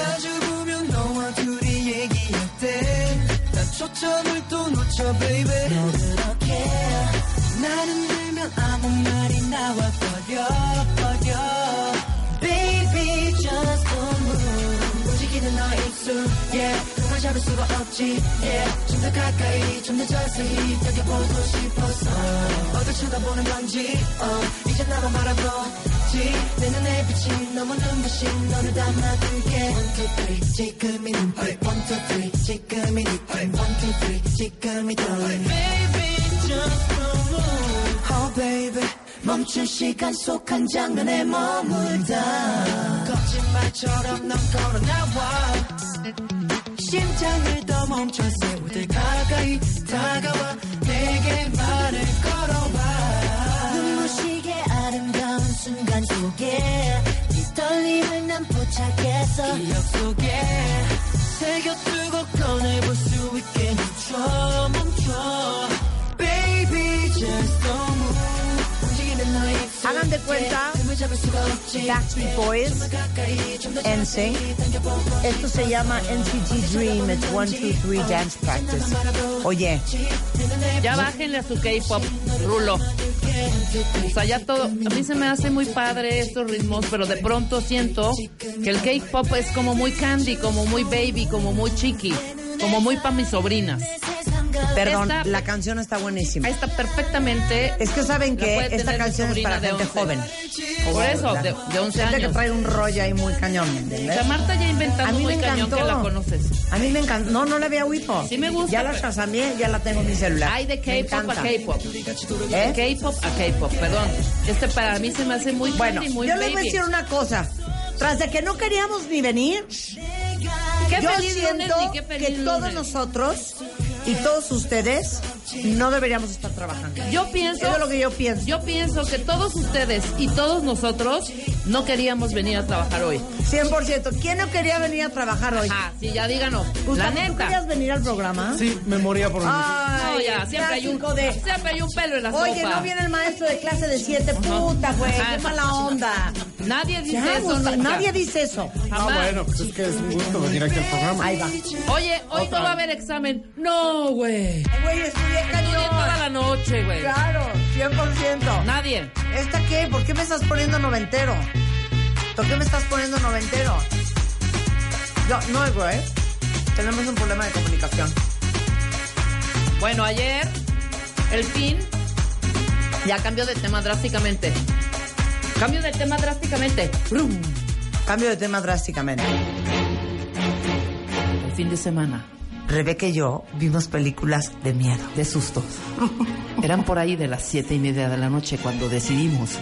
마주 보면 너와 둘이 얘기할 때난 초점을 또 놓쳐 baby. 너 그렇게. 나는 들면 아무 말이 나와 버려 버려. Baby just don't move 움직이는 너의 입술 yeah. 그만 잡을 수가 없지 yeah. 좀 더 가까이 좀 더 자세히 당겨보고 싶었어 어딜 쳐다보는 건지 oh. 이제 나만 바라 보지. 내 눈에 비친 너무 눈부신 너를 담아둘게. One two three 지금이 눈빛 One two three 지금이 느낌 One two three 지금이 떨림 Baby just don't move Oh baby. 멈춘 시간 속 한 장면에 머물다. 거짓말처럼 넌 걸어나와. 심장을 더 멈춰 세우들 가까이 다가와. 내게 말을 아름다운 순간 속에 이 떨림을 난 포착했어 기억 속에 새겨두고 꺼내볼 수 있게 멈춰 멈춰. Baby just Hagan de cuenta Backstreet Boys, NC. Esto se llama NCT Dream, it's 1, 2, 3 Dance Practice. Oye. Ya bájenle a su K-pop, Rulo. O sea, ya todo, a mí se me hace muy padre estos ritmos, pero de pronto siento que el K-pop es como muy candy, como muy baby, como muy chiqui, como muy para mis sobrinas perdón, Esta- la canción está buenísima. Está perfectamente. Es que saben La que esta canción es para gente 11. joven. Por eso, de, de 11 Gente que años. trae un rollo ahí muy cañón, ¿me O entiendes? sea, Marta ya mí me muy cañón que la conoces. A mí me encantó. No, no la había oído. Sí me gusta, Ya la shazameé, ya la tengo en mi celular. Hay de K-pop a encanta. K-pop. ¿Eh? De K-pop a K-pop, perdón. Este para mí se me hace muy Bueno, muy yo baby. les voy a decir una cosa. Tras de que no queríamos ni venir, Qué yo lunes siento qué que todos nosotros y todos ustedes no deberíamos estar trabajando. Yo pienso, Eso es lo que yo pienso. yo pienso que todos ustedes y todos nosotros no queríamos venir a trabajar hoy. 100%. ¿Quién no quería venir a trabajar hoy? Ah, sí, ya díganos. La ¿tú neta. querías venir al programa? Sí, me moría por Ay, No, ya, siempre hay un de... siempre hay un pelo en la Oye, sopa. no viene el maestro de clase de siete, puta, güey, qué mala onda. Nadie dice Ya, eso nadie dice eso. Ah, bueno, pues es que es un gusto venir aquí al programa. Ahí va. Oye, hoy no va a haber examen. No, güey. Güey, estudié Estudié toda cañón. la noche, güey. Claro, 100%. Nadie. ¿Esta qué? ¿Por qué me estás poniendo noventero? ¿Por qué me estás poniendo noventero? Yo no oigo, ¿eh? Tenemos un problema de comunicación. Bueno, ayer el fin ya cambió de tema drásticamente. Cambio de tema drásticamente. Brum. Cambio de tema drásticamente. El fin de semana. Rebeca y yo vimos películas de miedo. de sustos. Eran por ahí de las siete y media de la noche cuando decidimos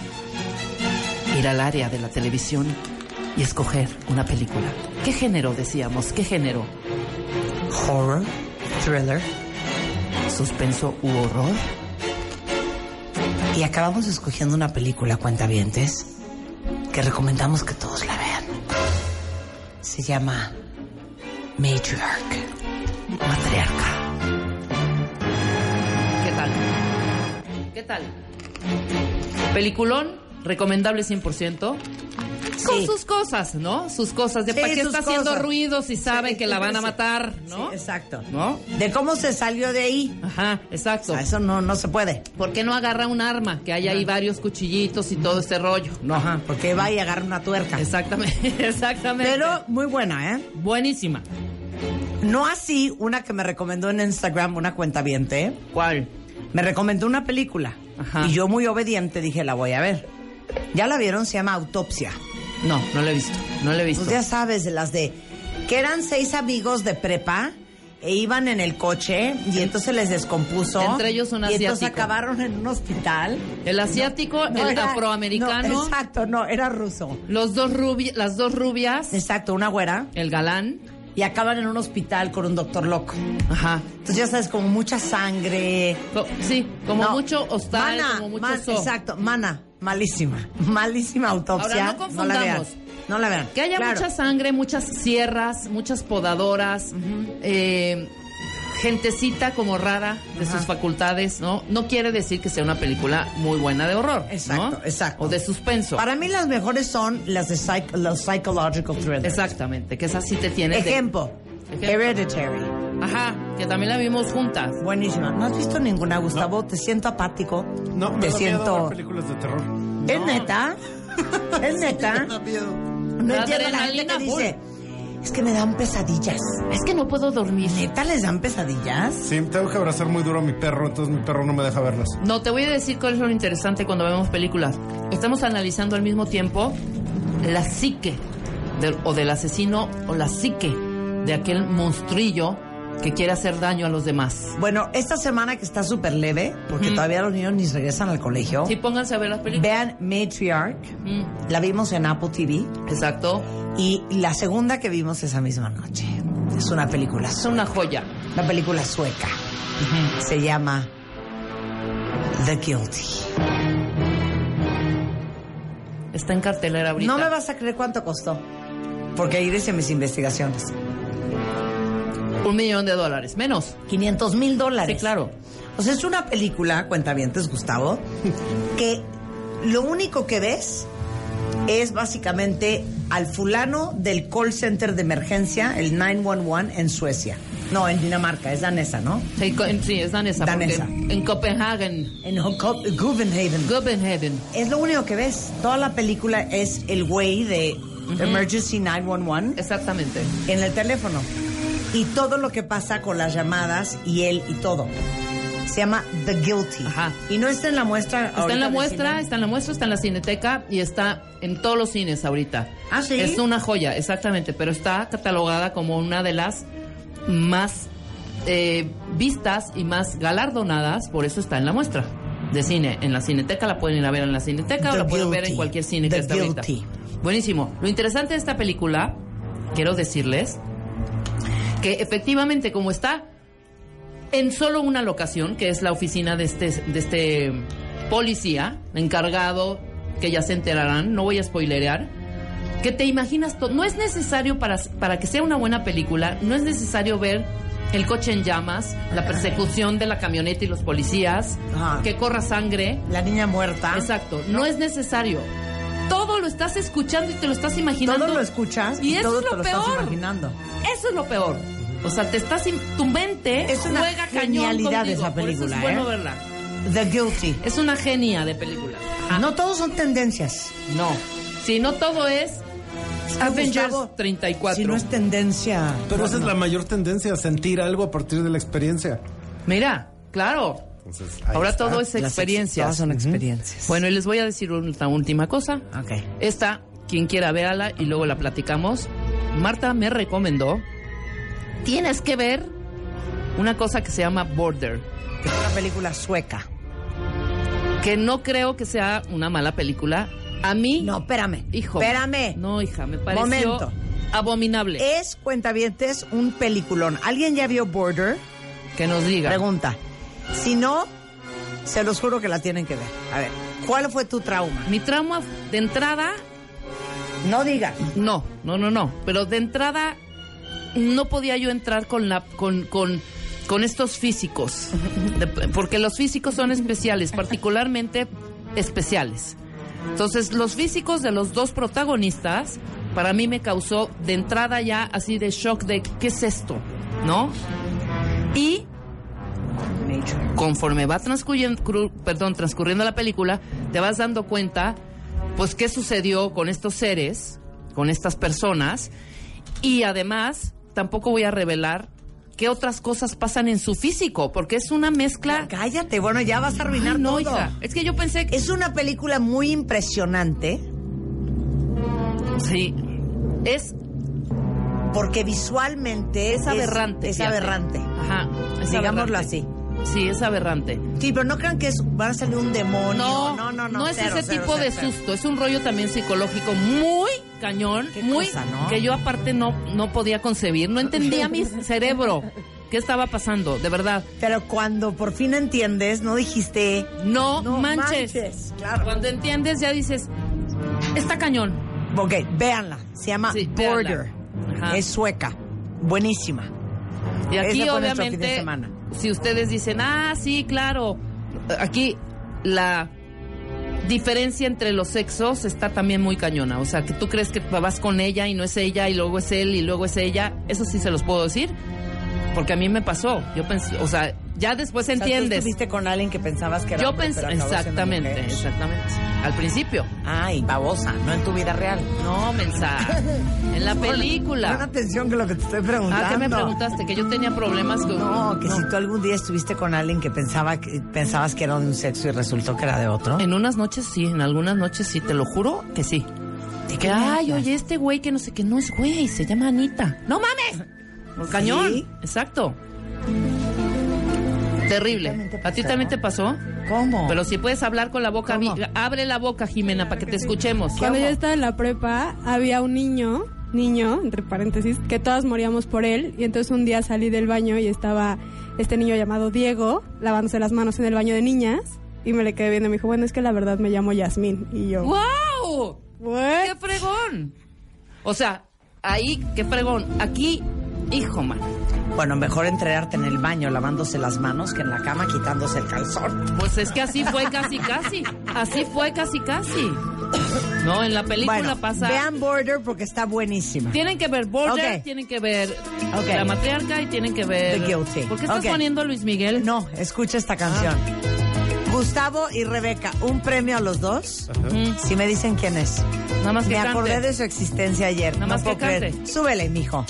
ir al área de la televisión y escoger una película. ¿Qué género decíamos? ¿Qué género? Horror, thriller. ¿Suspenso u horror? Y acabamos escogiendo una película, cuentavientes, que recomendamos que todos la vean. Se llama Matriarch. Matriarca. ¿Qué tal? ¿Qué tal? Peliculón, recomendable 100%. Con Sí. sus cosas, ¿no? Sus cosas. De Sí, para qué está haciendo cosas. ruido si saben Sí, que la van a matar, ¿no? Sí, exacto. ¿No? De cómo se salió de ahí. Ajá, O exacto. sea, eso no, no se puede. ¿Por qué no agarra un arma? Que hay ahí varios cuchillitos y todo este rollo. No. Ajá, porque va y agarra una tuerca. Exactamente, exactamente. Pero muy buena, ¿eh? buenísima. No así una que me recomendó en Instagram una cuenta viente. ¿Cuál? Me recomendó una película. Ajá. Y yo muy obediente dije, la voy a ver. ¿Ya la vieron? Se llama Autopsia. No, no la he visto. No la he visto. Pues ya sabes, de las de que eran seis amigos de prepa e iban en el coche y entonces les descompuso. Entre ellos un Y entonces asiático. acabaron en un hospital. El asiático, No, el era- afroamericano, no, exacto, no, era ruso. los dos rubi las dos rubias, Exacto, una güera. el galán. Y acaban en un hospital con un doctor loco. Ajá. Entonces ya sabes, como mucha sangre. Co- sí, como No, mucho hostal, Mana, como mucho man- so. Exacto, mana, malísima. Malísima autopsia. Ahora, no No confundamos. No la vean. Que haya Claro. mucha sangre, muchas sierras, muchas podadoras, eh, gentecita como rara de sus facultades, ¿no? No quiere decir que sea una película muy buena de horror, Exacto, ¿no? exacto. O de suspenso. Para mí las mejores son las de psych- los psychological thrillers. Exactamente, que esa sí te tiene. de- Ejemplo, Ejemplo. Hereditary. Ajá, que también la vimos juntas. Buenísima. ¿No has visto ninguna, Gustavo? Te siento apático. No, me te siento. ver películas de terror. ¿Es neta? ¿Es neta? Me da miedo. No La entiendo la gente adrenalina que dice. Es que me dan pesadillas. Es que no puedo dormir. ¿Neta les dan pesadillas? Sí, tengo que abrazar muy duro a mi perro, entonces mi perro no me deja verlas. No, te voy a decir cuál es lo interesante cuando vemos películas. Estamos analizando al mismo tiempo la psique del- o del asesino o la psique de aquel monstrillo que quiere hacer daño a los demás. Bueno, esta semana que está súper leve, porque todavía los niños ni regresan al colegio, Sí, pónganse a ver las películas. vean Matriarch. Mm, La vimos en Apple TV. exacto. Y la segunda que vimos esa misma noche. Es una película Es sueca. una joya. Una película sueca. Se llama The Guilty. Está en cartelera ahorita. No me vas a creer cuánto costó. Porque ahí hice mis investigaciones. Un millón de dólares. Menos. 500 mil dólares. Sí, claro. O sea, es una película, cuentavientes, Gustavo, que lo único que ves es básicamente al fulano del call center de emergencia, el 911, en Suecia. No, en Dinamarca, es danesa, ¿no? Sí, co- en- sí, es danesa. Danesa. En Copenhagen, En Copenhagen. Copenhagen. Es lo único que ves. Toda la película es el güey de Emergency 911 Exactamente. en el teléfono. Y todo lo que pasa con las llamadas y él y todo. Se llama The Guilty. Ajá. Y no está en la muestra. Está ahorita en la muestra, cine? está en la muestra, está en la cineteca y está en todos los cines ahorita. ¿Ah, sí? Es una joya, exactamente, pero está catalogada como una de las más eh, vistas y más galardonadas, por eso está en la muestra de cine. En la cineteca la pueden ir a ver en la cineteca o la pueden ver en cualquier cine The que está ahorita. Guilty. Buenísimo. Lo interesante de esta película, quiero decirles, que efectivamente como está en solo una locación, que es la oficina de este, de este policía encargado, que ya se enterarán, no voy a spoilerear, que te imaginas todo. No es necesario para, para que sea una buena película, no es necesario ver el coche en llamas, la persecución de la camioneta y los policías, Ajá. que corra sangre. La niña muerta. Exacto, no es necesario. Todo lo estás escuchando y te lo estás imaginando. Todo lo escuchas y, y eso todo es lo te lo peor. estás imaginando. Eso es lo peor. O sea, te estás tu mente Es una juega cañón genialidad contigo, esa por eso película, es bueno ¿eh? verla. The Guilty. Es una genia de película. No todos son tendencias. No. Si no todo es Avengers Gustavo, 34. Si no es tendencia. Pero esa es la mayor tendencia, sentir algo a partir de la experiencia. Mira, claro. Entonces, Ahora está. todo es experiencia. Todas son experiencias. Bueno, y les voy a decir una última cosa. Ok. Esta, quien quiera véala y luego la platicamos. Marta me recomendó. Tienes que ver una cosa que se llama Border. Que es una película sueca. Que no creo que sea una mala película. A mí. No, espérame. Hijo. Espérame. No, hija, me pareció Momento. abominable. Es, cuentavientes, un peliculón. ¿Alguien ya vio Border? que nos diga. Pregunta. Si no, se los juro que la tienen que ver. A ver, ¿cuál fue tu trauma? Mi trauma de entrada, No digas. no, no, no, no. Pero de entrada no podía yo entrar con la, con, con, con estos físicos. De- porque los físicos son especiales, particularmente especiales. Entonces, los físicos de los dos protagonistas, para mí me causó de entrada ya así de shock de ¿qué es esto? ¿No? Y conforme va transcurriendo, cru- perdón, transcurriendo la película, te vas dando cuenta, pues, qué sucedió con estos seres, con estas personas, y además, tampoco voy a revelar qué otras cosas pasan en su físico, porque es una mezcla... Cállate, bueno, ya vas a arruinar Ay, no, todo. hija, es que yo pensé que... Es una película muy impresionante. Sí, es, porque visualmente es aberrante. Es, aberrante. Ajá, es Digámoslo aberrante. así. Sí, es aberrante. Sí, pero no crean que es, va a salir un demonio. No, no, no. No, es cero, ese cero, tipo de cero, susto, es un rollo también psicológico muy cañón, Qué muy cosa, ¿no? que yo aparte no no podía concebir, no entendía mi cerebro qué estaba pasando, de verdad. Pero cuando por fin entiendes, no dijiste. No, No manches. manches, claro. Cuando entiendes ya dices, está cañón. Ok, véanla. Se llama Sí, véanla. Ajá. Es sueca. Buenísima. Y aquí Ese obviamente, si ustedes dicen, ah, sí, claro, aquí la diferencia entre los sexos está también muy cañona. O sea, que tú crees que vas con ella y no es ella y luego es él y luego es ella. Eso sí se los puedo decir. Porque a mí me pasó. Yo pensé, o sea, ya después O sea, tú entiendes. estuviste con alguien que pensabas que era Yo pensé, exactamente, exactamente. Al principio. Ay, babosa, no en tu vida real. No, mensaje. En la Pon película. atención que lo que te estoy preguntando. Ah, ¿qué me preguntaste? Que yo tenía problemas con... No, que si tú algún día estuviste con alguien que pensaba que pensabas que era de un sexo y resultó que era de otro. En unas noches sí, en algunas noches sí, te lo juro que sí. ¿De Que, ay, oye, este güey que no sé qué, no es güey, se llama Anita. ¡No mames! Cañón. ¿Sí? Exacto. Terrible. ¿A ti también te pasó? ¿Cómo? Pero si puedes hablar con la boca, abre la boca, Jimena, para que te escuchemos. Cuando yo estaba en la prepa, había un niño, niño, entre paréntesis, que todas moríamos por él. Y entonces un día salí del baño y estaba este niño llamado Diego, lavándose las manos en el baño de niñas. Y me le quedé viendo y me dijo, bueno, es que la verdad me llamo Yasmín. Y yo, ¡Wow! "What?". ¡Qué fregón! O sea, ahí, qué fregón. Aquí, hijo, man. Bueno, mejor entrenarte en el baño lavándose las manos que en la cama quitándose el calzón. Pues es que así fue casi, casi. Así fue casi, casi. No, en la película Bueno, pasa... vean Border porque está buenísima. Tienen que ver Border, tienen que ver. La Matriarca y tienen que ver... The Guilty. ¿Por qué estás poniendo a Luis Miguel? No, escucha esta canción. Gustavo y Rebeca, un premio a los dos. Ujú. Si me dicen quién es. Nada más que Me cante. acordé de su existencia ayer. Nada no más que puedo creer. cante. Súbele, mijo.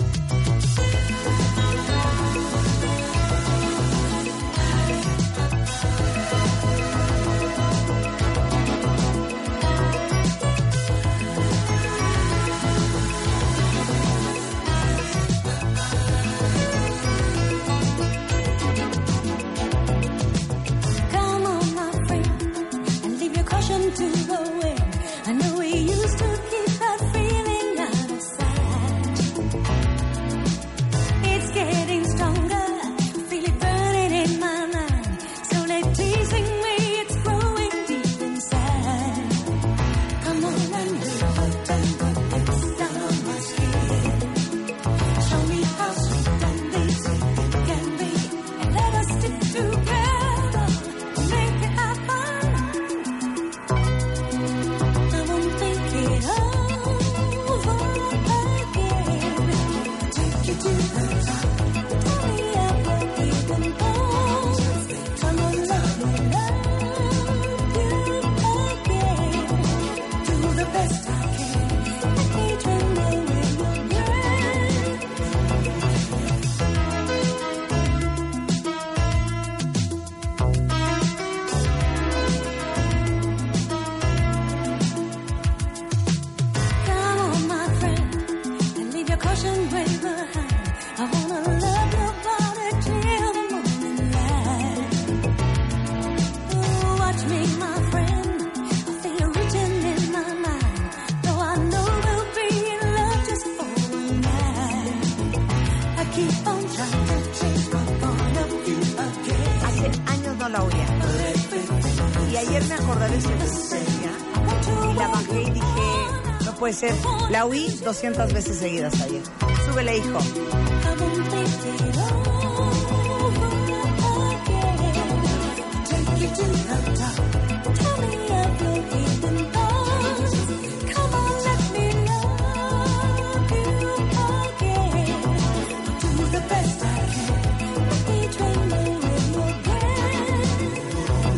oí 200 veces seguidas ayer. Súbele, hijo.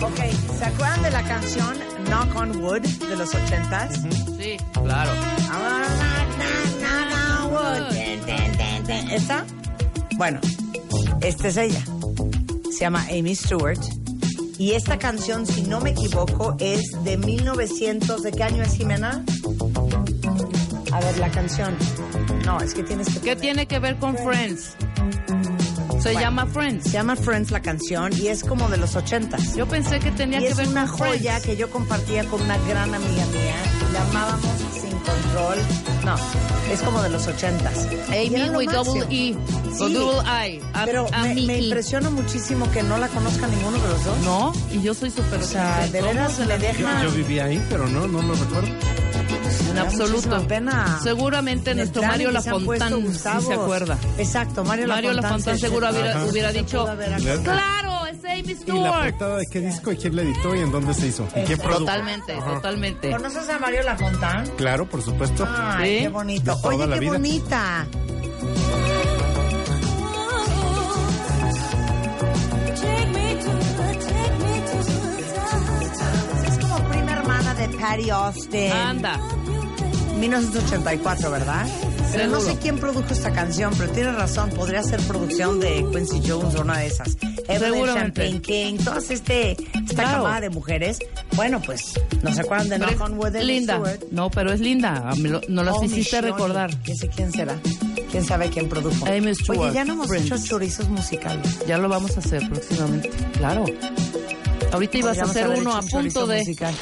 Ok, ¿Se acuerdan de la canción Knock on Wood de los ochentas? Sí, claro. ¿Esta? Bueno, esta es ella. Se llama Amy Stewart. Y esta canción, si no me equivoco, es de 1900. ¿De qué año es Jimena? A ver, la canción. No, es que tienes que. ¿Qué tiene que ver con Friends? Se Bueno, llama Friends. Se llama Friends la canción y es como de los ochentas. Yo pensé que tenía Y que es ver una con joya Friends. que yo compartía con una gran amiga mía. La amábamos control. No, es como de los ochentas. Amy with double. E. Sí. double I. A- Pero me, impresiona muchísimo que no la conozca ninguno de los dos. No, y yo soy súper... O sea, de veras me deja Yo vivía ahí, pero no, no lo recuerdo. En absoluto. pena. Seguramente nuestro Mario se Lafontán sí se acuerda. Exacto, Mario, Mario Lafontán se- seguro hubiera, hubiera se dicho, Le- claro, Amy ¿Y la Stewart. portada de qué disco y quién la editó y en dónde se hizo? ¿Y quién produjo? Totalmente, Ajá. totalmente. ¿Conoces a Mario Lafontán? Claro, por supuesto. Ay, Sí. qué bonito. Oye, qué vida. bonita. Es como prima hermana de Patty Austin. Anda. 1984, ¿verdad? Pero no sé quién produjo esta canción, pero tienes razón, podría ser producción de Quincy Jones o una de esas. Evelyn King, todas este, esta Claro. camada de mujeres. Bueno, pues, ¿no se acuerdan de Pero Knock on Wood es Amy linda. Stewart? No, pero es linda. Nos las Oh, hiciste Michonne. recordar. ¿Quién sé quién será? ¿Quién sabe quién produjo? Amy Stewart, Oye, ya no hemos Prince. hecho chorizos musicales. Ya lo vamos a hacer próximamente. Claro. Ahorita ibas a hacer uno a un punto de... Musical.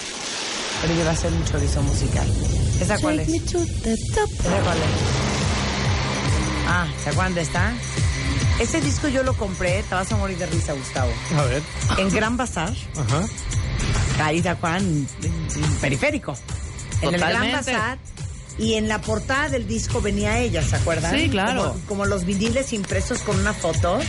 Pero yo iba a hacer un chorizo musical. ¿Esa cuál es? ¿Esa cuál es? Ah, ¿se acuerdan de esta? Ese disco yo lo compré, te vas a morir de risa, Gustavo. A ver. En Gran Bazar, Ajá. ahí en- en periférico. En el Gran. Bazar. Y en la portada del disco venía ella, ¿se acuerdan? Sí, claro. Como, como los viniles impresos con una foto.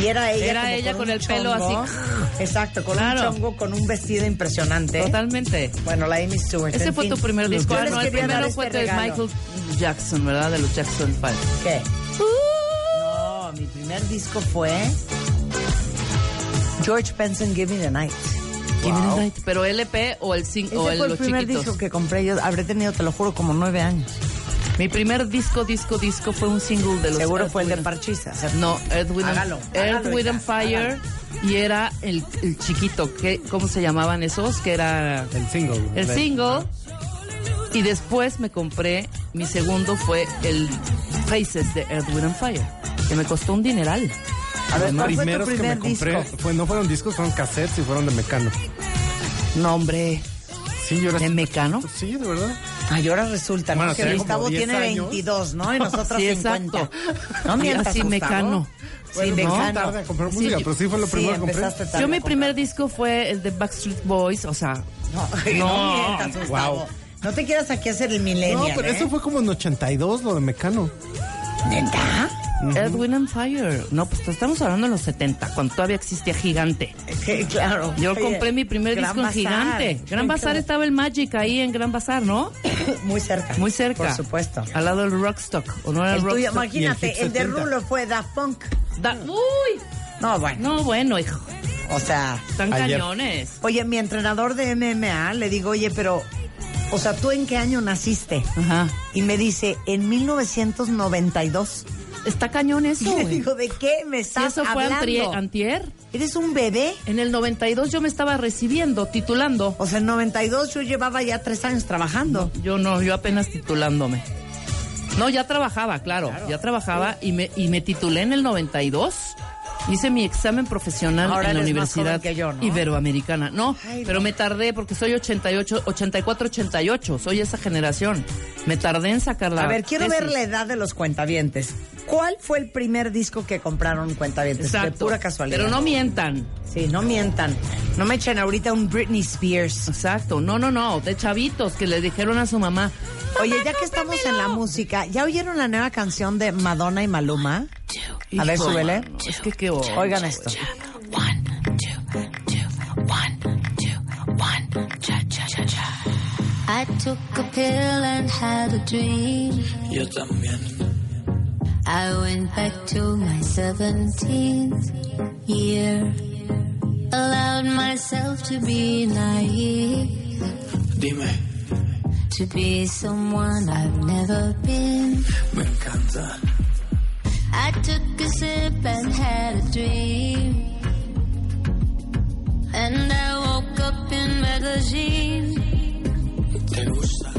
Y era ella, Era como ella con un el pelo así. Exacto, con Claro. un chongo, con un vestido impresionante. Totalmente. Bueno, la Amy Stewart. Ese en fue fin. tu primer disco. Yo Ah, les no, el primero este fue de regalo. Michael Jackson, ¿verdad? De los Jackson Five. ¿Qué? No, mi primer disco fue George Benson, Give Me the Night. Give me the night. Pero LP o el cin- Ese o el, fue el los primer chiquitos. disco que compré. Yo habré tenido, te lo juro, como nueve años. Mi primer disco, disco, disco fue un single de los Seguro Earth, fue el de Parchisa. No, Earth, Wind, and- Hágalo, Earth, hágalo, Wind and Fire. Y era el, el chiquito. ¿qué, ¿Cómo se llamaban esos? Que era El single. el De- single. Y después me compré, mi segundo fue el Faces de Earth, Wind and Fire. Que me costó un dineral. A ver, Los ¿cuál fue tu primeros que me compré fue- no fueron discos, fueron cassettes y fueron de Mecano. No, hombre. Sí, yo era... ¿De Mecano? Sí, de verdad. Ay, ahora resulta, ¿no? Bueno, que tenía Gustavo como 10 tiene años. 22, ¿no? Y nosotros Sí, 50. exacto. No mientas, Gustavo. Mecano. Bueno, sí, no, tarde a comprar Sí, música, pero sí fue lo Sí, primero que compré. tarde Yo mi primer disco fue el de Backstreet Boys, o sea, No, no mientas, Gustavo. Wow. No te quieras aquí hacer el millennial, No, pero ¿eh? eso fue como en 82, lo de Mecano. ¿Neta? Wind and Fire. No, pues estamos hablando de los 70, cuando todavía existía Gigante. Que, claro. Yo Oye, compré mi primer Gran disco en Bazar. Gigante. Gran Bazar estaba el Magic ahí en Gran Bazar, ¿no? Muy cerca. Muy cerca. Por supuesto. Al lado del Rockstock. ¿O no era el, El tuyo, Rockstock? imagínate, el el de 70. Rulo fue Da Punk. Da- Uy, No, bueno. no, bueno, hijo. O sea, Están Ayer. cañones. oye, mi entrenador de MMA le digo, oye, pero, o sea, ¿tú en qué año naciste? Ajá. Y me dice, en 1992. Está cañón eso, Y le digo, ¿de qué me Si estás eso fue hablando? antrie- antier. ¿Eres un bebé? En el 92 yo me estaba recibiendo, titulando. O sea, en 92 yo llevaba ya tres años trabajando. Yo no, yo apenas titulándome. No, ya trabajaba, claro, ya trabajaba y me y me titulé en el 92. Hice mi examen profesional Ahora en la Universidad que yo, ¿no? Iberoamericana. No, Ay, pero no. me tardé porque soy 88, 84, 88, soy esa generación. Me tardé en sacar la A ver, quiero tesis. ver la edad de los cuentavientes. ¿Cuál fue el primer disco que compraron cuentavientes? De Exacto. pura casualidad. Pero no mientan. Sí, no mientan. No me echen ahorita un Britney Spears. Exacto, no, no, no, de chavitos que le dijeron a su mamá. Oye, ya que estamos en la música, ¿ya oyeron la nueva canción de Madonna y Maluma? A ver, súbele. Es que qué. Oigan esto. I took a pill and had a dream. Yo también. I went back to my 17th year. Allowed myself to be naive. Dime, to be someone I've never been. me encanta. I took a sip and had a dream. And I woke up in Medellin. ¿Te gusta?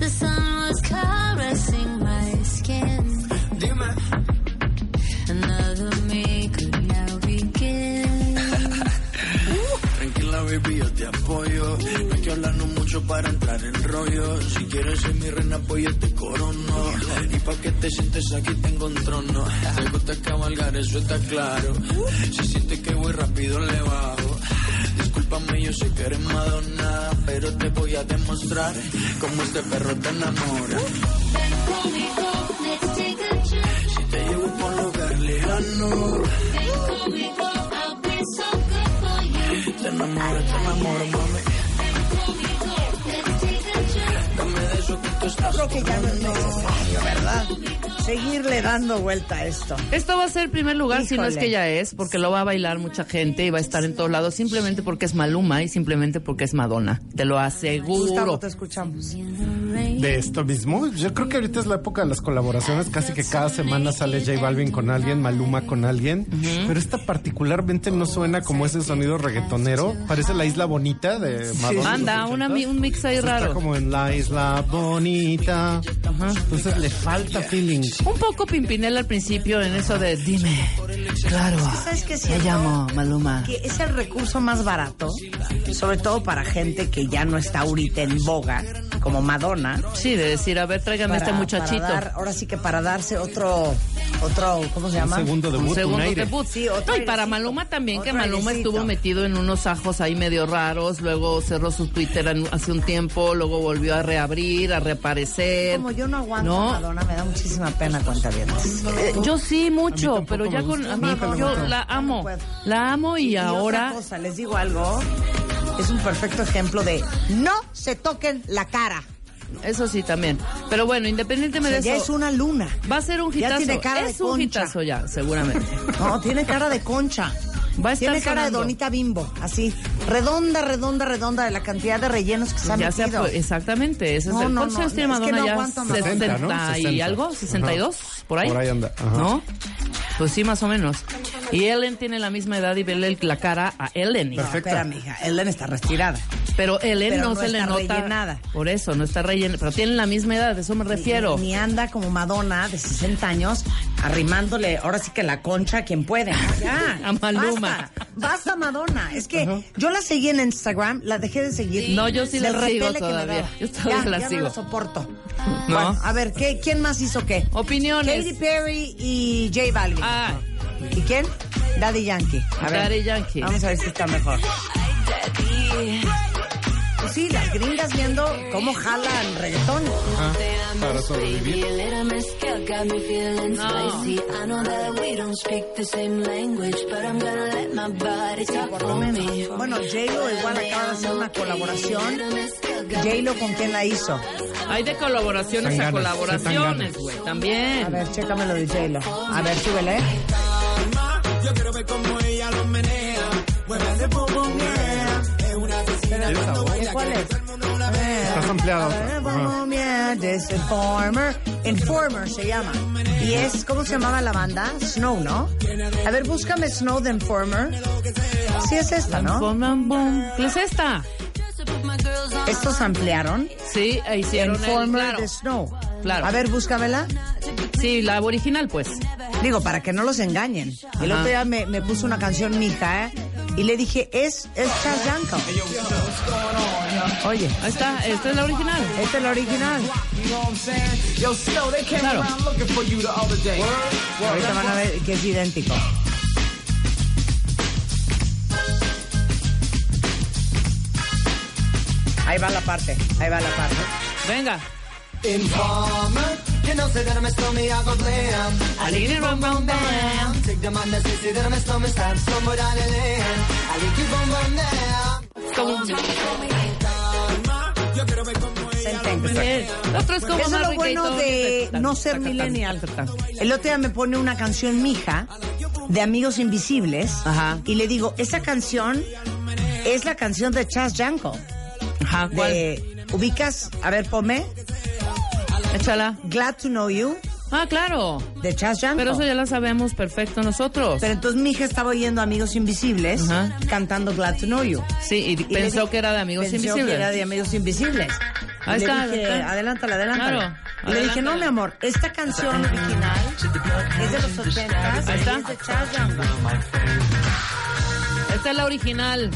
The sun was caressing my skin. Dime, Another me could baby, yo te apoyo. No hay que hablarnos mucho para entrar en rollo. Si quieres ser mi reina, pues yo te corono. Y pa' que te sientes aquí tengo un trono. Te gusta cabalgar, eso está claro. Si sientes que voy rápido, le bajo. Discúlpame, yo sé que eres Madonna, pero te voy a demostrar cómo este perro te enamora. Let's take a trip. Si te llevo por un lugar lejano, Before we te enamoro, te enamoro, mami. Creo que ya no es necesario, ¿verdad? Seguirle dando vuelta a esto. Esto va a ser el primer lugar, si no es que ya es, porque lo va a bailar mucha gente y va a estar en todos lados, simplemente porque es Maluma y simplemente porque es Madonna. Te lo Gustavo, aseguro. te escuchamos. De esto mismo, yo creo que ahorita es la época de las colaboraciones, casi que cada semana sale J Balvin con alguien, Maluma con alguien, pero esta particularmente no suena como ese sonido reggaetonero, parece la isla bonita de Madonna. Anda, los una, 80s. mi- un mix ahí Está raro. como en la isla bonita, entonces le falta feeling. Un poco Pimpinela al principio en eso de dime. Claro. ¿Sabes qué Me llamo Maluma. Que es el recurso más barato, sobre todo para gente que ya no está ahorita en boga, como Madonna. Sí, de decir, a ver, tráigame a este muchachito. para dar- ahora sí que para darse otro, otro, ¿cómo se llama? segundo debut, un un segundo debut. Sí, otro no, y para. Maluma también, que Maluma airecito. estuvo metido en unos ajos ahí medio raros, luego cerró su Twitter hace un tiempo, luego volvió a reabrir, a reaparecer. Como yo no aguanto No. Madonna, me da muchísima pena cuenta bien. Eh, yo sí mucho, pero ya con a mí No, no, yo no, la amo, la amo y, Y otra ahora cosa, les digo algo, es un perfecto ejemplo de no se toquen la cara. eso sí también. Pero bueno, O independientemente sea, de ya eso, es una luna. va a ser un Ya hitazo. tiene cara de es un concha. hitazo ya, seguramente. No, tiene cara de concha. Va a estar Tiene cara de sonando. donita bimbo, así, redonda, redonda, redonda de la cantidad de rellenos que se han Ya se metido. ha- exactamente, ese No, es el no, ¿Cuántos no, años tiene es que Madonna no ya? aguanto a Madonna. 60, ¿no? 60 y 60. algo, 62, por ahí. Por ahí anda, ajá. ¿No? Pues sí, más o menos. Y Ellen tiene la misma edad y vele la cara a Ellen. Perfecto. Espera, mija, Ellen está retirada. Pero Ellen Pero no, no se le nota. rellenada. Por eso, no está rellena. Pero tienen la misma edad, de eso me refiero. Ni anda como Madonna de 60 años arrimándole ahora sí que la concha a quien puede. ¿no? Ya. A Maluma. Basta, basta, Madonna. Es que yo la seguí en Instagram, la dejé de seguir. No, yo sí la sigo todavía. Yo todavía ya, la ya sigo. no la soporto. No. Bueno, a ver, ¿qué, ¿quién más hizo qué? Opiniones. Katy Perry y J Balvin. Ah, ¿Y quién? Daddy Yankee. A ver, Daddy Yankee. Vamos a ver si está mejor. Pues sí, las gringas viendo cómo jalan reggaetón. Ah, para sobrevivir. Baby, a little mezcal got me feeling spicy. I know that we don't speak the same language, but I'm gonna let my body talk Por lo for menos. me. Bueno, J-Lo igual acaba de hacer una colaboración. J-Lo con quién la hizo. hay de colaboraciones a colaboraciones, güey. A También. ver, chécame lo de J-Lo. A ver, súbele. Yo quiero ver cómo ella lo menea. ¿Cuál es? Estás ampliado. Informer. Informer se llama. Y es, ¿cómo se llamaba la banda? Snow, ¿no? A ver, búscame Snow de Informer. Sí es esta, ¿no? ¿Qué es esta? Estos ampliaron. Sí, hicieron el, Informer claro. de Snow. Claro. A ver, búscamela. Sí, la original, pues. Digo, para que no los engañen. El otro día me, me puso una canción mi hija, ¿eh? Y le dije, es, es Chas Yanko. Oye, está, esta es la original. esta es la original. Claro. Ahorita van a ver que es idéntico. Ahí va la parte, ahí va la parte. Venga. Informer, you know, say that I'm a stormy, I go blam. I like you bum bum bam. Take the man that says say that I'm a stormy, start somewhere down the lane. I like you bum bam. Es como Eso es lo bueno de no ser millennial. El otro día me pone una canción mija de Amigos Invisibles Ajá. y le digo, esa canción es la canción de Chas Yanko. Ajá, ¿cuál? De ubicas, a ver, ponme, Échala. Glad to Know You, Ah, claro. de Chas Janko. Pero eso ya la sabemos perfecto nosotros. Pero entonces mi hija estaba oyendo Amigos Invisibles cantando Glad to Know You. Sí, y, pensó que era de Amigos pensó Invisibles. que era de Amigos Invisibles. Ahí Y le está, dije, adelántala, adelántala. Claro, y le dije, no, mi amor, esta canción original es de los 80 Ahí está. es de Chas Janko. Esta es la original.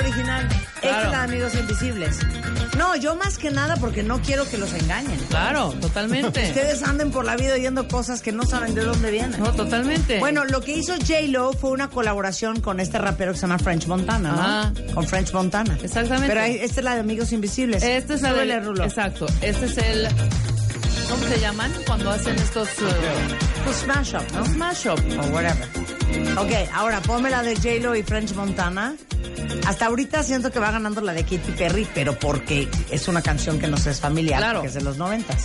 Original. Esta Claro. es la de Amigos Invisibles. No, yo más que nada porque no quiero que los engañen. Claro, totalmente. Ustedes anden por la vida oyendo cosas que no saben de dónde vienen. No, totalmente. Bueno, lo que hizo J-Lo fue una colaboración con este rapero que se llama French Montana, ¿no? Ajá. Con French Montana. Exactamente. Pero esta es la de Amigos Invisibles. Esta es la del... Rulo. Exacto. Este es el... ¿Cómo se llaman? Cuando hacen estos... eh, Pues Smash Up, ¿no? smash up. O whatever. Ok, ahora ponme la de J-Lo y French Montana. Hasta ahorita siento que va ganando la de Katy Perry, pero porque es una canción que nos es familiar, Claro. que es de los noventas.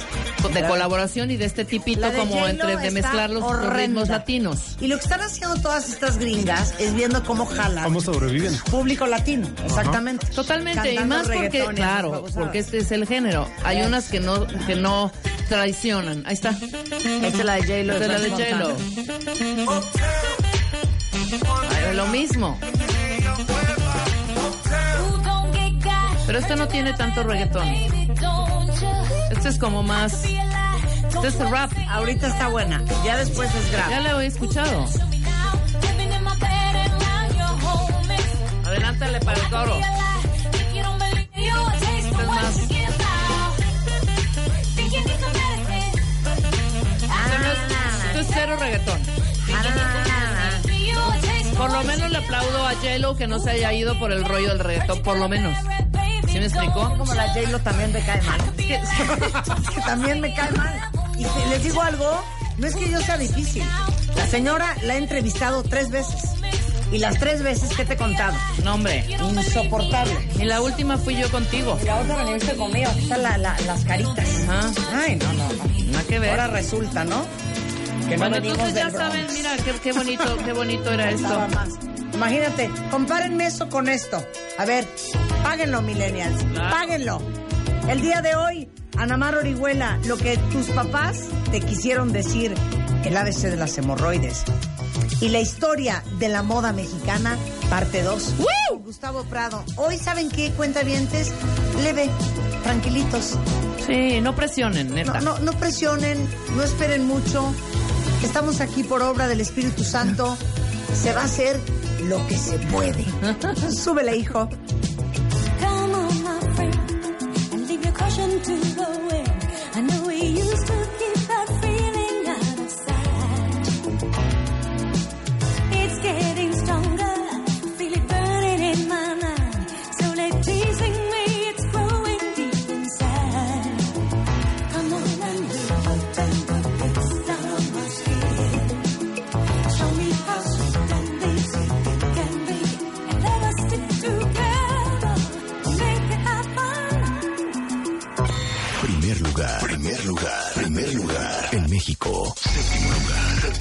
De colaboración y de este tipito como entre de mezclar los, horrenda. ritmos latinos. Y lo que están haciendo todas estas gringas es viendo cómo jalan ¿Cómo sobreviven? público latino, exactamente. Totalmente, y más porque, claro, porque este es el género. Hay Yes. unas que no, que no traicionan. Ahí está. Esta es la de J-Lo. Esta es la de J-Lo. Lo mismo. Pero esto no tiene tanto reggaetón. Este es como más... Este es rap. Ahorita está buena, ya después es Ya grave. la he escuchado. Adelántale para el coro. Este es más... Esto, no es, cero reggaetón. Por lo menos le aplaudo a J-Lo que no se haya ido por el rollo del reggaetón, por lo menos. ¿Sí me explicó? Como la J-Lo también me cae mal. Es que, es que también me cae mal. Y les digo algo, no es que yo sea difícil. La señora la he entrevistado tres veces. Y las tres veces que te he contado. No, hombre. Insoportable. Y la última fui yo contigo. Y la otra veniste conmigo. Aquí están la- la- las caritas. Ajá. Ay, no, no, no. Nada que ver. Ahora resulta, ¿no? Que no bueno, venimos entonces ya saben, mira, qué, qué bonito, qué bonito era esto. Imagínate, compárenme eso con esto. A ver, páguenlo, millennials. Claro. Páguenlo. El día de hoy, Anamar Orihuela, lo que tus papás te quisieron decir, el ABC de las hemorroides. Y la historia de la moda mexicana, parte 2. Gustavo Prado. Hoy, ¿saben qué? Cuentavientes, leve, tranquilitos. Sí, no presionen, neta. No, no, no presionen, no esperen mucho. Estamos aquí por obra del Espíritu Santo. Se va a hacer lo que se puede. Súbele, hijo. Come on, my friend, and leave your caution to the wind.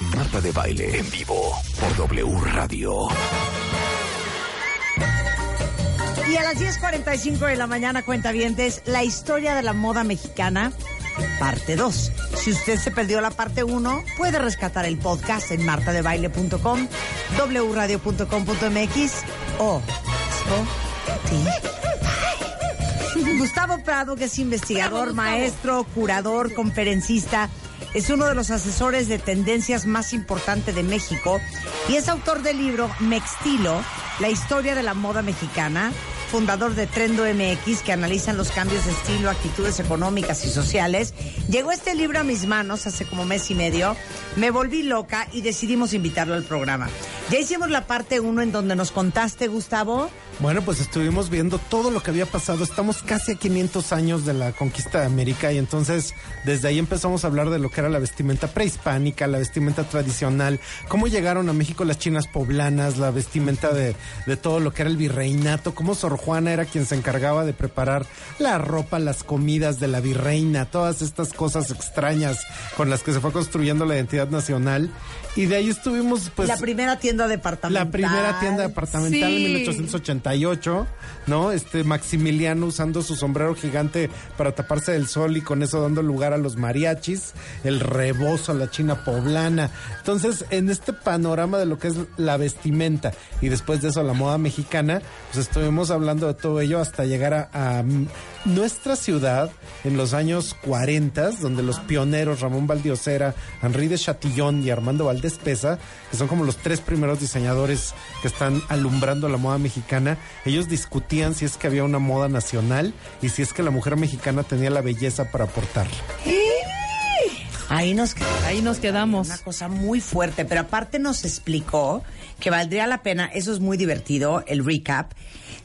Marta de Baile en vivo por W Radio. Y a las 10.45 de la mañana, cuentavientes, la historia de la moda mexicana, parte 2. Si usted se perdió la parte 1, puede rescatar el podcast en martadebaile.com, wradio.com.mx o Spotify. Gustavo Prado, que es investigador, maestro, curador, conferencista, es uno de los asesores de tendencias más importantes de México y es autor del libro Mextilo, la historia de la moda mexicana, fundador de Trendo MX, que analizan los cambios de estilo, actitudes económicas y sociales. Llegó este libro a mis manos hace como mes y medio. Me volví loca y decidimos invitarlo al programa. Ya hicimos la parte 1 en donde nos contaste, Gustavo. Bueno, pues estuvimos viendo todo lo que había pasado. Estamos casi a 500 años de la conquista de América y entonces desde ahí empezamos a hablar de lo que era la vestimenta prehispánica, la vestimenta tradicional, cómo llegaron a México las chinas poblanas, la vestimenta de, de todo lo que era el virreinato, cómo Sor Juana era quien se encargaba de preparar la ropa, las comidas de la virreina, todas estas cosas extrañas con las que se fue construyendo la identidad nacional. Y de ahí estuvimos, pues... la primera tienda departamental. La primera tienda departamental en 1888, ¿no? Este Maximiliano usando su sombrero gigante para taparse del sol y con eso dando lugar a los mariachis, el rebozo, la china poblana. Entonces, en este panorama de lo que es la vestimenta y después de eso la moda mexicana, pues estuvimos hablando de todo ello hasta llegar a, a nuestra ciudad en los años 40, donde los pioneros Ramón Valdiosera, Henri de Chatillon y Armando Valdés Pesa, que son como los tres primeros diseñadores que están alumbrando la moda mexicana, ellos discutían si es que había una moda nacional y si es que la mujer mexicana tenía la belleza para aportarla. Ahí nos, Ahí nos quedamos. Una cosa muy fuerte, pero aparte nos explicó que valdría la pena, eso es muy divertido, el recap,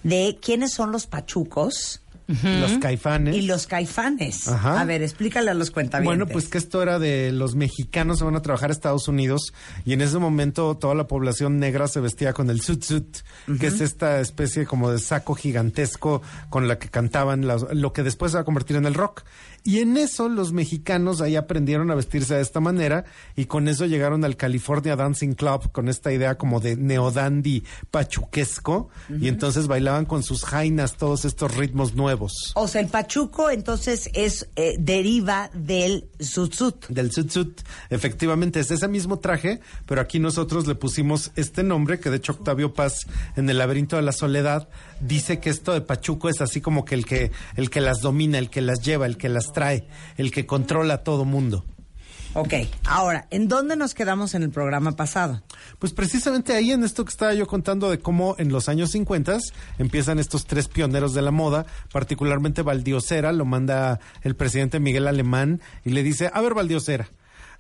de quiénes son los pachucos. Los caifanes. Y los caifanes. Ajá. A ver, explícale a los cuentavientes. Bueno, pues que esto era de los mexicanos se van a trabajar a Estados Unidos y en ese momento toda la población negra se vestía con el sut sut, que es esta especie como de saco gigantesco con la que cantaban las- lo que después se va a convertir en el rock. Y en eso los mexicanos ahí aprendieron a vestirse de esta manera y con eso llegaron al California Dancing Club con esta idea como de neodandy pachuquesco y entonces bailaban con sus jainas todos estos ritmos nuevos. O sea, el pachuco entonces es eh, deriva del sutsut. Del sutsut, efectivamente es ese mismo traje, pero aquí nosotros le pusimos este nombre, que de hecho Octavio Paz en el laberinto de la soledad dice que esto de Pachuco es así como que el que, el que las domina, el que las lleva, el que las trae, el que controla a todo mundo. Ok, ahora, ¿en dónde nos quedamos en el programa pasado? Pues precisamente ahí en esto que estaba yo contando de cómo en los años 50 empiezan estos tres pioneros de la moda, particularmente Valdiosera, lo manda el presidente Miguel Alemán y le dice, a ver Valdiosera,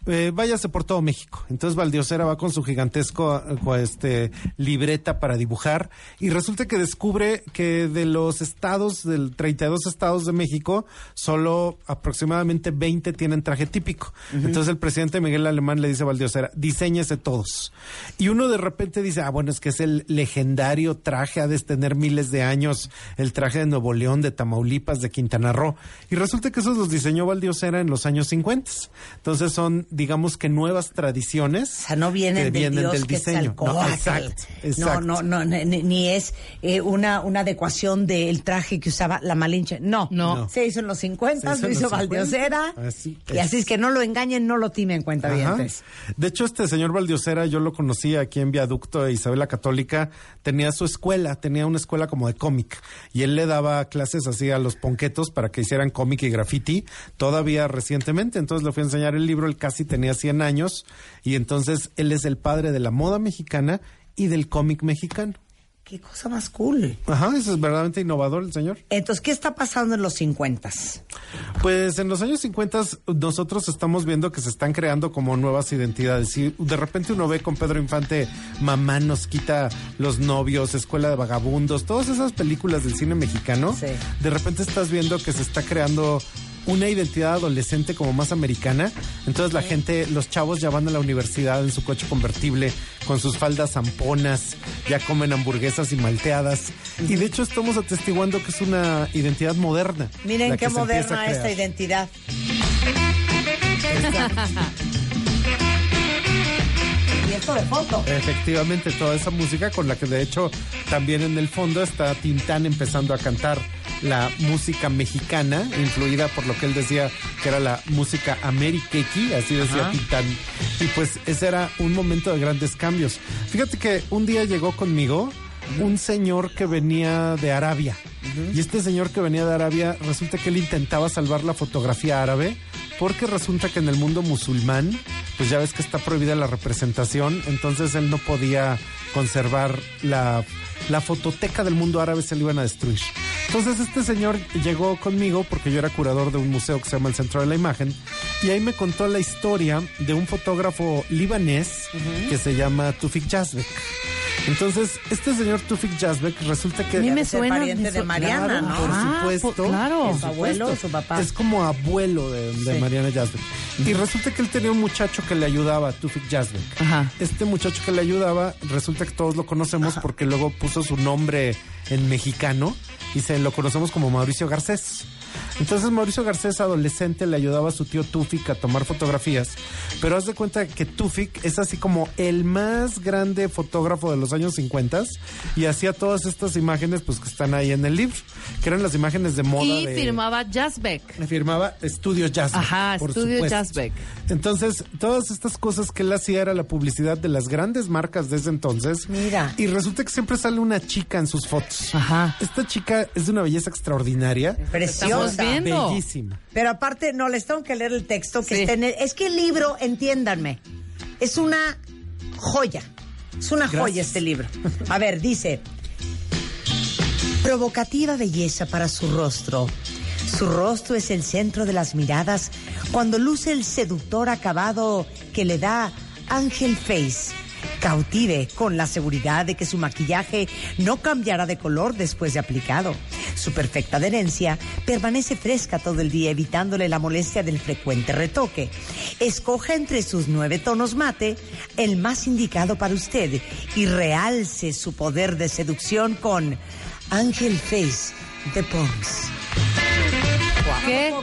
eh, váyase por todo México. Entonces Valdiosera va con su gigantesco eh, este, libreta para dibujar y resulta que descubre que de los estados, del 32 estados de México, solo aproximadamente 20 tienen traje típico. Entonces el presidente Miguel Alemán le dice a Valdiosera, diseñese todos. Y uno de repente dice, ah, bueno, es que es el legendario traje, ha de tener miles de años, el traje de Nuevo León, de Tamaulipas, de Quintana Roo. Y resulta que esos los diseñó Valdiosera en los años 50. Entonces son, digamos que nuevas tradiciones. O sea, no vienen que del vienen dios del diseño. No, exacto, No, no, no, ni, ni es eh, una, una adecuación del traje que usaba la Malinche. No, No. Se hizo en los 50, Se hizo lo en hizo los 50. Valdiosera. Así y así es que no lo engañen, no lo timen, cuenta Ajá. De hecho, este señor Valdiosera, yo lo conocí aquí en Viaducto de Isabel la Católica, tenía su escuela, tenía una escuela como de cómic, y él le daba clases así a los ponquetos para que hicieran cómic y graffiti, todavía recientemente, entonces le fui a enseñar el libro, él casi tenía 100 años, y entonces él es el padre de la moda mexicana y del cómic mexicano. Qué cosa más cool. Ajá, eso es verdaderamente innovador el señor. Entonces, ¿qué está pasando en los 50? Pues en los años 50 nosotros estamos viendo que se están creando como nuevas identidades. Y de repente uno ve con Pedro Infante, Mamá nos quita los novios, Escuela de Vagabundos, todas esas películas del cine mexicano. Sí. De repente estás viendo que se está creando una identidad adolescente como más americana. Entonces la gente, los chavos ya van a la universidad en su coche convertible con sus faldas zamponas, ya comen hamburguesas y malteadas. Y de hecho estamos atestiguando que es una identidad moderna. Miren qué moderna esta identidad. De foto. Efectivamente, toda esa música con la que de hecho también en el fondo está Tintán empezando a cantar la música mexicana, influida por lo que él decía que era la música ameriquequi, así decía Ajá. Tintán. Y pues ese era un momento de grandes cambios. Fíjate que un día llegó conmigo un señor que venía de Arabia. Y este señor que venía de Arabia, resulta que él intentaba salvar la fotografía árabe porque resulta que en el mundo musulmán, pues ya ves que está prohibida la representación, entonces él no podía conservar la, la fototeca del mundo árabe, se le iban a destruir. Entonces este señor llegó conmigo porque yo era curador de un museo que se llama el Centro de la Imagen y ahí me contó la historia de un fotógrafo libanés que se llama Tufik Yazbek. Entonces, este señor Tufik Yazbek resulta que... A mí me suena. pariente me de Mariana, Claro, ¿no? Por Ah, supuesto. por- claro. por ¿Su abuelo supuesto. su papá? Es como abuelo de, de Sí. Mariana Yazbek. Y resulta que él tenía un muchacho que le ayudaba, Tufik Yazbek. Ajá. Este muchacho que le ayudaba, resulta que todos lo conocemos porque luego puso su nombre en mexicano y se lo conocemos como Mauricio Garcés. Entonces Mauricio Garcés, adolescente, le ayudaba a su tío Tufik a tomar fotografías, pero haz de cuenta que Tufik es así como el más grande fotógrafo de los años 50 y hacía todas estas imágenes pues que están ahí en el libro, que eran las imágenes de moda Y de... firmaba Jazzbeck. Le firmaba Estudios Jazzbeck. Ajá, Estudio. Jazzbeck. Entonces, todas estas cosas que él hacía era la publicidad de las grandes marcas de ese entonces. Mira. Y resulta que siempre sale una chica en sus fotos. Ajá. Esta chica es de una belleza extraordinaria. Preciosa. Viendo. Bellísima. Pero aparte, no, les tengo que leer el texto que Sí. está en el... Es que el libro, entiéndanme, es una joya. Es una joya este libro. A ver, dice... Provocativa belleza para su rostro. Su rostro es el centro de las miradas cuando luce el seductor acabado que le da Angel Face. Cautive con la seguridad de que su maquillaje no cambiará de color después de aplicado. Su perfecta adherencia permanece fresca todo el día evitándole la molestia del frecuente retoque. Escoja entre sus nueve tonos mate el más indicado para usted y realce su poder de seducción con Angel Face de Pons. ¿Qué?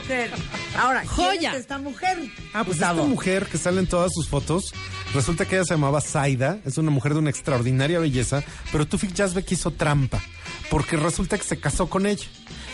Ahora, ¿quién Joya. es esta mujer? Ah, pues Gustavo. esta mujer que sale en todas sus fotos, resulta que ella se llamaba Zaida, es una mujer de una extraordinaria belleza, pero Tufik Yazbek hizo trampa, porque resulta que se casó con ella.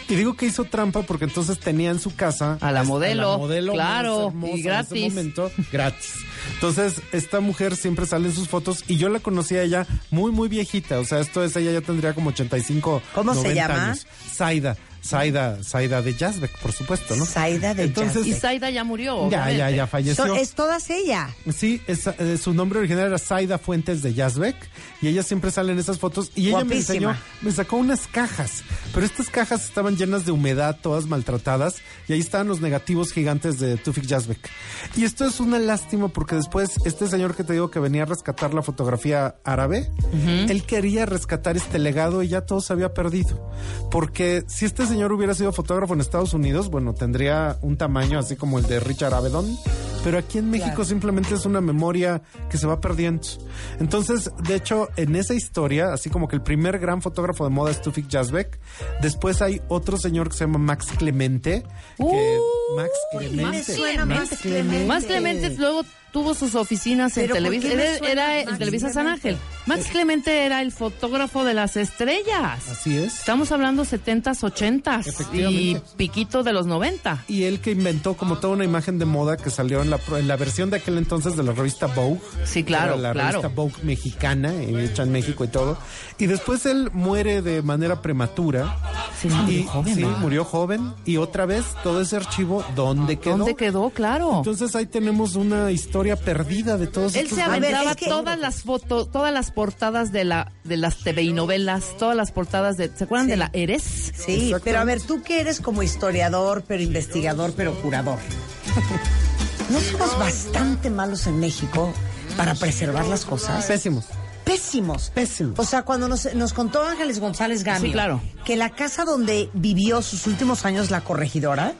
Y digo que hizo trampa porque entonces tenía en su casa A la modelo, modelo claro, más hermosa y en gratis. ese momento, gratis. Entonces, esta mujer siempre sale en sus fotos y yo la conocí a ella muy, muy viejita. O sea, esto es, ella ya tendría como 85, ¿Cómo se 90 llama? años. Zaida, Zaida, Zaida de Yazbek, por supuesto, ¿no? Zaida de Entonces, Y Zaida ya murió. ya, obviamente. ya, ya falleció. So- es todas ella. Sí, es, eh, su nombre original era Zaida Fuentes de Yazbek y ella siempre sale en esas fotos y ella me enseñó, me sacó unas cajas, pero estas cajas estaban llenas de humedad, todas maltratadas y ahí estaban los negativos gigantes de Tufik Yazbek. Y esto es una lástima porque después este señor que te digo que venía a rescatar la fotografía árabe, él quería rescatar este legado y ya todo se había perdido. Porque si este señor hubiera sido fotógrafo en Estados Unidos, bueno, tendría un tamaño así como el de Richard Avedon, pero aquí en México simplemente es una memoria que se va perdiendo. Entonces, de hecho, en esa historia, así como que el primer gran fotógrafo de moda es Tufik Yazbek, después hay otro señor que se llama Max Clemente, que Max Clemente. suena Max Clemente? Más Clemente luego tuvo sus oficinas en ¿Pero por Televisa. Era, era en Televisa San? Ángel. Max Clemente era el fotógrafo de las estrellas. Así es. Estamos hablando 70s, 80s y piquito de los 90. Y él que inventó como toda una imagen de moda que salió en la, pro- en la versión de aquel entonces de la revista Vogue. Sí, claro, La claro. revista Vogue mexicana, eh, hecha en México y todo. Y después él muere de manera prematura. Sí, murió y, joven, sí, murió joven. Y otra vez todo ese archivo, ¿dónde quedó? ¿Dónde quedó? Claro. Entonces ahí tenemos una historia perdida de todos Él estos se aventaba es que- todas las fotos, todas las portadas de la de las TV y novelas, todas las portadas de ¿se acuerdan Sí. de la Eres? Sí, pero a ver, tú que eres como historiador, pero investigador, pero curador. ¿No somos bastante malos en México para preservar las cosas? Pésimos. Pésimos. Pésimos. O sea, cuando nos, nos contó Ángeles González Gamio Sí, claro. que la casa donde vivió sus últimos años la corregidora,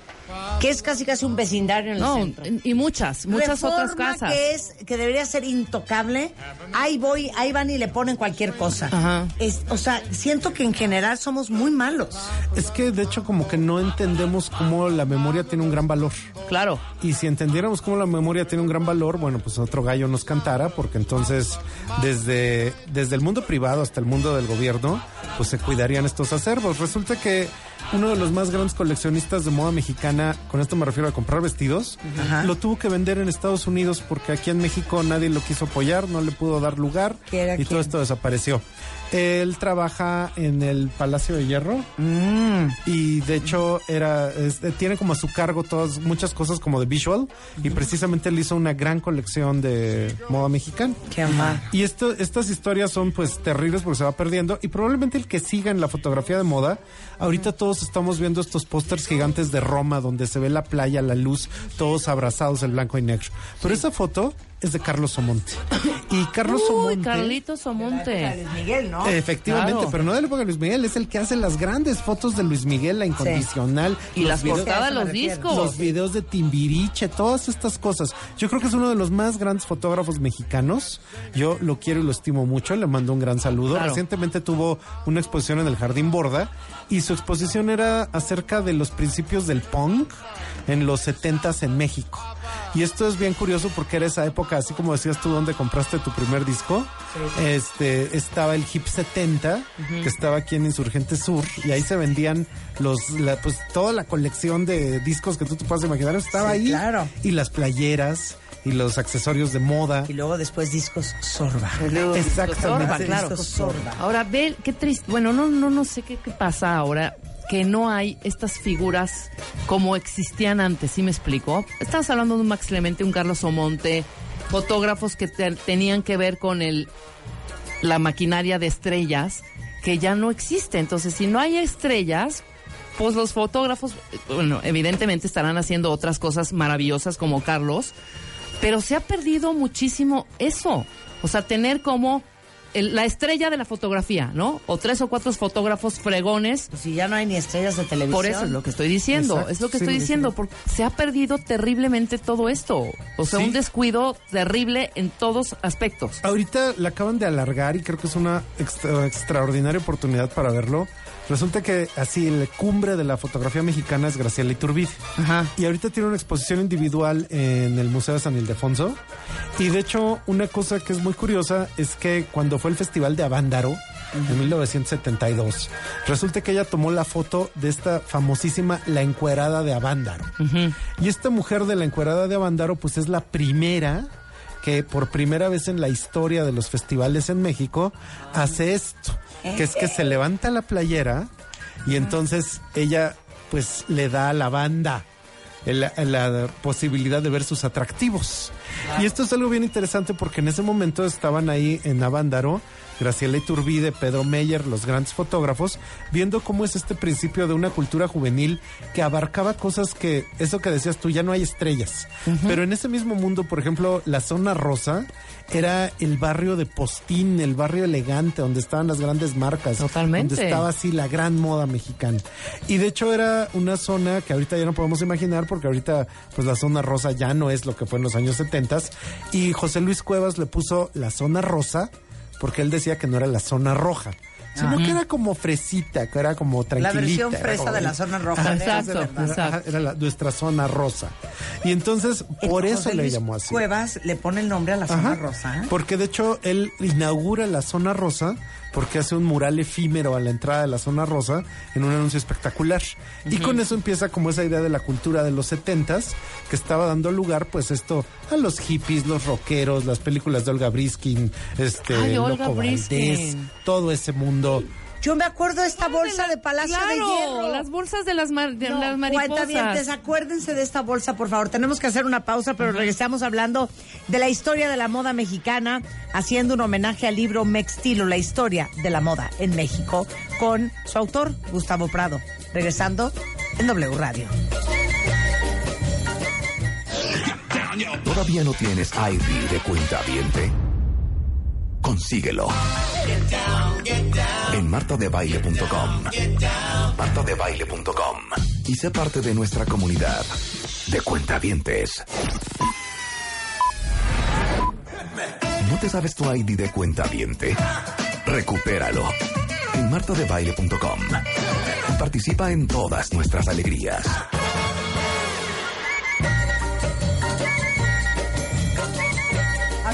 que es casi casi un vecindario en el No, centro. y muchas, muchas Reforma otras casas. que es que debería ser intocable. Ahí voy, ahí van y le ponen cualquier cosa. Ajá. Es, o sea, siento que en general somos muy malos. Es que de hecho como que no entendemos cómo la memoria tiene un gran valor. Claro. Y si entendiéramos cómo la memoria tiene un gran valor, bueno, pues otro gallo nos cantara, porque entonces desde, desde el mundo privado hasta el mundo del gobierno, pues se cuidarían estos acervos. Resulta que uno de los más grandes coleccionistas de moda mexicana, con esto me refiero a comprar vestidos, Ajá. lo tuvo que vender en Estados Unidos porque aquí en México nadie lo quiso apoyar, no le pudo dar lugar ¿Qué era y quién? todo esto desapareció. Él trabaja en el Palacio de Hierro Mm. y de hecho era es- eh, tiene como a su cargo todas muchas cosas como de visual y precisamente él hizo una gran colección de moda mexicana. Qué mal. Y esto, estas historias son pues terribles porque se va perdiendo y probablemente el que siga en la fotografía de moda, ahorita todos estamos viendo estos pósters gigantes de Roma donde se ve la playa, la luz, todos abrazados el blanco y negro. Pero esa foto es de Carlos Omonte. Y Carlos Uy, Omonte... Carlitos Omonte. Luis Miguel, ¿no? Efectivamente, Claro. pero no de la época de Luis Miguel, es el que hace las grandes fotos de Luis Miguel, la incondicional. Y las portadas de los discos. los videos de Timbiriche, todas estas cosas. Yo creo que es uno de los más grandes fotógrafos mexicanos. Yo lo quiero y lo estimo mucho. Le mando un gran saludo. Claro. Recientemente tuvo una exposición en el Jardín Borda y su exposición era acerca de los principios del punk en los 70s en México. Y esto es bien curioso porque era esa época, así como decías tú, donde compraste tu primer disco. Este estaba el Hip 70, que estaba aquí en Insurgente Sur, y ahí se vendían los, la- pues toda la colección de discos que tú te puedas imaginar estaba Sí, ahí. claro. Y las playeras y los accesorios de moda. Y luego después discos Sorba. Exactamente. Sorba, claro. Discos Sorba. Ahora, ve, qué triste. Bueno, no, no, no sé qué, qué pasa ahora que no hay estas figuras como existían antes, ¿sí me explico? Estamos hablando de un Max Clemente, un Carlos Omonte, fotógrafos que te- tenían que ver con el la maquinaria de estrellas que ya no existe. Entonces, si no hay estrellas, pues los fotógrafos, eh, bueno, evidentemente estarán haciendo otras cosas maravillosas como Carlos, pero se ha perdido muchísimo eso. O sea, tener como el- la estrella de la fotografía, ¿no? O tres o cuatro fotógrafos fregones. Pues si ya no hay ni estrellas de televisión. Por eso es lo que estoy diciendo, Exacto, es lo que sí, estoy diciendo, sí. porque se ha perdido terriblemente todo esto. O sea, Sí. un descuido terrible en todos aspectos. Ahorita la acaban de alargar y creo que es una extra- extraordinaria oportunidad para verlo. Resulta que así la cumbre de la fotografía mexicana es Graciela Iturbide. Ajá. Y ahorita tiene una exposición individual en el Museo de San Ildefonso. Y de hecho, una cosa que es muy curiosa es que cuando fue el Festival de Avándaro, en 1972, resulta que ella tomó la foto de esta famosísima La Encuerada de Avándaro. Y esta mujer de La Encuerada de Avándaro, pues es la primera que por primera vez en la historia de los festivales en México hace esto, que es que se levanta la playera y entonces ella pues le da a la banda la posibilidad de ver sus atractivos. Y esto es algo bien interesante porque en ese momento estaban ahí en Avándaro, Graciela Iturbide, Pedro Meyer, los grandes fotógrafos, viendo cómo es este principio de una cultura juvenil que abarcaba cosas que, eso que decías tú, ya no hay estrellas. Pero en ese mismo mundo, por ejemplo, la zona rosa era el barrio de Postín, el barrio elegante, donde estaban las grandes marcas. Totalmente. Donde estaba así la gran moda mexicana. Y de hecho era una zona que ahorita ya no podemos imaginar porque ahorita pues la zona rosa ya no es lo que fue en los años 70 y José Luis Cuevas le puso la zona rosa porque él decía que no era la zona roja. Sino que era como fresita, que era como La tranquilita. versión era fresa como- de la zona roja. ¿no? Exacto, Era la- nuestra zona rosa. Y entonces, por eso le Luis llamó así. Cuevas le pone el nombre a la zona rosa. ¿eh? Porque de hecho él inaugura la zona rosa porque hace un mural efímero a la entrada de la zona rosa en un anuncio espectacular. Y con eso empieza como esa idea de la cultura de los setentas que estaba dando lugar pues esto a los hippies, los rockeros, las películas de Olga Briskin, este Ay, Olga Loco Valdés, Briskin. todo ese mundo. Yo me acuerdo de esta bolsa de Palacio claro, de Hierro. las bolsas de las, mar- de No, las mariposas. cuentavientes, acuérdense de esta bolsa, por favor. Tenemos que hacer una pausa, pero regresamos hablando de la historia de la moda mexicana, haciendo un homenaje al libro Mextilo, la historia de la moda en México, con su autor, Gustavo Prado. Regresando en W Radio. ¿Todavía no tienes ID de cuenta viente? Consíguelo. En martadebaile.com. martadebaile.com. Y sé parte de nuestra comunidad de cuentavientes. ¿No te sabes tu ID de cuentaviente? Recupéralo en martadebaile.com. Participa en todas nuestras alegrías.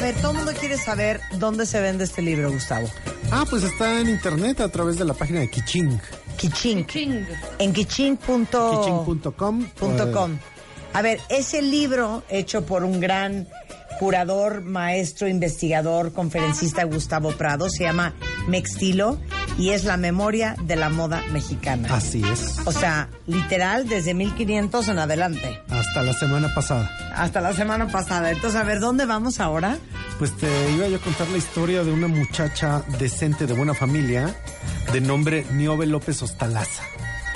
Ver, todo el mundo quiere saber dónde se vende este libro, Gustavo. Ah, pues está en internet a través de la página de Kiching. Kichink. Ching. En kichink.com. Kitchen.com. Punto com. A ver, ese libro hecho por un gran curador, maestro, investigador, conferencista Gustavo Prado se llama Mextilo y es la memoria de la moda mexicana. Así es. O sea, literal desde 1500 en adelante, Hasta la semana pasada. hasta la semana pasada. Entonces, a ver, ¿dónde vamos ahora? Pues te iba yo a contar la historia de una muchacha decente de buena familia de nombre Niobe López Ostalaza.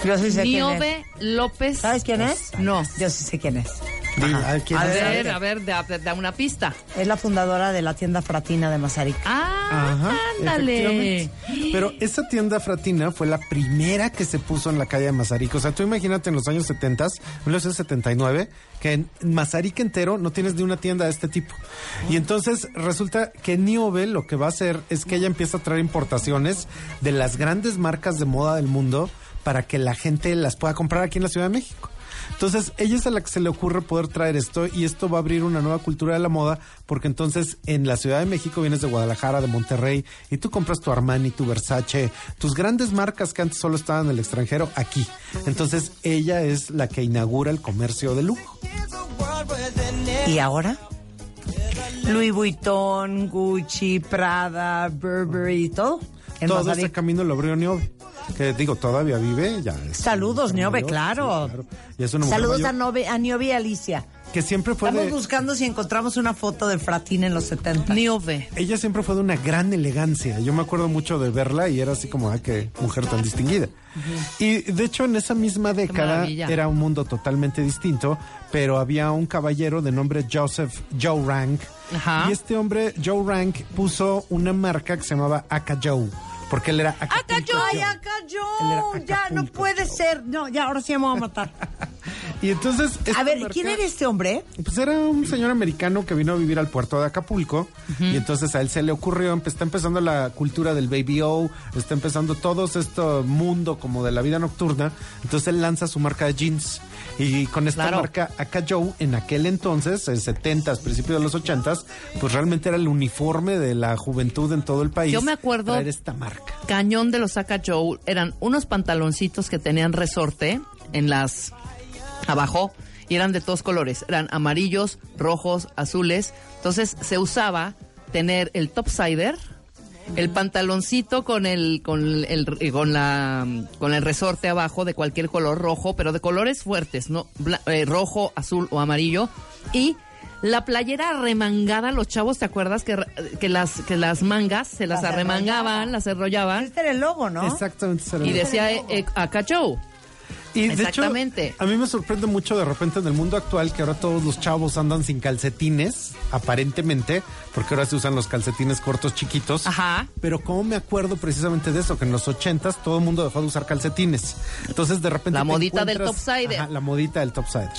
Yo sí sé quién es. Niobe López. ¿Sabes quién es? No. Yo sí sé quién es. ¿a quién A es? ver, a ver, da, da una pista. Es la fundadora de la tienda Fratina de Mazarik. Ah, Ajá, ándale. efectivamente. Pero esa tienda fratina fue la primera que se puso en la calle de Mazarik. O sea, tú imagínate en los años 70, 1979, que en Mazarik entero no tienes ni una tienda de este tipo. Y entonces resulta que Niobe lo que va a hacer es que ella empieza a traer importaciones de las grandes marcas de moda del mundo para que la gente las pueda comprar aquí en la Ciudad de México. Entonces, ella es a la que se le ocurre poder traer esto y esto va a abrir una nueva cultura de la moda porque entonces en la Ciudad de México vienes de Guadalajara, de Monterrey y tú compras tu Armani, tu Versace, tus grandes marcas que antes solo estaban en el extranjero aquí. Entonces, ella es la que inaugura el comercio de lujo. ¿Y ahora? Louis Vuitton, Gucci, Prada, Burberry, todo. Todo Mazarik. ese camino lo abrió Niobe, que digo, todavía vive, ya. es- Saludos, Niobe, claro. sí, claro. Y es una Saludos mayor a Niobe y Alicia. Que siempre fue Estamos de... buscando si encontramos una foto de Fratina en los 70. Niobe. Ella siempre fue de una gran elegancia. Yo me acuerdo mucho de verla y era así como, ah, qué mujer tan distinguida. Y de hecho, en esa misma década era un mundo totalmente distinto, pero había un caballero de nombre Joseph Joe Rank. Ajá. Y este hombre, Joe Rank, puso una marca que se llamaba Aka Joe, porque él era Acapulco Ay, yo, Él era ya no puede Joe. ser. No, ya, ahora sí me voy a matar. Y entonces. A ver, marca- ¿quién era este hombre? Pues era un señor americano que vino a vivir al puerto de Acapulco y entonces a él se le ocurrió, está empezando la cultura del baby O, está empezando todo este mundo como de la vida nocturna, entonces él lanza su marca de jeans y con esta Claro. marca Aka Joe en aquel entonces, en 70s, principios de los 80s, pues realmente era el uniforme de la juventud en todo el país. Yo me acuerdo- traer esta marca. Cañón de los Saca Joe eran unos pantaloncitos que tenían resorte en las abajo y eran de todos colores, eran amarillos, rojos, azules. Entonces se usaba tener el topsider, el pantaloncito con el con el eh, con la con el resorte abajo de cualquier color rojo, pero de colores fuertes, no Bla- eh, rojo, azul o amarillo y la playera remangada, los chavos, ¿te acuerdas que, que las que las mangas se las, Las arremangaban, las enrollaban Este era el logo, ¿no? Exactamente. y decía eh, eh, Joe. Y de hecho, Exactamente. a mí me sorprende mucho de repente en el mundo actual que ahora todos los chavos andan sin calcetines, aparentemente, porque ahora se usan los calcetines cortos chiquitos. Ajá. Pero como me acuerdo precisamente de eso, que en los ochentas todo el mundo dejó de usar calcetines. Entonces de repente... La modita del topsider. Ajá, la modita del topsider.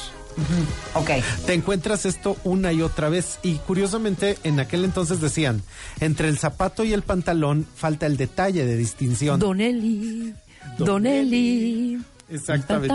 Ok. Te encuentras esto una y otra vez. Y curiosamente, en aquel entonces decían, entre el zapato y el pantalón falta el detalle de distinción. Donelli, Donelli. Exactamente.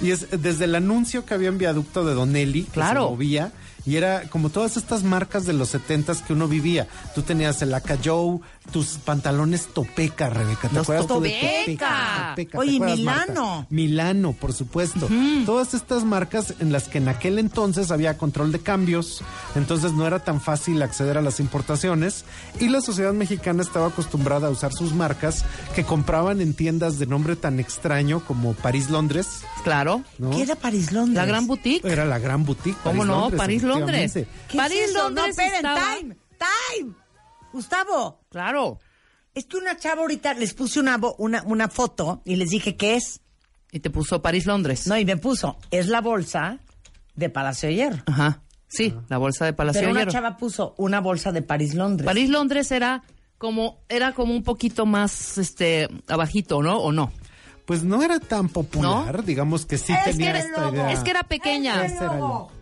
Y es desde el anuncio que había en viaducto de Donelli, que Claro. se movía, y era como todas estas marcas de los setentas que uno vivía. Tú tenías el Aka Joe, tus pantalones Topeca, Rebeca. ¿Te Los acuerdas tú de Topeca. Topeca, ¿te Oye, Milano. Marta? Milano, por supuesto. Todas estas marcas en las que en aquel entonces había control de cambios, entonces no era tan fácil acceder a las importaciones y la sociedad mexicana estaba acostumbrada a usar sus marcas que compraban en tiendas de nombre tan extraño como París, Londres. Claro. ¿no? ¿Qué era París Londres? La gran boutique. Era la gran boutique. ¿Cómo no? Londres, París, Londres. efectivamente. ¿Qué París? Londres No, esperen, estaba- time, time. Gustavo, Claro. es que una chava ahorita les puse una, bo- una, una foto y les dije qué es. Y te puso París, Londres. No, y me puso, es la bolsa de Palacio de Hierro. Ajá. Sí, la bolsa de Palacio Pero de una Hierro. chava puso una bolsa de París Londres. París, Londres era como era como un poquito más este abajito, ¿no? ¿O no? Pues no era tan popular, digamos que sí Es que tenía era el esta logo. idea. Es que era pequeña. Era el logo.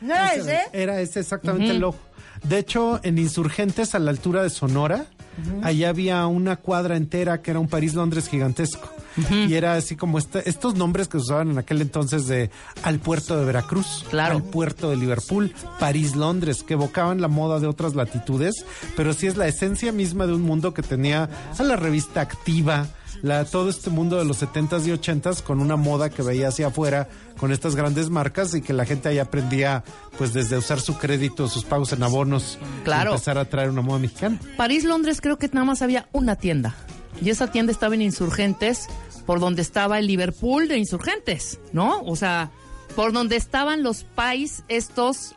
¿No era Ese era- Era ese exactamente el logo. De hecho, en Insurgentes, a la altura de Sonora, allá había una cuadra entera que era un París-Londres gigantesco. Y era así como este- estos nombres que se usaban en aquel entonces de al puerto de Veracruz, Claro. al puerto de Liverpool, París-Londres, que evocaban la moda de otras latitudes, pero sí es la esencia misma de un mundo que tenía a la revista activa, la, todo este mundo de los 70s y 80s con una moda que veía hacia afuera con estas grandes marcas y que la gente ahí aprendía pues desde usar su crédito, sus pagos en abonos, Claro. y empezar a traer una moda mexicana. París, Londres, creo que nada más había una tienda. Y esa tienda estaba en Insurgentes, por donde estaba el Liverpool de Insurgentes, ¿no? O sea, por donde estaban los pais estos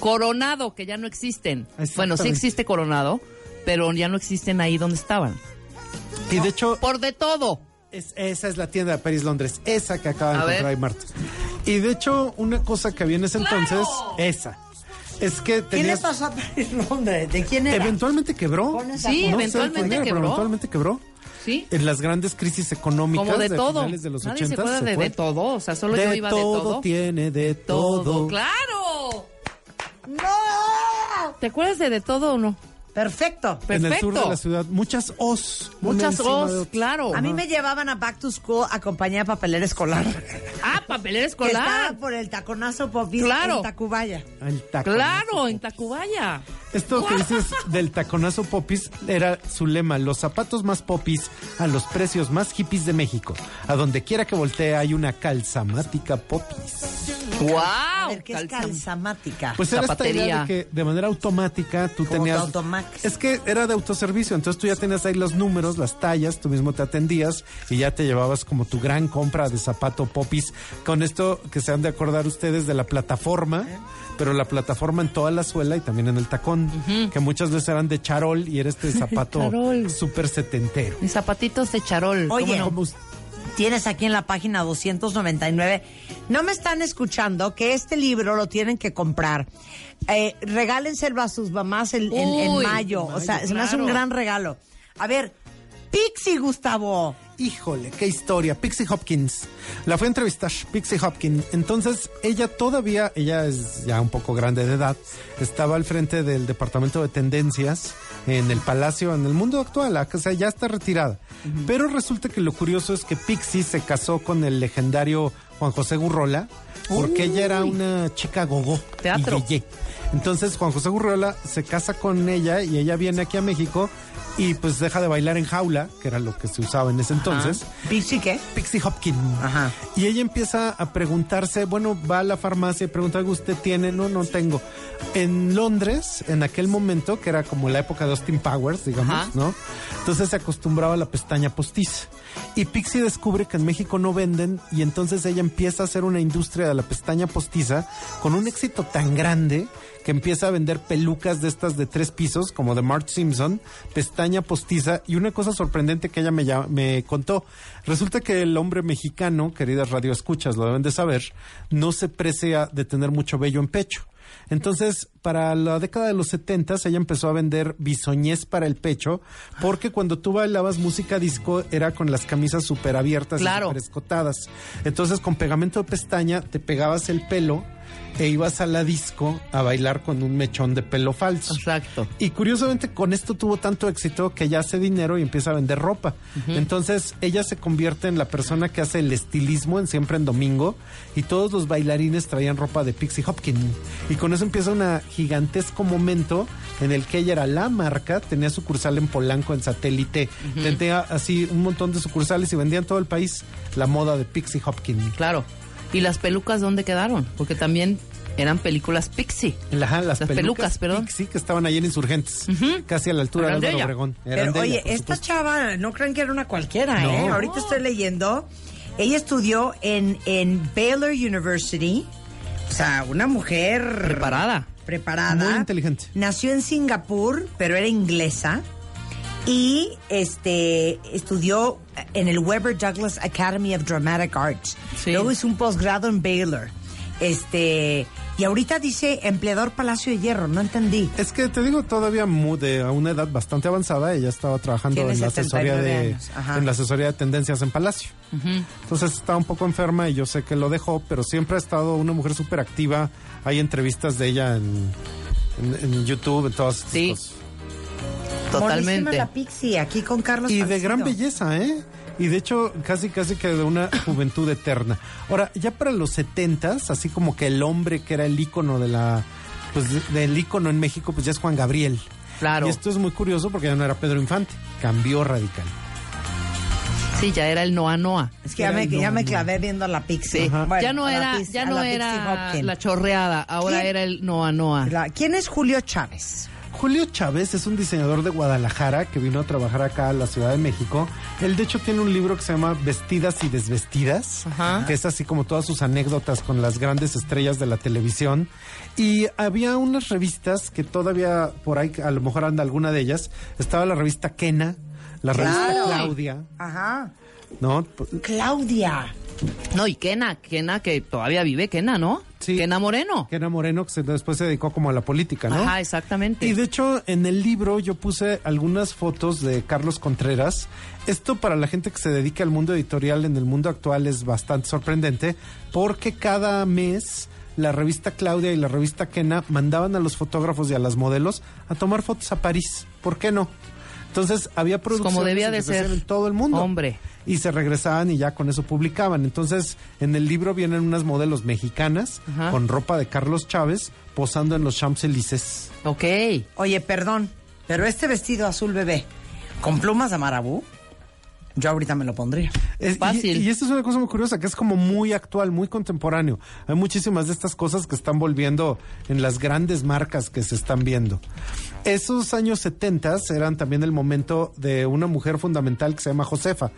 Coronado, que ya no existen. Bueno, sí existe Coronado, pero ya no existen ahí donde estaban. Y de hecho, Por de todo. Es- esa es la tienda de París Londres, esa que acaba de A encontrar ahí Marta. Y de hecho, una cosa que había en ese entonces, esa, es que ¿Qué le tenías... pasó a Paris Londres? ¿De quién era? Eventualmente quebró. Sí. No eventualmente quién era, pero quebró. eventualmente quebró. Sí. En las grandes crisis económicas Como de todo. finales de los Nadie 80 se acuerda de, de todo. O sea, solo de yo iba todo de todo. tiene de todo. Todo. ¡Claro! ¡No! ¿Te acuerdas de de todo o no? Perfecto. En el sur de Perfecto. la ciudad, muchas os. Muchas os, claro. A mí me llevaban a Back to School a compañía de papelera escolar. Ah, papelera Que estaba escolar. por el taconazo popis Claro. en Tacubaya. El taconazo. Claro, en Tacubaya. Esto que dices del taconazo popis era su lema, los zapatos más popis a los precios más hippies de México. A donde quiera que voltee hay una calzamática popis. A ¡Wow! ver, ¿qué es calzamática? Pues era esta Zapatería. idea de que de manera automática tú Como tenías... de Automax. Es que era de autoservicio, entonces tú ya tenías ahí los números, las tallas, tú mismo te atendías y ya te llevabas como tu gran compra de zapato popis. Con esto que se han de acordar ustedes de la plataforma, pero la plataforma en toda la suela y también en el tacón, que muchas veces eran de charol y era este zapato súper setentero. Mis zapatitos de charol. ¿cómo Oye, no? Tienes aquí en la página 299. No me están escuchando que este libro lo tienen que comprar. Eh, regálenselo a sus mamás en, en- en Uy, mayo. O sea, mayo, se me hace un claro. gran regalo. A ver, Pixie, Gustavo. Híjole, qué historia. Pixie Hopkins. La fue a entrevistar, Pixie Hopkins. Entonces, ella todavía, ella es ya un poco grande de edad, estaba al frente del departamento de tendencias en el palacio, en el mundo actual, o sea, ya está retirada. Pero resulta que lo curioso es que Pixie se casó con el legendario Juan José Gurrola, porque ella era una chica gogó. Teatro. y yeye. Entonces Juan José Gurrola se casa con ella y ella viene aquí a México y pues deja de bailar en jaula, que era lo que se usaba en ese entonces. ¿Pixie qué? Pixie Hopkins. Ajá. Y ella empieza a preguntarse, bueno, va a la farmacia y pregunta, "¿Algo ¿usted tiene? No, no tengo. En Londres, en aquel momento, que era como la época de Austin Powers, digamos, Ajá. ¿no? Entonces se acostumbraba a la pestaña postiza. Y Pixie descubre que en México no venden y entonces ella empieza a hacer una industria de la pestaña postiza con un éxito tan grande que empieza a vender pelucas de estas de tres pisos, como de Marge Simpson, pestaña postiza, y una cosa sorprendente que ella me, me contó. Resulta que el hombre mexicano, queridas radioescuchas, lo deben de saber, no se precia de tener mucho vello en pecho. Entonces, para la década de los 70 ella empezó a vender bisoñez para el pecho, porque cuando tú bailabas música disco era con las camisas súper abiertas Claro. y súper escotadas. Entonces, con pegamento de pestaña, te pegabas el pelo e ibas a la disco a bailar con un mechón de pelo falso. Exacto. Y curiosamente con esto tuvo tanto éxito que ella hace dinero y empieza a vender ropa. Entonces ella se convierte en la persona que hace el estilismo en Siempre en Domingo y todos los bailarines traían ropa de Pixie Hopkins. Y con eso empieza un gigantesco momento en el que ella era la marca, tenía sucursal en Polanco, en satélite, tenía así un montón de sucursales y vendía en todo el país la moda de Pixie Hopkins. Claro. ¿Y las pelucas dónde quedaron? Porque también eran películas Pixie. Ajá, las, Las pelucas, pelucas, perdón. Pixie que estaban ahí en Insurgentes, casi a la altura de Eran de Álvaro. Obregón. Eran Pero de ella, oye, esta supuesto. chava, no crean que era una cualquiera, No. ¿eh? Ahorita estoy leyendo. Ella estudió en, en Baylor University. O sea, una mujer Preparada. preparada. Muy inteligente. Nació en Singapur, pero era inglesa. Y este estudió en el Weber Douglas Academy of Dramatic Arts. Sí. Luego hizo un posgrado en Baylor. Este, y ahorita dice empleador Palacio de Hierro, no entendí. Es que te digo, todavía mu- de a una edad bastante avanzada, ella estaba trabajando en la asesoría 79 de en la asesoría de tendencias en Palacio. Entonces estaba un poco enferma y yo sé que lo dejó, pero siempre ha estado una mujer súper activa. Hay entrevistas de ella en, en, en YouTube, en todas estas Sí. cosas. Totalmente. la Pixie, aquí con Carlos Y de gran belleza, ¿eh? Y de hecho, casi, casi que de una juventud eterna. Ahora, ya para los setentas, así como que el hombre que era el ícono de la, pues de- del ícono en México, pues ya es Juan Gabriel. Claro. Y esto es muy curioso porque ya no era Pedro Infante, cambió radical. Sí, ya era el Noa Noa. Es que ya me, ya me clavé viendo a la Pixie. Sí, Bueno, ya no la era, Pixie- ya no la era la chorreada, ahora ¿Quién? era el Noa Noa. La- ¿Quién es Julio Chávez? Julio Chávez es un diseñador de Guadalajara que vino a trabajar acá a la Ciudad de México. Él de hecho tiene un libro que se llama Vestidas y Desvestidas, Ajá. que es así como todas sus anécdotas con las grandes estrellas de la televisión. Y había unas revistas que todavía por ahí, a lo mejor anda alguna de ellas. Estaba la revista Kena, la revista Claro. Claudia, Ajá. ¿No? Claudia. No, y Kena, Kena que todavía vive, Kena, ¿no? Sí. Kena Moreno. Kena Moreno, que se- después se dedicó como a la política, ¿no? Ajá, exactamente. Y de hecho, en el libro yo puse algunas fotos de Carlos Contreras. Esto para la gente que se dedica al mundo editorial en el mundo actual es bastante sorprendente, porque cada mes la revista Claudia y la revista Kena mandaban a los fotógrafos y a las modelos a tomar fotos a París. ¿Por qué no? Entonces había producciones como debía de ser. en todo el mundo. Hombre. Y se regresaban y ya con eso publicaban. Entonces, en el libro vienen unas modelos mexicanas Ajá. con ropa de Carlos Chávez posando en los Champs-Élysées. Ok. Oye, perdón, pero este vestido azul bebé con plumas de marabú, yo ahorita me lo pondría. Es- y- Fácil. Y, esto es una cosa muy curiosa, que es como muy actual, muy contemporáneo. Hay muchísimas de estas cosas que están volviendo en las grandes marcas que se están viendo. Esos años 70 eran también el momento de una mujer fundamental que se llama Josefa.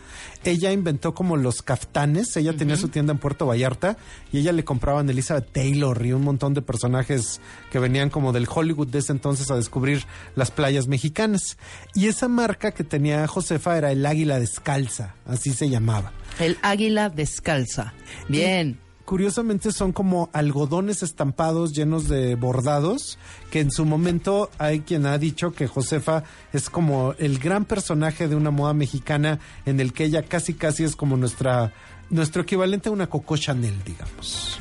Ella inventó como los caftanes, ella tenía su tienda en Puerto Vallarta y ella le compraban Elizabeth Taylor y un montón de personajes que venían como del Hollywood de ese entonces a descubrir las playas mexicanas. Y esa marca que tenía Josefa era el Águila Descalza, así se llamaba. El águila descalza. Bien. Curiosamente son como algodones estampados llenos de bordados, que en su momento hay quien ha dicho que Josefa es como el gran personaje de una moda mexicana en el que ella casi casi es como nuestra nuestro equivalente a una Coco Chanel, digamos.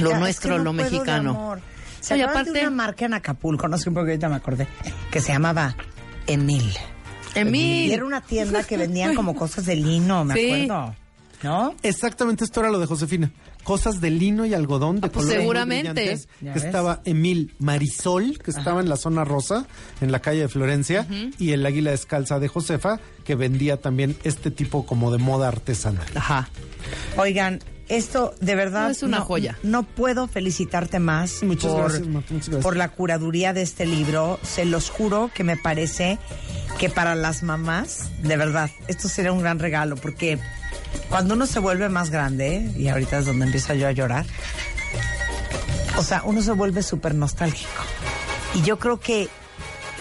Lo Ya, es nuestro, que no lo mexicano. amor. ¿Se Oye, acuerdan de aparte- una marca en Acapulco? No sé por qué ahorita me acordé. Que se llamaba Emil. Emil. Y era una tienda que vendían como cosas de lino, me Sí. acuerdo. ¿No? Exactamente esto era lo de Josefina. Cosas de lino y algodón de Ah, pues colores seguramente. Que ves. estaba Emil Marisol, que estaba en la zona rosa, en la calle de Florencia, y el águila descalza de Josefa, que vendía también este tipo como de moda artesanal. Ajá. Oigan, esto de verdad No, es una joya. No puedo felicitarte más Muchas por, gracias, muchas gracias. por la curaduría de este libro. Se los juro que me parece que para las mamás, de verdad, esto sería un gran regalo porque cuando uno se vuelve más grande, y ahorita es donde empiezo yo a llorar, o sea, uno se vuelve súper nostálgico. Y yo creo que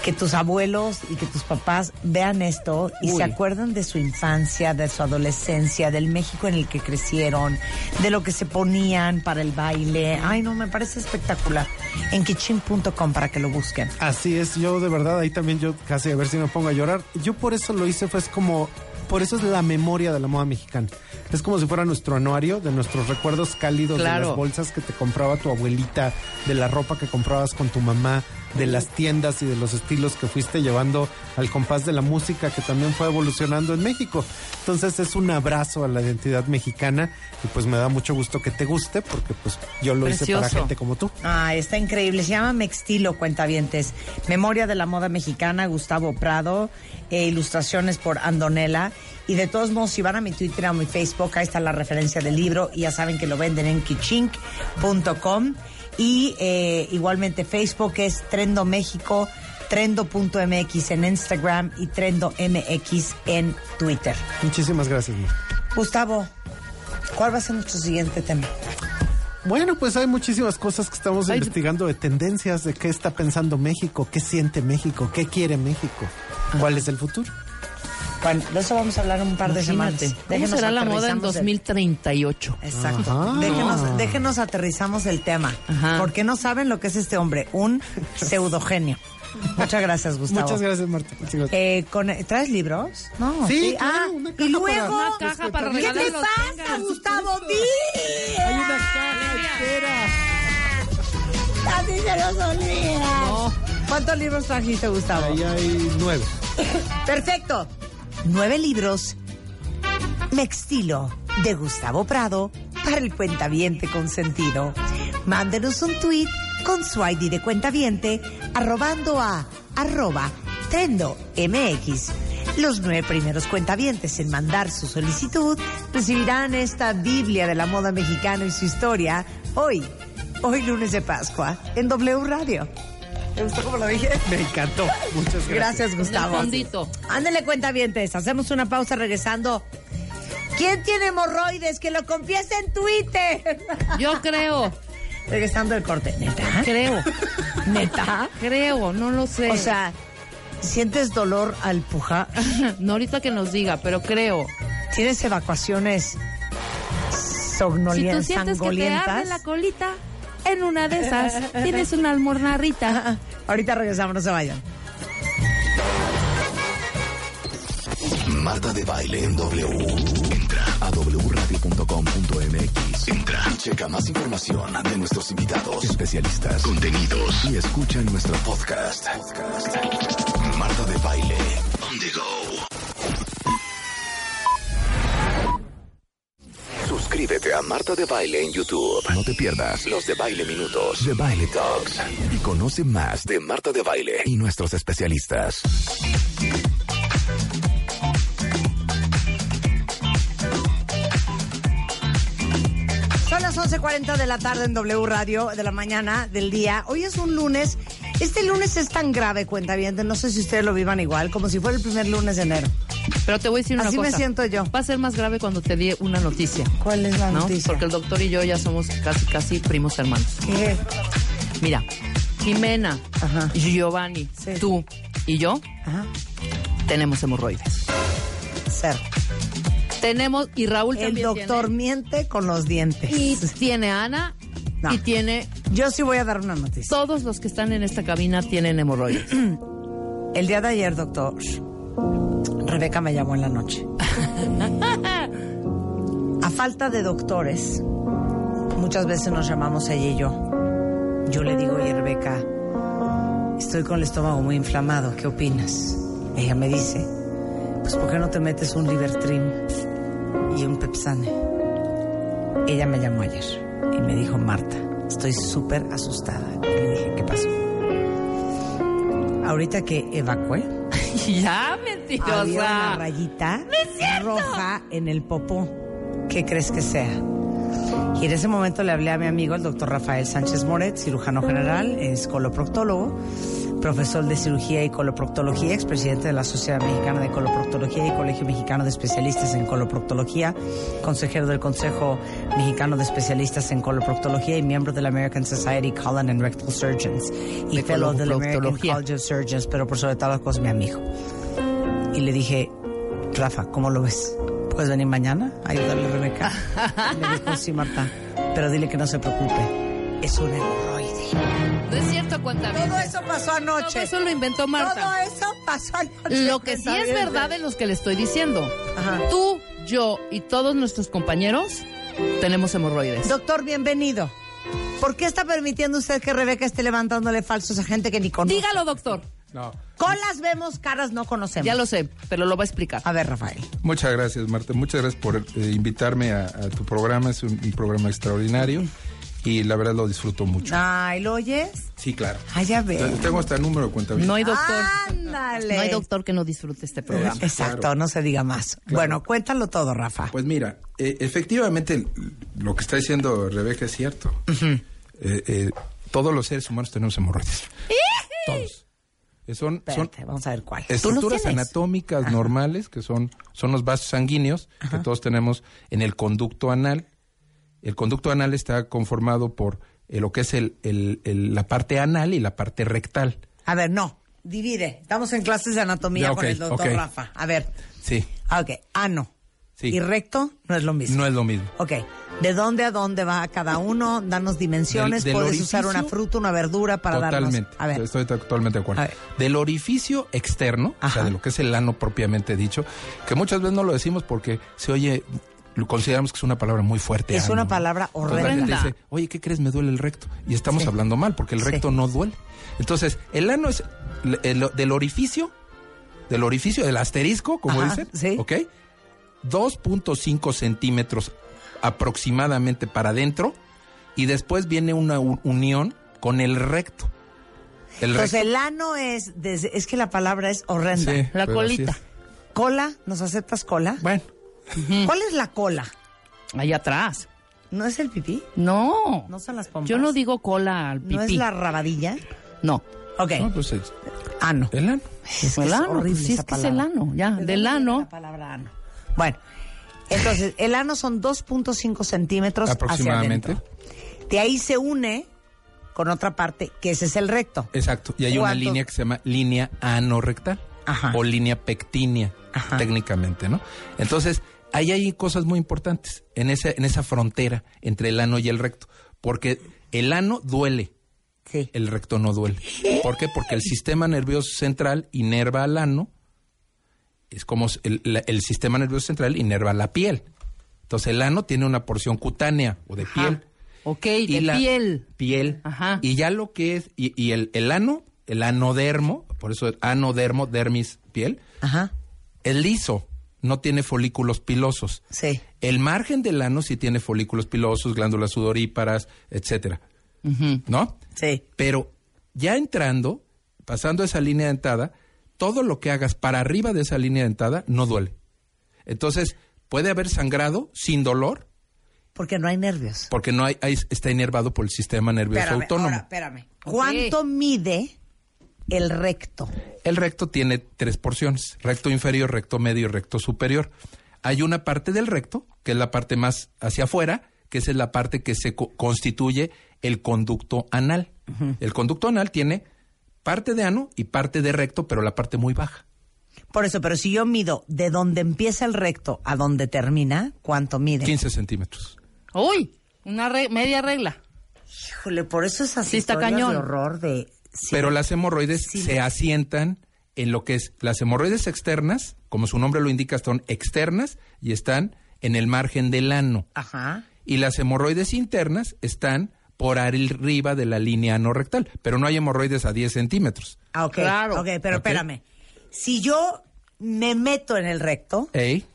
que tus abuelos y que tus papás vean esto y Uy. se acuerdan de su infancia, de su adolescencia, del México en el que crecieron, de lo que se ponían para el baile. Ay, no, me parece espectacular. En kitchen.com para que lo busquen. Así es, yo de verdad ahí también yo casi a ver si me pongo a llorar. Yo por eso lo hice, fue es como, por eso es la memoria de la moda mexicana. Es como si fuera nuestro anuario de nuestros recuerdos cálidos de las bolsas que te compraba tu abuelita, de la ropa que comprabas con tu mamá, de las tiendas y de los estilos que fuiste llevando al compás de la música que también fue evolucionando en México. Entonces es un abrazo a la identidad mexicana y pues me da mucho gusto que te guste porque pues yo lo hice para gente como tú. Ah, está increíble. Se llama Mextilo, cuentavientes. Memoria de la moda mexicana, Gustavo Prado. eh, ilustraciones por Andonela. Y de todos modos, si van a mi Twitter o a mi Facebook, ahí está la referencia del libro. Y ya saben que lo venden en kichink.com. Y eh, igualmente Facebook es Trendo México, trendo.mx en Instagram y Trendo MX en Twitter. Muchísimas gracias. Gustavo, ¿cuál va a ser nuestro siguiente tema? Bueno, pues hay muchísimas cosas que estamos investigando de tendencias, de qué está pensando México, qué siente México, qué quiere México, cuál es el futuro. Bueno, de eso vamos a hablar un par de Imagínate. semanas. ¿Cómo será la moda en aterrizamos el- 2038? Exacto. Déjenos, déjenos aterrizamos el tema. Ajá. Porque no saben lo que es este hombre, un pseudogenio. Muchas gracias, Gustavo. Muchas gracias, Marta. Muchas gracias. Eh, con, ¿Traes libros? No. Sí, claro, Ah, una caja y luego. para- Una caja para ¿Qué te pasa. Gustavo? ¡Di! Hay una caja entera. Así se los olvida. No. ¿Cuántos libros trajiste, Gustavo? Ahí hay nueve. Perfecto. Nueve libros. Mextilo de Gustavo Prado para el cuentaviente consentido. Mándenos un tweet con su ID de cuentaviente arrobando a arroba trendo MX. Los nueve primeros cuentavientes en mandar su solicitud recibirán esta Biblia de la moda mexicana y su historia hoy, hoy lunes de Pascua, en W Radio. ¿Te gustó cómo lo dije? Me encantó. Muchas gracias. Gracias, Gustavo. Ándale, cuentavientes. Hacemos una pausa regresando. ¿Quién tiene hemorroides? Que lo confiese en Twitter. Yo creo, Regresando el corte. ¿Neta? creo, ¿Neta? creo, no lo sé. O sea, ¿sientes dolor al pujar? no ahorita que nos diga, pero creo. ¿Tienes evacuaciones Si tú somnolientas, sientes que te arde la colita, en una de esas tienes una almornarrita. Ahorita regresamos, no se vayan. Marta de Baile en W. Entra a wradio.com.mx. Entra y checa más información de nuestros invitados, especialistas, contenidos y escucha nuestro podcast. Podcast. Marta de Baile on the go. A Marta de Baile en YouTube. No te pierdas los de Baile Minutos, de Baile Talks y conoce más de Marta de Baile y nuestros especialistas. Son las 11.40 de la tarde en W Radio, de la mañana, del día. Hoy es un lunes. Este lunes es tan grave, cuenta bien. No sé si ustedes lo vivan igual, como si fuera el primer lunes de enero. Pero te voy a decir una Así cosa. me siento yo. Va a ser más grave cuando te dé una noticia. ¿Cuál es la ¿no? noticia? Porque el doctor y yo ya somos casi, casi primos hermanos. ¿Qué? Mira, Jimena, Ajá. Giovanni, Sí. tú y yo Ajá. tenemos hemorroides. Ser. Tenemos, y Raúl El también doctor tiene. miente con los dientes. Y tiene Ana, No. y tiene... Yo sí voy a dar una noticia. Todos los que están en esta cabina tienen hemorroides. El día de ayer, doctor, Rebeca me llamó en la noche. A falta de doctores, muchas veces nos llamamos ella y yo. Yo le digo, oye, Rebeca, estoy con el estómago muy inflamado, ¿qué opinas? Ella me dice, pues ¿por qué no te metes un Libertrim y un Pepsane? Ella me llamó ayer y me dijo, Marta, estoy súper asustada. Y le dije, ¿qué pasó? Ahorita que evacué, ya, había una mentirosa. rayita roja en el popó. ¿Qué crees que sea? Y en ese momento le hablé a mi amigo, el doctor Rafael Sánchez Moret, cirujano general, es coloproctólogo, profesor de cirugía y coloproctología, expresidente de la Sociedad Mexicana de Coloproctología y Colegio Mexicano de Especialistas en Coloproctología, consejero del Consejo Mexicano de Especialistas en Coloproctología y miembro de la American Society Colon and Rectal Surgeons y De fellow del American. College of Surgeons, pero por sobre todas las cosas mi amigo. Y le dije, Rafa, ¿cómo lo ves? ¿Puedes venir mañana a ayudarle a Rebeca? Y me dijo, sí, Marta, pero dile que no se preocupe. Es un hemorroide. No es cierto, cuenta Todo eso pasó anoche. Todo eso lo inventó Marta. Todo eso pasó anoche. Lo que sí es verdad es lo que le estoy diciendo. Ajá. Tú, yo y todos nuestros compañeros tenemos hemorroides. Doctor, bienvenido. ¿Por qué está permitiendo usted que Rebeca esté levantándole falsos a gente que ni conoce? Dígalo, doctor. No. Colas vemos, caras no conocemos. Ya lo sé, pero lo va a explicar. A ver, Rafael. Muchas gracias, Marta. Muchas gracias por eh, invitarme a, a tu programa. Es un, un programa extraordinario y la verdad lo disfruto mucho. Ay, ¿lo oyes? Sí, claro. Ay, ya ves. Tengo hasta el número de cuenta. No hay doctor. Ándale. No hay doctor que no disfrute este programa. Exacto, no se diga más. Bueno, cuéntalo todo, Rafa. Pues mira, eh, efectivamente lo que está diciendo Rebeca es cierto. Eh, eh, todos los seres humanos tenemos hemorroides. Todos. Son, son Espérate, vamos a ver cuál. estructuras anatómicas normales, que son, son los vasos sanguíneos que todos tenemos en el conducto anal. El conducto anal está conformado por eh, lo que es el, el- el- la parte anal y la parte rectal. A ver, no. Divide. Estamos en clases de anatomía con el doctor. Rafa. A ver. Sí, Ah, Ok. Ano. Sí. Y recto no es lo mismo. no es lo mismo. Ok. ¿De dónde a dónde va cada uno? Danos dimensiones. Del- del Puedes usar una fruta, una verdura para Totalmente. darnos. A ver. Estoy totalmente de acuerdo. Del orificio externo, o sea, de lo que es el ano propiamente dicho, que muchas veces no lo decimos porque se oye, consideramos que es una palabra muy fuerte. Es ano, una ¿no? palabra Entonces la gente horrenda. dice, oye, ¿qué crees? Me duele el recto. Y estamos Sí. hablando mal porque el Sí. recto no duele. Entonces, el ano es el- el- del orificio, del orificio, del asterisco, como Ajá, dicen, sí. ¿ok? 2.5 centímetros aproximadamente para adentro y después viene una unión con el recto. El Entonces recto- el ano es, desde, es que la palabra es horrenda. Sí, La colita. ¿Cola? ¿Nos aceptas cola? Bueno. ¿Cuál es la cola? Allá atrás. ¿No es el pipí? No. ¿No son las pompas? Yo no digo cola al pipí. ¿No es la rabadilla? No. Ok. No, pues es Ano. el ano. Es que el es horrible pues sí, esa es que es el ano, ya, ¿De del viene ano. la palabra ano? Bueno, entonces, el ano son 2.5 centímetros Aproximadamente. hacia adentro. De ahí se une con otra parte, que ese es el recto. Exacto. Y hay una línea que se llama línea anorrectal Ajá. o línea pectínea, Ajá. técnicamente, ¿no? Entonces, ahí hay cosas muy importantes en esa, en esa frontera entre el ano y el recto. Porque el ano duele, Sí. el recto no duele. ¿Por qué? Porque el sistema nervioso central inerva al ano, es como el, la- el sistema nervioso central inerva la piel. Entonces el ano tiene una porción cutánea o de piel. Ok, Y de la- piel. Piel. Ajá. Y ya lo que es, y, y el, el ano, el anodermo, por eso anodermo, dermis, piel, Ajá. es liso, no tiene folículos pilosos. Sí. El margen del ano sí tiene folículos pilosos, glándulas sudoríparas, etcétera. ¿No? Sí. Pero ya entrando, pasando esa línea dentada, todo lo que hagas para arriba de esa línea dentada no duele. Entonces, puede haber sangrado sin dolor, Porque no hay nervios. porque no hay, hay- está inervado por el sistema nervioso Espérame, autónomo. ahora, espérame. ¿Cuánto mide el recto? El recto tiene tres porciones, recto inferior, recto medio y recto superior. Hay una parte del recto, que es la parte más hacia afuera, que esa es la parte que se co- constituye el conducto anal. El conducto anal tiene parte de ano y parte de recto, pero la parte muy baja. Por eso, pero si yo mido de donde empieza el recto a donde termina, ¿cuánto mide? 15 centímetros. Uy, una re- media regla. Híjole, por eso esas Sí, está historias cañón. de horror de... sí. Pero las hemorroides Sí, se asientan en lo que es las hemorroides externas, como su nombre lo indica, son externas y están en el margen del ano. Ajá. y las hemorroides internas están por arriba de la línea anorrectal, pero no hay hemorroides a 10 centímetros. Ah, ok. Claro. Ok, pero espérame. Si yo me meto en el recto, Ey,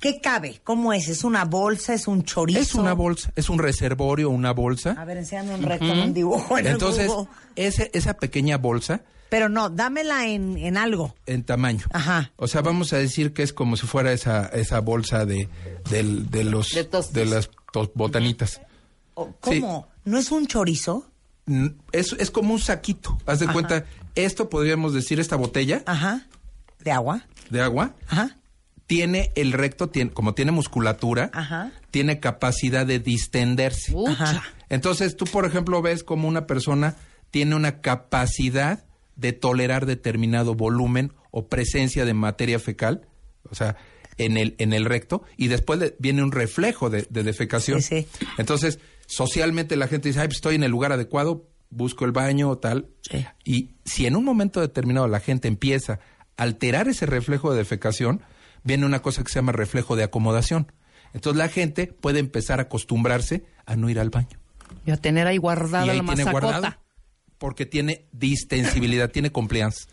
¿qué cabe? ¿Cómo es? ¿Es una bolsa? ¿Es un chorizo? es una bolsa, es un reservorio, una bolsa. A ver, enséñame un recto en un dibujo en Entonces, ese- esa pequeña bolsa Pero no, dámela en, en algo. en tamaño. Ajá. O sea, vamos a decir que es como si fuera esa, esa bolsa de, del- de los De de las tos- botanitas. ¿Cómo? ¿No es un chorizo? Mm, Es, es como un saquito. Haz de Ajá. cuenta, esto podríamos decir, esta botella Ajá. ¿De agua? de agua, Ajá. Tiene el recto, tiene, como tiene musculatura, Ajá. tiene capacidad de distenderse. Entonces, tú, por ejemplo, ves como una persona tiene una capacidad de tolerar determinado volumen o presencia de materia fecal, o sea, en el, en el recto, y después viene un reflejo de, de defecación. Sí, sí. Entonces, socialmente la gente dice, ay, pues estoy en el lugar adecuado, busco el baño o tal. Sí. Y si en un momento determinado la gente empieza a alterar ese reflejo de defecación, viene una cosa que se llama reflejo de acomodación. Entonces la gente puede empezar a acostumbrarse a no ir al baño. Y a tener ahí guardada y ahí la tiene masacota. guardado porque tiene distensibilidad, tiene compliance.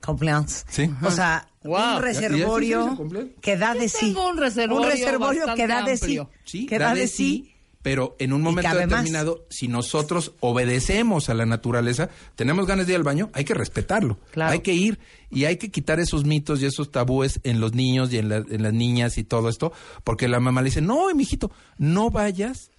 Compliance. Sí. O sea, Wow. un ¿Ya- ya reservorio que da de sí. tengo un reservorio Un reservorio bastante que da de amplio. Sí, que da de sí, pero en un momento más. determinado, si nosotros obedecemos a la naturaleza, tenemos ganas de ir al baño, hay que respetarlo. Claro. Hay que ir y hay que quitar esos mitos y esos tabúes en los niños y en, la- en las niñas y todo esto, porque la mamá le dice, no, mijito, no vayas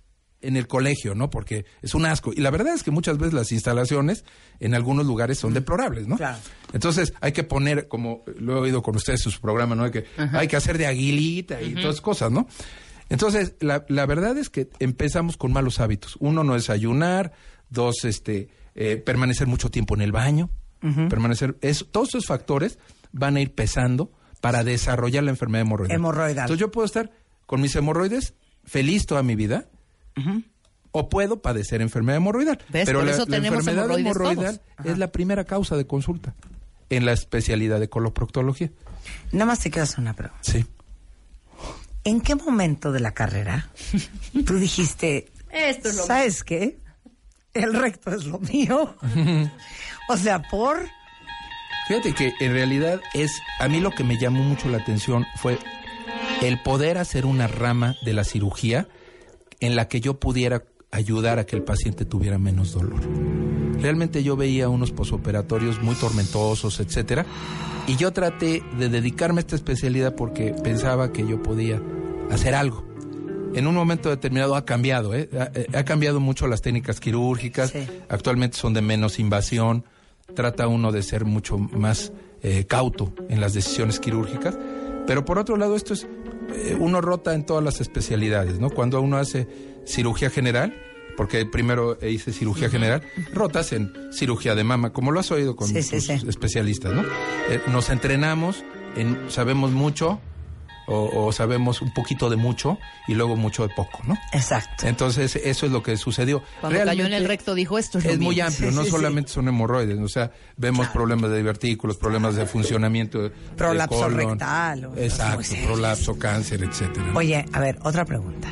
en el colegio, ¿no? Porque es un asco. Y la verdad es que muchas veces las instalaciones en algunos lugares son deplorables, ¿no? Claro. Entonces hay que poner, como lo he oído con ustedes en su programa, ¿no? Hay que, hay que hacer de aguilita y todas esas cosas, ¿no? Entonces, la, la verdad es que empezamos con malos hábitos. Uno, no desayunar. Dos, este, eh, permanecer mucho tiempo en el baño. Permanecer, eso, todos esos factores van a ir pesando para desarrollar la enfermedad hemorroidal. Hemorroidal. Entonces yo puedo estar con mis hemorroides feliz toda mi vida. O puedo padecer enfermedad hemorroidal. ¿Ves? Pero la, eso la enfermedad hemorroides hemorroidal es la primera causa de consulta en la especialidad de coloproctología. Nada más te hacer una pregunta. Sí. ¿En qué momento de la carrera tú dijiste, Esto es lo ¿sabes qué? El recto es lo mío. o sea, por... Fíjate que en realidad es, a mí lo que me llamó mucho la atención fue el poder hacer una rama de la cirugía en la que yo pudiera ayudar a que el paciente tuviera menos dolor. realmente yo veía unos posoperatorios muy tormentosos, etcétera, y yo traté de dedicarme a esta especialidad porque pensaba que yo podía hacer algo. En un momento determinado ha cambiado, ¿eh? ha, eh, ha cambiado mucho las técnicas quirúrgicas, Sí. actualmente son de menos invasión, trata uno de ser mucho más eh, cauto en las decisiones quirúrgicas, pero por otro lado esto es, eh, uno rota en todas las especialidades, ¿no? Cuando uno hace cirugía general, porque primero hice cirugía general, rotas en cirugía de mama, como lo has oído con Sí, sí, tus sí. especialistas, ¿no? Eh, nos entrenamos, en, sabemos mucho o, o sabemos un poquito de mucho y luego mucho de poco, ¿no? Exacto. Entonces eso es lo que sucedió. Cuando cayó en el recto dijo esto es, muy mío". amplio, Sí, no sí, sí. solamente son hemorroides, o sea, vemos problemas de divertículos, problemas de funcionamiento de Prolapso colon. rectal, o- exacto, serios. prolapso, cáncer, etcétera. Oye, a ver, otra pregunta.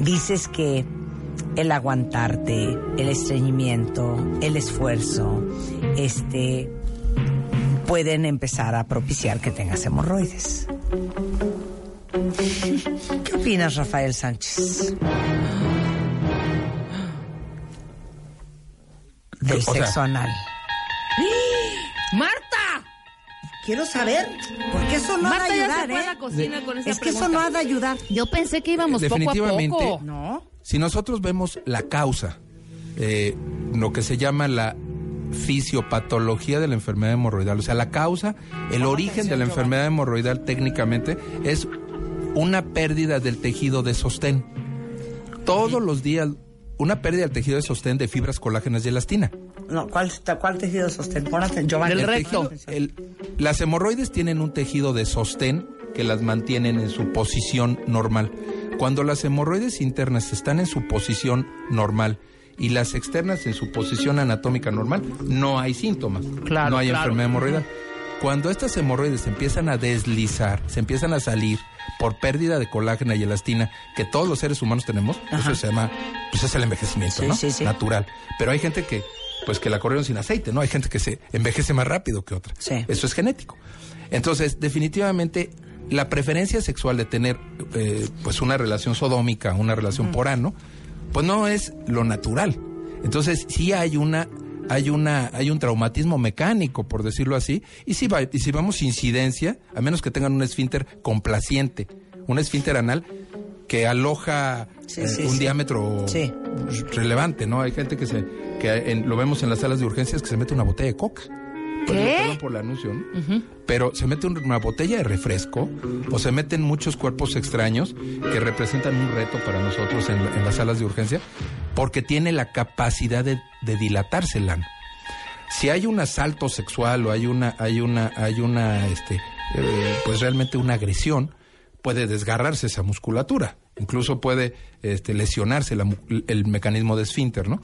Dices que el aguantarte, el estreñimiento, el esfuerzo, este, pueden empezar a propiciar que tengas hemorroides. ¿Qué opinas, Rafael Sánchez? Del O sea- sexo anal. ¡Marta! Quiero saber, porque eso no Marta ha de ya ayudar, se fue a ¿eh? la cocina con esa Es que eso no ha de ayudar. Yo pensé que íbamos poco a Definitivamente. poco. ¿No? Si nosotros vemos la causa, eh, lo que se llama la fisiopatología de la enfermedad hemorroidal, o sea, la causa, el origen de la enfermedad hemorroidal técnicamente es una pérdida del tejido de sostén. Todos los días, una pérdida del tejido de sostén de fibras colágenas y elastina. No, ¿cuál, cuál tejido sostén? Pon atención, Giovanni. Del El recto. tejido- el- las hemorroides tienen un tejido de sostén que las mantienen en su posición normal. Cuando las hemorroides internas están en su posición normal y las externas en su posición anatómica normal, no hay síntomas. Claro, no hay claro. enfermedad hemorroidal. Cuando estas hemorroides se empiezan a deslizar, se empiezan a salir por pérdida de colágeno y elastina que todos los seres humanos tenemos, eso se llama, pues es el envejecimiento, Sí, ¿no? sí, sí. Natural. Pero hay gente que, pues que la corrieron sin aceite, ¿no? Hay gente que se envejece más rápido que otra. Sí. Eso es genético. Entonces, definitivamente, la preferencia sexual de tener, eh, pues una relación sodómica, una relación por ano, pues no es lo natural. Entonces, sí hay una hay una hay un traumatismo mecánico por decirlo así y si va, y si vamos incidencia a menos que tengan un esfínter complaciente un esfínter anal que aloja Sí, eh, sí, un sí. diámetro relevante no hay gente que se que en- lo vemos en las salas de urgencias que se mete una botella de coca ¿Qué? perdón por la anuncio, ¿no? Pero se mete un- una botella de refresco o se meten muchos cuerpos extraños que representan un reto para nosotros en, en las salas de urgencia porque tiene la capacidad de, de dilatarse el ano. Si hay un asalto sexual o hay una, hay una, hay una, este, eh, pues realmente una agresión, puede desgarrarse esa musculatura, incluso puede este, lesionarse la el mecanismo de esfínter, ¿no?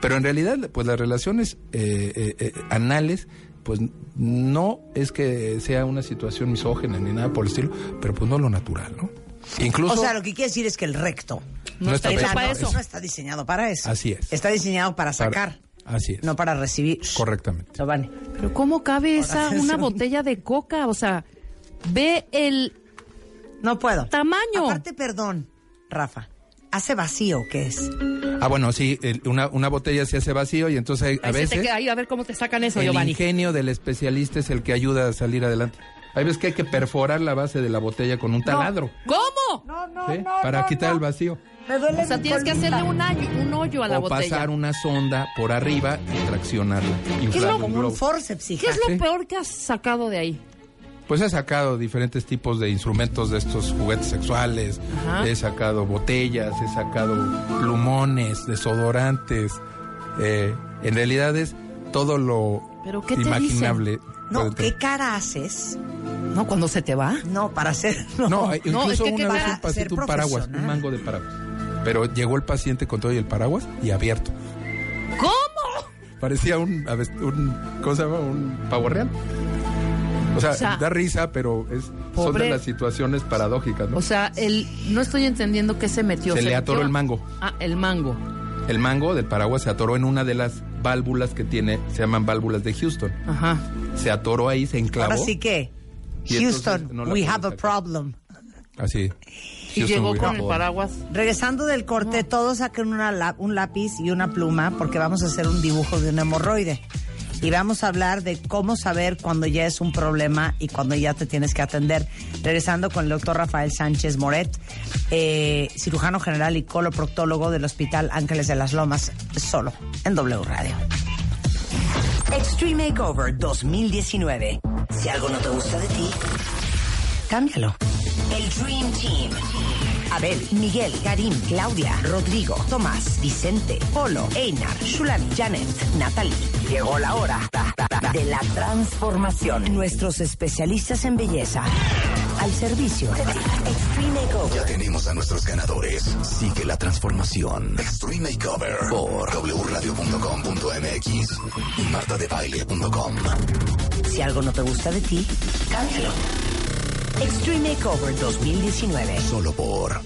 Pero en realidad, pues las relaciones eh, eh, anales, pues no es que sea una situación misógena ni nada por el estilo, pero pues no lo natural, ¿no? Incluso O sea, lo que quiere decir es que el recto no está hecho para eso. no está diseñado para eso. Así es. Está diseñado para sacar, Así es. no para recibir. Correctamente. Giovanni. Pero ¿cómo cabe esa una botella de coca? O sea, ve el No puedo. Tamaño. Aparte, perdón, Rafa. ¿Hace vacío qué es? Ah, bueno, sí, el- una, una botella se hace vacío y entonces hay- a Ahí se te veces... queda ahí, a ver cómo te sacan eso, el Giovanni. ingenio del especialista es el que ayuda a salir adelante. Hay veces que hay que perforar la base de la botella con un taladro ¿Cómo? No, no, ¿sí? para quitar el vacío. Me duele O sea, tienes que hacerle un hoyo, un hoyo a la o botella. pasar una sonda por arriba y traccionarla. ¿Qué es lo un como un globo. forceps, hija? ¿Qué es lo Sí. peor que has sacado de ahí? Pues he sacado diferentes tipos de instrumentos de estos juguetes sexuales. Ajá. He sacado botellas, he sacado plumones, desodorantes. Eh, en realidad es todo lo ¿Pero qué te imaginable. No, Puede ¿qué cara haces? No, cuando se te va. No, para hacer... No, No, eh, No, incluso es que ¿qué una vez un paciente, un paraguas, un mango de paraguas. Pero llegó el paciente con todo y el paraguas y abierto. ¿Cómo? Parecía un, un ¿cómo se llama? Un pavo real. O sea, O sea, da risa, pero es, son de las situaciones paradójicas, ¿no? O sea, el, no estoy entendiendo qué se metió. Se le metió- atoró el mango. Ah, el mango. El mango del paraguas se atoró en una de las válvulas que tiene, se llaman válvulas de Houston. Ajá. Se atoró ahí, se enclavó. Ahora sí que, Y Houston, no we have a sacar. problem. Así. Y Houston, llegó con el paraguas. Regresando del corte, todos saquen una la- un lápiz y una pluma porque vamos a hacer un dibujo de un hemorroide. Y vamos a hablar de cómo saber cuando ya es un problema y cuando ya te tienes que atender. Regresando con el doctor Rafael Sánchez Moret, eh, cirujano general y coloproctólogo del Hospital Ángeles de las Lomas, solo en W Radio. Extreme Makeover 2019. Si algo no te gusta de ti, cámbialo. El Dream Team. Abel, Miguel, Karim, Claudia, Rodrigo, Tomás, Vicente, Polo, Einar, Shulami, Janet, Natalie. Llegó la hora de la transformación. Nuestros especialistas en belleza al servicio. Extreme Makeover. Ya tenemos a nuestros ganadores. Sigue la transformación. Extreme Makeover por wradio.com.mx y martadebaile.com. Si algo no te gusta de ti, cámbialo. Extreme Makeover 2019. Solo por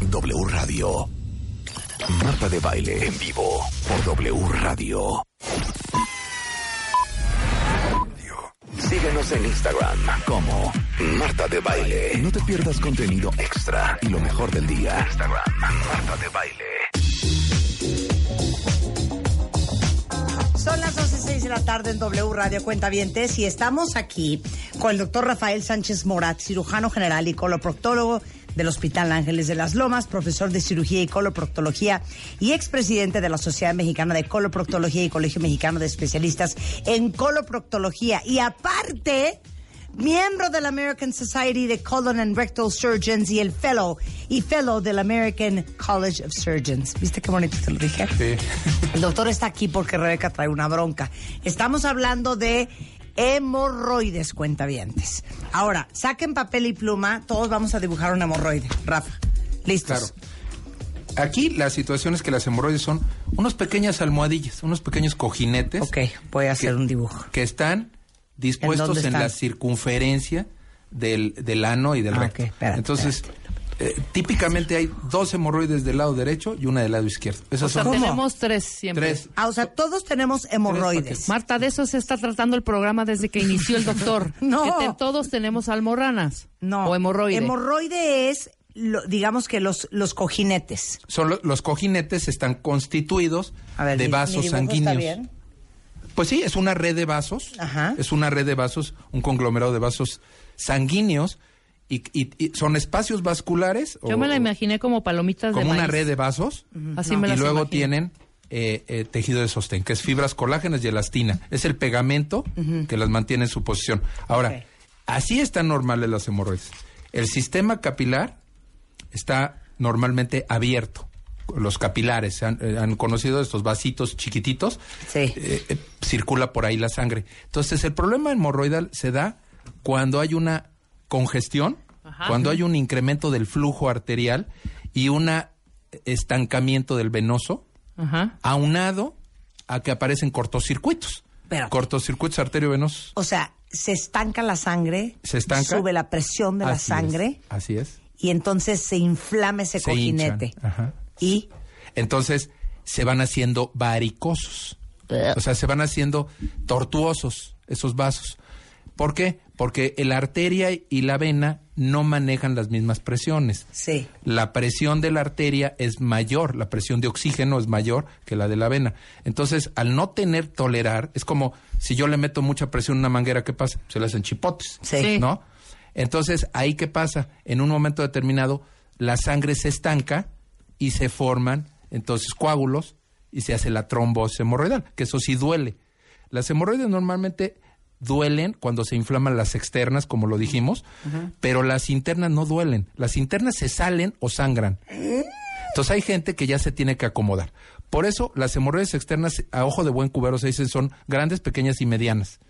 W Radio. Marta de Baile en vivo por W Radio. Síguenos en Instagram como Marta de Baile. No te pierdas contenido extra y lo mejor del día. Instagram, Marta de Baile. Las 12.06 de la tarde en W Radio Cuentavientes y estamos aquí con el doctor Rafael Sánchez Morat, cirujano general y coloproctólogo del Hospital Ángeles de las Lomas, profesor de cirugía y coloproctología y expresidente de la Sociedad Mexicana de Coloproctología y Colegio Mexicano de Especialistas en Coloproctología. Y aparte, miembro de la American Society de Colon and Rectal Surgeons y el fellow y fellow del American College of Surgeons. ¿Viste qué bonito te lo dije? Sí. El doctor está aquí porque Rebeca trae una bronca. Estamos hablando de hemorroides, cuentavientes. Ahora, saquen papel y pluma, todos vamos a dibujar un hemorroide. Rafa, listos. Claro. Aquí la situación es que las hemorroides son unas pequeñas almohadillas, unos pequeños cojinetes. Ok, voy a hacer que- un dibujo. Que están ¿En dispuestos en, la circunferencia del, del ano y del Ah, recto. espérate, Entonces, eh, típicamente hay dos hemorroides del lado derecho y una del lado izquierdo. Esas O sea, son tenemos tres siempre. tres. Ah, o sea, todos tenemos hemorroides. Marta, de eso se está tratando el programa desde que inició el doctor. No. Que te- todos tenemos almorranas. No. O hemorroide. Hemorroide es, lo- digamos que los, los cojinetes. Son lo- los cojinetes están constituidos ver, de mi- mi vasos sanguíneos. ¿Está bien? Pues sí, es una red de vasos. Ajá. Es una red de vasos, un conglomerado de vasos sanguíneos y, y- y son espacios vasculares. Yo o- me la imaginé como palomitas de como una red de vasos. Así me y luego imagino. tienen eh, eh, tejido de sostén, que es fibras colágenas y elastina. Es el pegamento que las mantiene en su posición. Ahora, así están normales las hemorroides. El sistema capilar está normalmente abierto. Los capilares, ¿se han, eh, han conocido estos vasitos chiquititos. Sí. Eh, eh, circula por ahí la sangre. Entonces, el problema hemorroidal se da cuando hay una congestión, Ajá. cuando hay un incremento del flujo arterial y un estancamiento del venoso, Ajá. aunado a que aparecen cortocircuitos. Espérate. Cortocircuitos arteriovenosos. O sea, se estanca la sangre, Se estanca. sube la presión de la sangre es, así es. y entonces se inflama ese Se cojinete. hinchan. Ajá. Y Entonces se van haciendo varicosos. O sea, se van haciendo tortuosos esos vasos. ¿Por qué? Porque la arteria y la vena no manejan las mismas presiones. sí. La presión de la arteria es mayor, la presión de oxígeno es mayor que la de la vena. Entonces, al no tener tolerar, es como si yo le meto mucha presión a una manguera, ¿qué pasa? Se le hacen chipotes. Sí. ¿No? Entonces, ahí qué pasa? En un momento determinado, la sangre se estanca y se forman entonces coágulos y se hace la trombosis hemorroidal, que eso sí duele. Las hemorroides normalmente duelen cuando se inflaman las externas, como lo dijimos, pero las internas no duelen. Las internas se salen o sangran. Entonces hay gente que ya se tiene que acomodar. Por eso las hemorroides externas, a ojo de buen cubero se dicen, son grandes, pequeñas y medianas.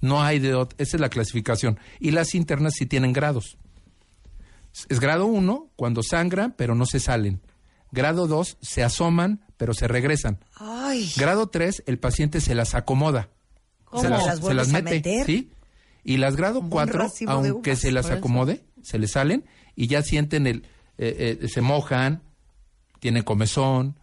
No hay de esa es la clasificación. Y las internas sí tienen grados. Es grado 1 cuando sangran, pero no se salen. Grado 2 se asoman, pero se regresan. Ay. Grado 3, el paciente se las acomoda. ¿Cómo? Se las, ¿Las se las mete, meter? ¿sí? Y las grado Como un 4, racimo de aunque uvas, se las acomode, se les salen y ya sienten el... eh, eh, se mojan, tienen comezón,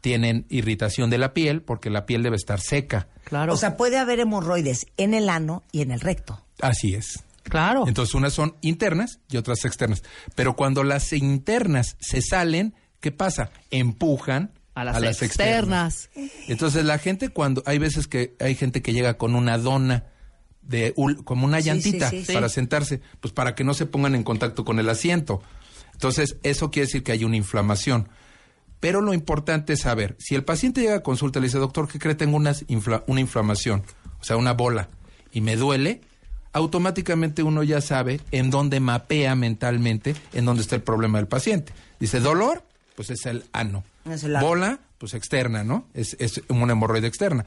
tienen irritación de la piel, porque la piel debe estar seca. Claro. O sea, puede haber hemorroides en el ano y en el recto. Así es. Claro. Entonces unas son internas y otras externas. Pero cuando las internas se salen, ¿qué pasa? Empujan A las externas. Entonces la gente cuando hay veces que hay gente que llega con una dona de como una llantita sí, sí. para Sí. sentarse, pues para que no se pongan en contacto con el asiento. Entonces eso quiere decir que hay una inflamación. Pero lo importante es saber, si el paciente llega a consulta y le dice, doctor, ¿qué cree? Tengo unas infla- una inflamación, o sea, una bola, y me duele, automáticamente uno ya sabe en dónde mapea mentalmente, en dónde está el problema del paciente. Dice, dolor, pues es el ano. Es el ano. Bola, pues externa, ¿no? Es, es una hemorroide externa.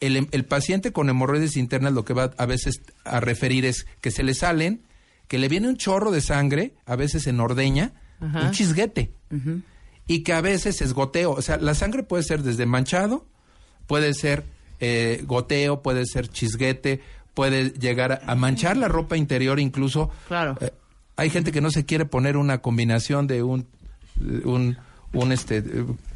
El, em- el paciente con hemorroides internas lo que va a veces a referir es que se le salen, que le viene un chorro de sangre, a veces en ordeña, Ajá. un chisguete, y que a veces es goteo. O sea, la sangre puede ser desde manchado, puede ser eh, goteo, puede ser chisguete, puede llegar a, a manchar la ropa interior incluso. Claro. Eh, hay gente que no se quiere poner una combinación de un un, un este eh,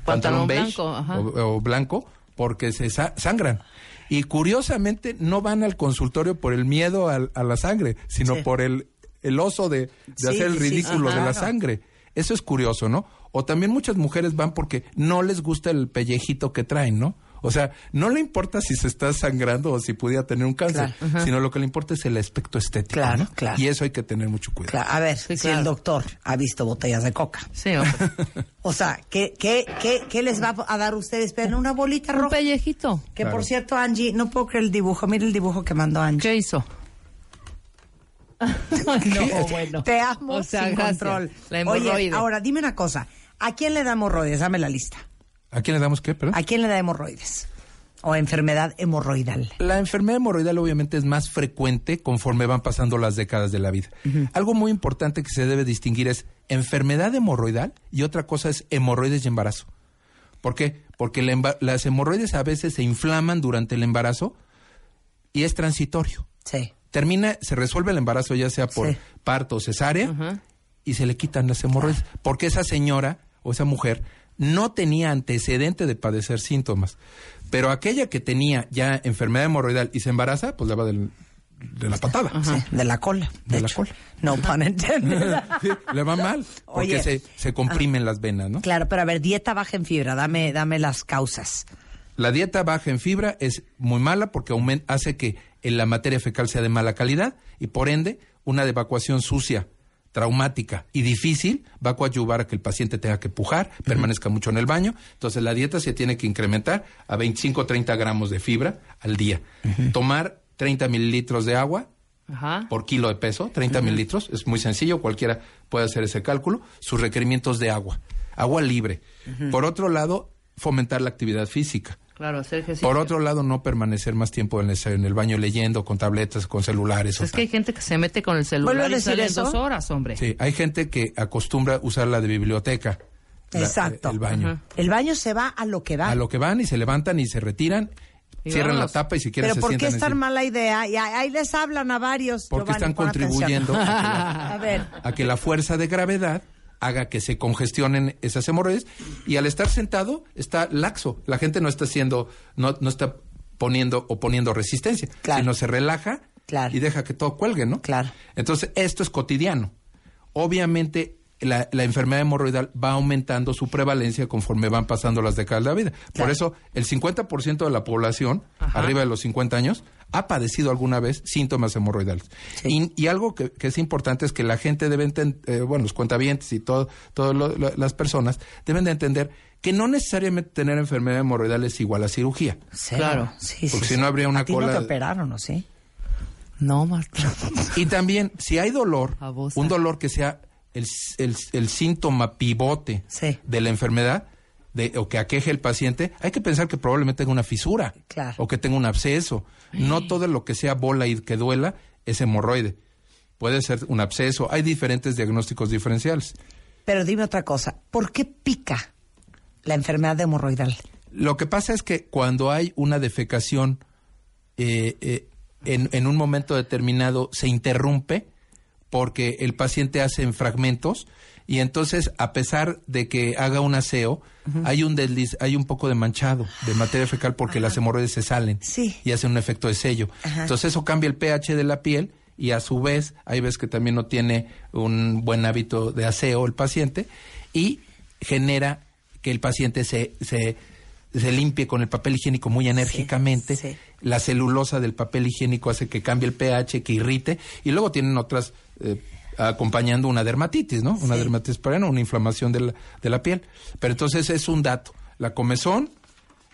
pantalón Pantalón beige blanco, o, o blanco porque se sa- sangran. Y curiosamente no van al consultorio por el miedo al- a, la sangre, sino Sí. por el, el oso de, de Sí, hacer el sí, ridículo ajá. de la sangre. Eso es curioso, ¿no? O también muchas mujeres van porque no les gusta el pellejito que traen, ¿no? O sea, no le importa si se está sangrando o si pudiera tener un cáncer, Claro, sino lo que le importa es el aspecto estético. Claro, ¿no? claro. Y eso hay que tener mucho cuidado. Claro, a ver, Sí, si el doctor ha visto botellas de coca. Sí, hombre. O sea, ¿qué, qué, qué, qué les va a dar a ustedes? Pero una bolita Un roja. pellejito. Que Claro. por cierto, Angie, no puedo creer el dibujo. Mira el dibujo que mandó Angie. ¿Qué hizo? no, bueno. Te amo O sea, sin gracias. control. La. Oye, ahora dime una cosa. ¿A quién le da hemorroides? Dame la lista. ¿A quién le damos qué? Perdón? ¿A quién le da hemorroides? O enfermedad hemorroidal. La enfermedad hemorroidal obviamente es más frecuente conforme van pasando las décadas de la vida. Algo muy importante que se debe distinguir es enfermedad hemorroidal y otra cosa es hemorroides y embarazo. ¿Por qué? Porque la las hemorroides a veces se inflaman durante el embarazo y es transitorio. Sí. Termina, se resuelve el embarazo ya sea por Sí. parto o cesárea y se le quitan las hemorroides. Porque esa señora o esa mujer no tenía antecedente de padecer síntomas. Pero aquella que tenía ya enfermedad hemorroidal y se embaraza, pues le va del- de la patada. Sí, de la cola. De la cola. No pun intended. Sí, le va mal porque Oye. se, se comprimen las venas, ¿no? Claro, pero a ver, dieta baja en fibra. Dame, dame las causas. La dieta baja en fibra es muy mala porque hace que la materia fecal sea de mala calidad y por ende una evacuación sucia, traumática y difícil va a coadyuvar a que el paciente tenga que pujar, permanezca mucho en el baño. Entonces la dieta se tiene que incrementar a 25 o 30 gramos de fibra al día. Tomar 30 mililitros de agua Ajá. por kilo de peso, 30 mililitros, es muy sencillo, cualquiera puede hacer ese cálculo, sus requerimientos de agua, agua libre. Por otro lado, fomentar la actividad física. Claro, hacer ejercicio. Por otro lado, no permanecer más tiempo en el, en el baño leyendo, con tabletas, con celulares. o Es que hay gente que se mete con el ¿Vuelve a celular y sale en eso? dos horas, hombre. Sí, hay gente que acostumbra usar la de biblioteca. la- Exacto. el baño. Ajá. El baño se va a lo que va. A lo que van y se levantan y se retiran, cierran la tapa y si quieren Pero se ¿por qué es tan mala idea? Y ahí les hablan a varios. Porque Giovanni, están contribuyendo a que la- A ver, a que la fuerza de gravedad haga que se congestionen esas hemorroides y al estar sentado está laxo. La gente no está haciendo, no, no está poniendo o poniendo resistencia, Claro. sino se relaja Claro. y deja que todo cuelgue, ¿no? Claro. Entonces, esto es cotidiano. Obviamente, la, la enfermedad hemorroidal va aumentando su prevalencia conforme van pasando las décadas de la vida. Por eso, el 50% de la población, Ajá. arriba de los 50 años, ha padecido alguna vez síntomas hemorroidales. Sí. Y, y algo que, que es importante es que la gente debe entender, bueno, los cuentavientes y todo, todas las personas deben de entender que no necesariamente tener enfermedad hemorroidal es igual a cirugía. cero. Claro. Sí, Porque sí, si no sí. habría una ¿A ti cola- no te operaron, ¿o sí? No, Marta. Y también, si hay dolor, un dolor que sea el, el- el síntoma pivote Sí. de la enfermedad de, o que aqueje el paciente, hay que pensar que probablemente tenga una fisura Claro. o que tenga un absceso. No todo lo que sea bola y que duela es hemorroide. Puede ser un absceso. Hay diferentes diagnósticos diferenciales. Pero dime otra cosa. ¿Por qué pica la enfermedad de hemorroidal? Lo que pasa es que cuando hay una defecación eh, eh, en, en un momento determinado se interrumpe porque el paciente hace en fragmentos y entonces a pesar de que haga un aseo hay un desliz, hay un poco de manchado de materia fecal porque las hemorroides se salen Sí. y hacen un efecto de sello. Ajá. Entonces eso cambia el pH de la piel y a su vez hay veces que también no tiene un buen hábito de aseo el paciente y genera que el paciente se, se, se limpie con el papel higiénico muy enérgicamente. sí. La celulosa del papel higiénico hace que cambie el pH, que irrite y luego tienen otras eh, acompañando una dermatitis, ¿no? Una dermatitis periana, una inflamación de la, de la piel. Pero entonces es un dato. La comezón,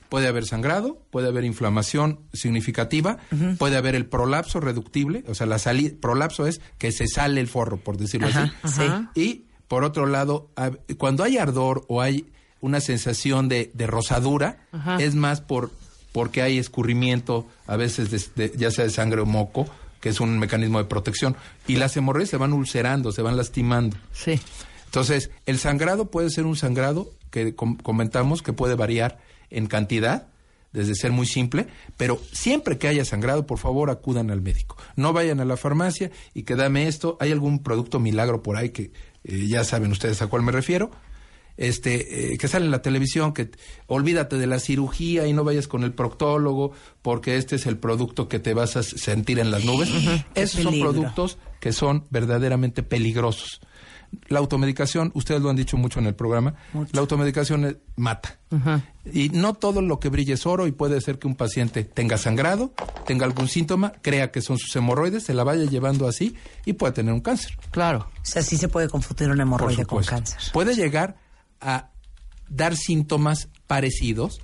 puede haber sangrado, puede haber inflamación significativa, puede haber el prolapso reductible, o sea, la salida, prolapso es que se sale el forro, por decirlo Ajá, así. ajá. Y por otro lado, cuando hay ardor o hay una sensación de, de rosadura, Ajá. es más por porque hay escurrimiento, a veces de- de- ya sea de sangre o moco, que es un mecanismo de protección, y las hemorroides se van ulcerando, se van lastimando. Sí. Entonces, el sangrado puede ser un sangrado que com- comentamos que puede variar en cantidad, desde ser muy simple, pero siempre que haya sangrado, por favor, acudan al médico. No vayan a la farmacia y que dame esto. Hay algún producto milagro por ahí que eh, ya saben ustedes a cuál me refiero. Este, eh, que sale en la televisión, que olvídate de la cirugía y no vayas con el proctólogo porque este es el producto que te vas a sentir en las nubes. Esos son productos que son verdaderamente peligrosos. La automedicación, ustedes lo han dicho mucho en el programa, la automedicación eh, mata. Y no todo lo que brilla es oro y puede ser que un paciente tenga sangrado, tenga algún síntoma, crea que son sus hemorroides, se la vaya llevando así y puede tener un cáncer. Claro. O sea, sí se puede confundir una Por hemorroide con cáncer. Puede llegar a dar síntomas parecidos,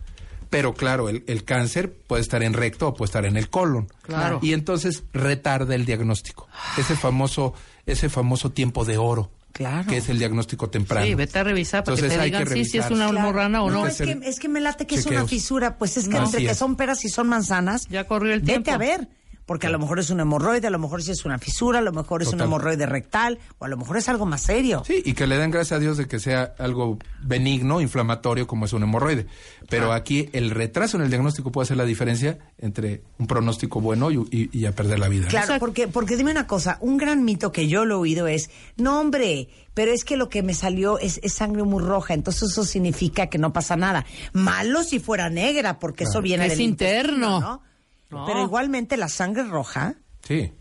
pero claro, el, el cáncer puede estar en recto o puede estar en el colon. Claro. Y entonces retarda el diagnóstico. Ese famoso, ese famoso tiempo de oro. Claro. Que es el diagnóstico temprano. Sí, vete a revisar para Entonces que te digan que sí, si es una Claro. o No, no. es que, es que me late que es una fisura. Pues es que No, entre así que es. son peras y son manzanas. Ya corrió el Vete tiempo. a ver. Porque a lo mejor es una hemorroide, a lo mejor sí es una fisura, a lo mejor es una Total. hemorroide rectal, o a lo mejor es algo más serio. Sí, y que le den gracias a Dios de que sea algo benigno, inflamatorio, como es un hemorroide. Pero aquí el retraso en el diagnóstico puede hacer la diferencia entre un pronóstico bueno y, y- y a perder la vida. ¿no? Claro, porque, porque dime una cosa, un gran mito que yo lo he oído es, no hombre, pero es que lo que me salió es, es sangre muy roja, entonces eso significa que no pasa nada. Malo si fuera negra, porque eso viene Es del interno. No. Pero igualmente la sangre roja, Sí.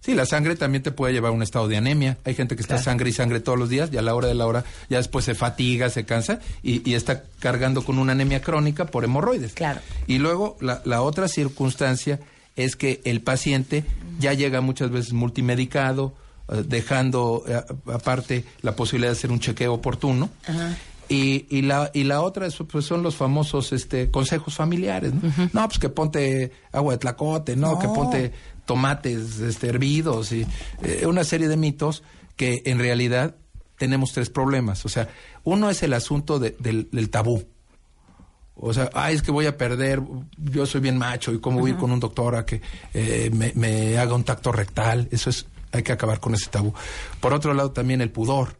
Sí, la sangre también te puede llevar a un estado de anemia. Hay gente que está sangre y sangre todos los días y a la hora de la hora ya después se fatiga, se cansa y, y está cargando con una anemia crónica por hemorroides. Claro. Y luego la, la otra circunstancia es que el paciente ya llega muchas veces multimedicado, eh, dejando eh, aparte la posibilidad de hacer un chequeo oportuno. Y, y la y la otra es, pues, son los famosos este consejos familiares no no pues que ponte agua de tlacote no, No. que ponte tomates este, hervidos y eh, una serie de mitos que en realidad tenemos tres problemas o sea uno es el asunto de- del, del tabú o sea, ay, es que voy a perder, yo soy bien macho y cómo voy a ir con un doctor a que eh, me, me haga un tacto rectal. Eso es, hay que acabar con ese tabú. Por otro lado, también el pudor.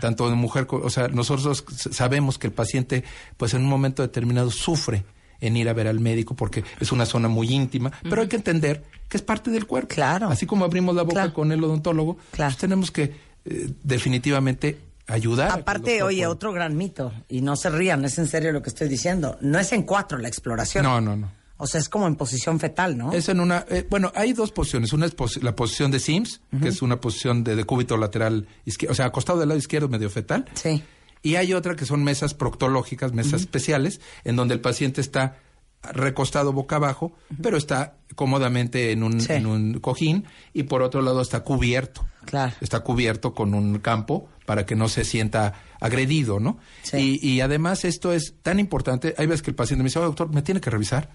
Tanto de mujer, o sea, nosotros sabemos que el paciente, pues en un momento determinado sufre en ir a ver al médico porque es una zona muy íntima, pero hay que entender que es parte del cuerpo. Claro. Así como abrimos la boca Claro. con el odontólogo, Claro. pues tenemos que eh, definitivamente ayudar. aparte, oye, pueda- otro gran mito, y no se rían, es en serio lo que estoy diciendo, no es en cuatro la exploración. No, no, no. O sea, es como en posición fetal, ¿no? Es en una, eh, bueno, hay dos posiciones. Una es posi- la posición de Sims, que es una posición de decúbito lateral izquierdo, o sea, acostado del lado izquierdo medio fetal. Sí. Y hay otra que son mesas proctológicas, mesas especiales, en donde el paciente está recostado boca abajo, pero está cómodamente en un, Sí. en un cojín y por otro lado está cubierto. Claro. Está cubierto con un campo para que no se sienta agredido, ¿no? Sí. Y, y además esto es tan importante. Hay veces que el paciente me dice, "Oye, doctor, ¿me tiene que revisar?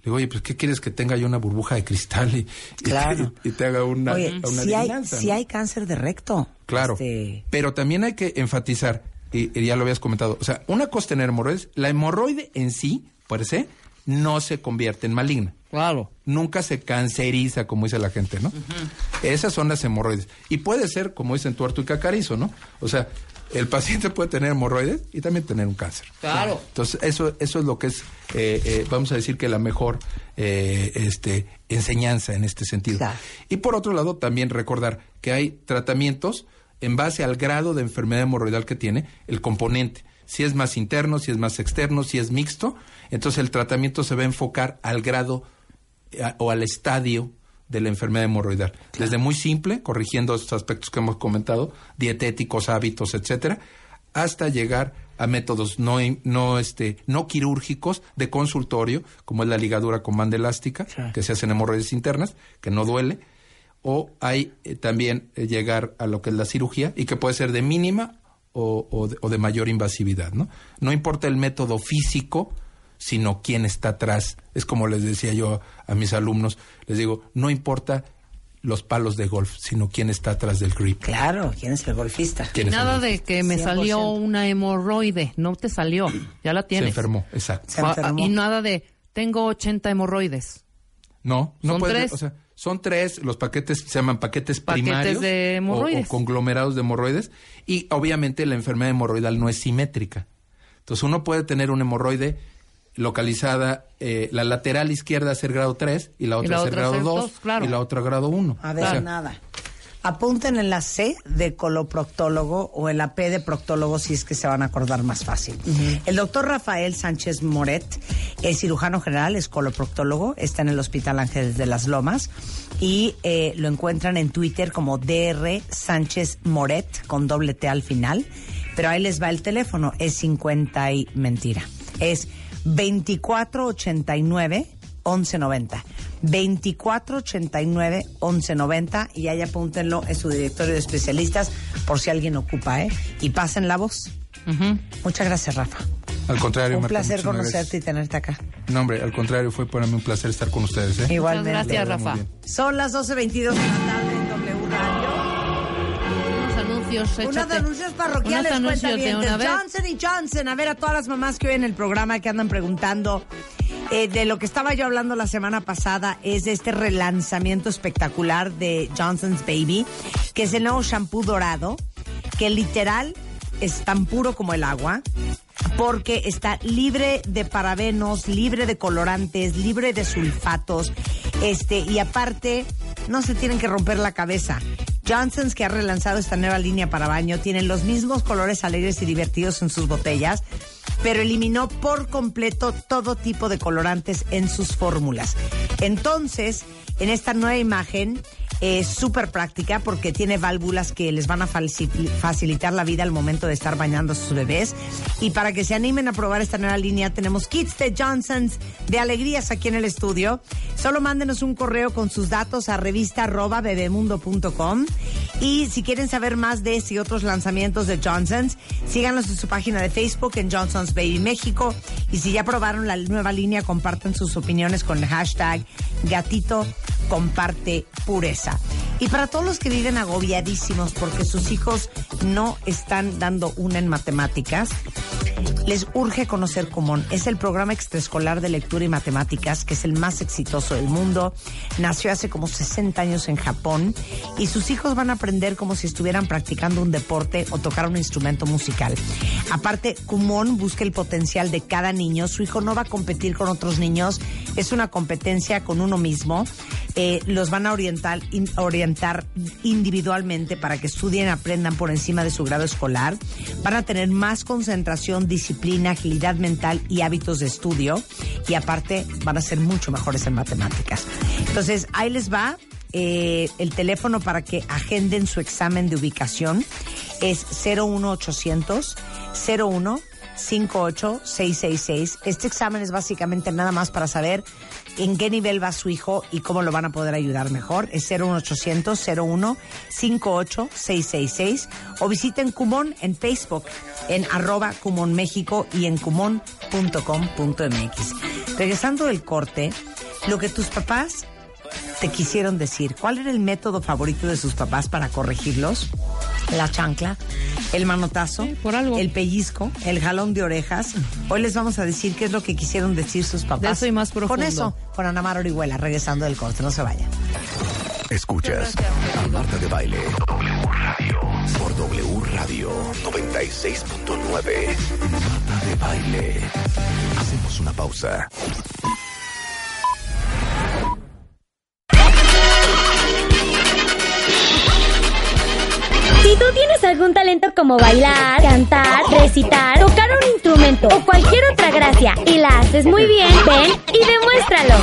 Le digo, oye, pues ¿qué quieres que tenga yo una burbuja de cristal y, y te- Claro. y, te haga una, Oye, una si hay, si hay cáncer de recto. Claro. Este, Pero también hay que enfatizar, y, y ya lo habías comentado, o sea, una cosa es tener hemorroides, la hemorroide en sí, per se, no se convierte en maligna. Claro. Nunca se canceriza, como dice la gente, ¿no? Esas son las hemorroides. Y puede ser, como dicen tuerto y cacarizo, ¿no? O sea, el paciente puede tener hemorroides y también tener un cáncer. Claro. Entonces, eso, eso es lo que es, eh, eh, vamos a decir que la mejor eh, este, enseñanza en este sentido. Claro. Y por otro lado, también recordar que hay tratamientos en base al grado de enfermedad hemorroidal que tiene el componente. Si es más interno, si es más externo, si es mixto, entonces el tratamiento se va a enfocar al grado eh, o al estadio de la enfermedad hemorroidal. Desde muy simple, corrigiendo estos aspectos que hemos comentado, dietéticos, hábitos, etcétera, hasta llegar a métodos no, no, este, no quirúrgicos de consultorio, como es la ligadura con banda elástica, que se hacen hemorroides internas, que no duele, o hay eh, también eh, llegar a lo que es la cirugía y que puede ser de mínima o, o de, o de mayor invasividad, ¿no? No importa el método físico, sino quién está atrás. Es como les decía yo a mis alumnos, les digo, no importa los palos de golf, sino quién está atrás del grip. Claro, ¿quién es el golfista? ¿Quién es el Nada golfista? de que me 100%. salió una hemorroide. No te salió. Ya la Se tienes. enfermó, exacto. Se Ah, enfermó. Y nada de tengo 80 hemorroides. No, no Son puede- tres. o sea, son tres, los paquetes se llaman paquetes, Paquetes primarios de o- hemorroides. O, conglomerados de hemorroides y obviamente la enfermedad hemorroidal no es simétrica. Entonces uno puede tener un hemorroide localizada, eh, la lateral izquierda ser grado 3 y la otra la ser otra grado ser 2 dos, claro. y la otra grado 1. A ver, nada. Apunten en la C de coloproctólogo o en la P de proctólogo si es que se van a acordar más fácil. El doctor Rafael Sánchez Moret es cirujano general, es coloproctólogo, está en el Hospital Ángeles de las Lomas y eh, lo encuentran en Twitter como DR Sánchez Moret con doble T al final. Pero ahí les va el teléfono, es 50 y mentira. Es 2489 1190. 2489 1190 y ahí apúntenlo en su directorio de especialistas por si alguien ocupa, ¿eh? Y pasen la voz. Muchas gracias, Rafa. Al contrario, Un Marta, placer conocerte y tenerte acá. No, hombre, al contrario, fue para mí un placer estar con ustedes. ¿eh? Igualmente. gracias, Rafa. Son las 12.22 de la tarde en W Radio. Unos anuncios. Unos échate. anuncios parroquiales, Unos anuncios de una vez. Johnson y Johnson. A ver, a todas las mamás que oyen el programa que andan preguntando eh, de lo que estaba yo hablando la semana pasada es de este relanzamiento espectacular de Johnson's Baby, que es el nuevo shampoo dorado, que literal es tan puro como el agua porque está libre de parabenos, libre de colorantes, libre de sulfatos, este, y aparte no se tienen que romper la cabeza. Johnson's, que ha relanzado esta nueva línea para baño, tiene los mismos colores alegres y divertidos en sus botellas, pero eliminó por completo todo tipo de colorantes en sus fórmulas. Entonces, en esta nueva imagen, es súper práctica porque tiene válvulas que les van a facil- facilitar la vida al momento de estar bañando a sus bebés. Y para que se animen a probar esta nueva línea, tenemos kits de Johnson's de alegrías aquí en el estudio. Solo mándenos un correo con sus datos a revista arroba bebemundo.com. Y si quieren saber más de este y otros lanzamientos de Johnson's, síganos en su página de Facebook en Johnson's Baby México. Y si ya probaron la nueva línea, compartan sus opiniones con el hashtag gatito comparte pureza casa. Y para todos los que viven agobiadísimos porque sus hijos no están dando una en matemáticas, les urge conocer Kumon. Es el programa extraescolar de lectura y matemáticas que es el más exitoso del mundo. Nació hace como 60 años en Japón y sus hijos van a aprender como si estuvieran practicando un deporte o tocar un instrumento musical. Aparte, Kumon busca el potencial de cada niño. Su hijo no va a competir con otros niños. Es una competencia con uno mismo. Eh, los van a orientar individualmente para que estudien, aprendan por encima de su grado escolar. Van a tener más concentración, disciplina, agilidad mental y hábitos de estudio. Y aparte van a ser mucho mejores en matemáticas. Entonces, ahí les va. eh, el teléfono para que agenden su examen de ubicación es 01800 01 58666. Este examen es básicamente nada más para saber en qué nivel va su hijo y cómo lo van a poder ayudar mejor. Es 01800 01 58666 o visiten Cumón en Facebook en arroba Cumón México y en cumón.com.mx. Regresando del corte, lo que tus papás te quisieron decir. ¿Cuál era el método favorito de sus papás para corregirlos? La chancla, el manotazo, el pellizco, el jalón de orejas. Hoy les vamos a decir qué es lo que quisieron decir sus papás. De eso y más Con profundo. eso, con Ana Mar Orihuela, regresando del corte. No se vayan. Escuchas a Marta de Baile. Por W Radio 96.9. Marta de Baile. Hacemos una pausa. Si tú tienes algún talento como bailar, cantar, recitar, tocar un instrumento o cualquier otra gracia y la haces muy bien, ven y demuéstralo.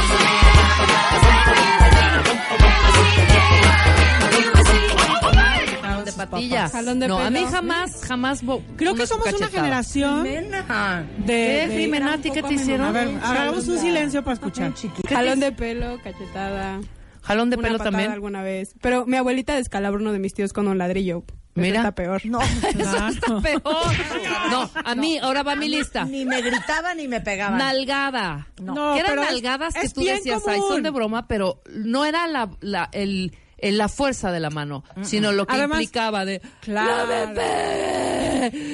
Jalón de patillas. De no, a mí jamás, jamás. Creo que somos una generación. De, de, Jimena, hicieron? A ver, hagamos un silencio para escuchar. Jalón de pelo, cachetada. Jalón de una pelo patada también. alguna vez. Pero mi abuelita descalabró uno de mis tíos con un ladrillo. Eso Mira. está peor. No, Está peor. No, a mí, ahora va mi lista. ni me gritaba ni me pegaban. Nalgada. No, que eran pero es- nalgadas que es tú decías, ay, son de broma, pero no era la, la, el, el- la fuerza de la mano, sino lo que Además- implicaba de, Claro.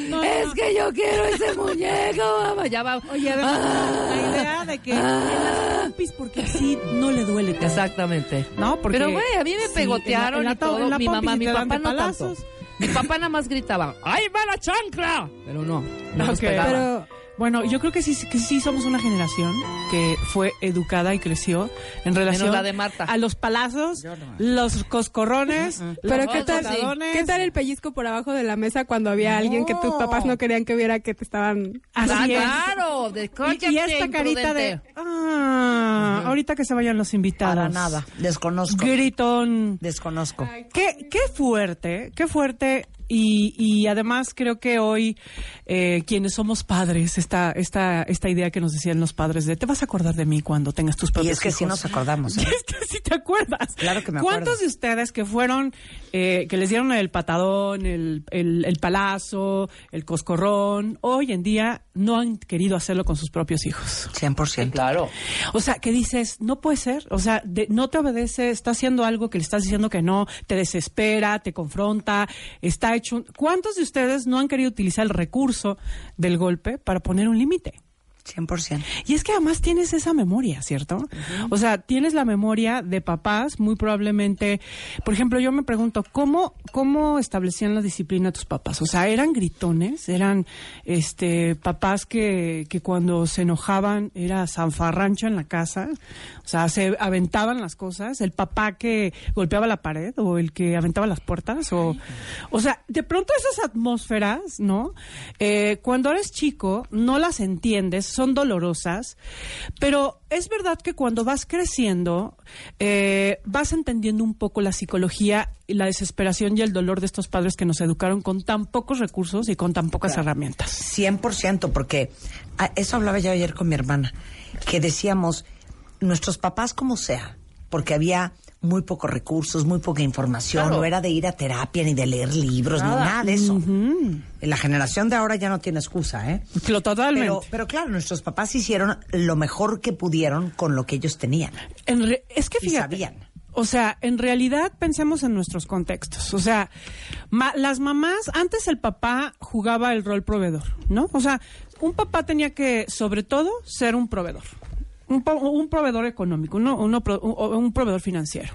¡No es no. que yo quiero ese muñeco, mamá. Ya va. Oye, además, Ah. la idea de que en las pompis, porque así no le duele tanto. Exactamente. No, porque Pero, güey, a mí me sí, pegotearon en la- en la y todo. to- en la mi mamá, mi papá no tanto. Mi papá nada más gritaba, ¡ay, va la chancla! Pero no, no nos Ok, pegaba. Pero bueno, yo creo que sí, que sí somos una generación que fue educada y creció en relación la de Marta. a los palazos, los coscorrones, Pero los ¿qué tal, botones. ¿qué tal el pellizco por abajo de la mesa cuando había alguien que tus papás no querían que viera que te estaban... Así Ah, es. claro, de Y, y esta carita de ah, ahorita que se vayan los invitados. Para nada. Desconozco. Gritón. Desconozco. Qué, qué fuerte, qué fuerte. Y, y además creo que hoy eh, quienes somos padres, esta, esta, esta idea que nos decían los padres de te vas a acordar de mí cuando tengas tus Y propios es que sí hijos". nos acordamos. Y ¿eh? es que sí te acuerdas. Claro que me ¿Cuántos acuerdo. de ustedes que fueron, eh, que les dieron el patadón, el, el, el palazo, el coscorrón, hoy en día no han querido hacerlo con sus propios hijos? 100%. Claro. O sea, que dices, no puede ser, o sea, de- no te obedece, está haciendo algo que le estás diciendo que no, te desespera, te confronta, está hecho... un- ¿Cuántos de ustedes no han querido utilizar el recurso del golpe para poner un límite? 100%. Y es que además tienes esa memoria, ¿cierto? O sea, tienes la memoria de papás, muy probablemente. Por ejemplo, yo me pregunto, ¿cómo, cómo establecían la disciplina tus papás? O sea, ¿eran gritones? ¿Eran este papás que, que cuando se enojaban era zanfarrancho en la casa? O sea, se aventaban las cosas. ¿El papá que golpeaba la pared o el que aventaba las puertas? O, o sea, de pronto esas atmósferas, ¿no? Eh, cuando eres chico, no las entiendes, son dolorosas, pero es verdad que cuando vas creciendo, eh, vas entendiendo un poco la psicología y la desesperación y el dolor de estos padres que nos educaron con tan pocos recursos y con tan pocas herramientas. 100%, porque ah, eso hablaba yo ayer con mi hermana, que decíamos, nuestros papás como sea, porque había muy pocos recursos, muy poca información, Claro. no era de ir a terapia ni de leer libros, ni Nada. nada de eso. La generación de ahora ya no tiene excusa, ¿eh? Lo totalmente. Pero, pero claro, nuestros papás hicieron lo mejor que pudieron con lo que ellos tenían. En re- es que Y fíjate. sabían. O sea, en realidad pensemos en nuestros contextos. O sea, ma- las mamás, antes el papá jugaba el rol proveedor, ¿no? O sea, un papá tenía que, sobre todo, ser un proveedor. Un, un proveedor económico, uno- uno un proveedor financiero.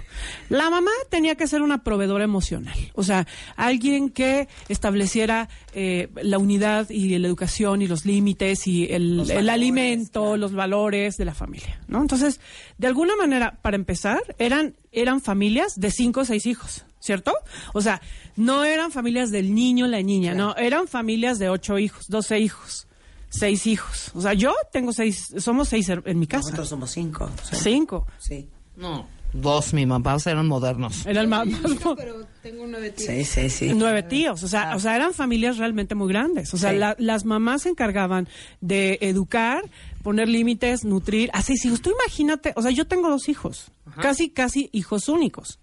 La mamá tenía que ser una proveedora emocional, o sea, alguien que estableciera eh, la unidad y la educación y los límites y el, el alimento, los valores de la familia, ¿no? Entonces, de alguna manera, para empezar, eran, eran familias de cinco o seis hijos, ¿cierto? O sea, no eran familias del niño, la niña, no, eran familias de ocho hijos, doce hijos, seis hijos. O sea, yo tengo seis, somos seis en mi casa. Nosotros somos cinco. sí. Cinco. Sí. No, dos, mi papás eran modernos. Era el más, Pero tengo de ti. Sí, sí, sí. nueve tíos, o sea, o sea, eran familias realmente muy grandes. O sea, Sí. la- las mamás se encargaban de educar, poner límites, nutrir a seis hijos. Tú imagínate, o sea, yo tengo dos hijos, casi, casi hijos únicos.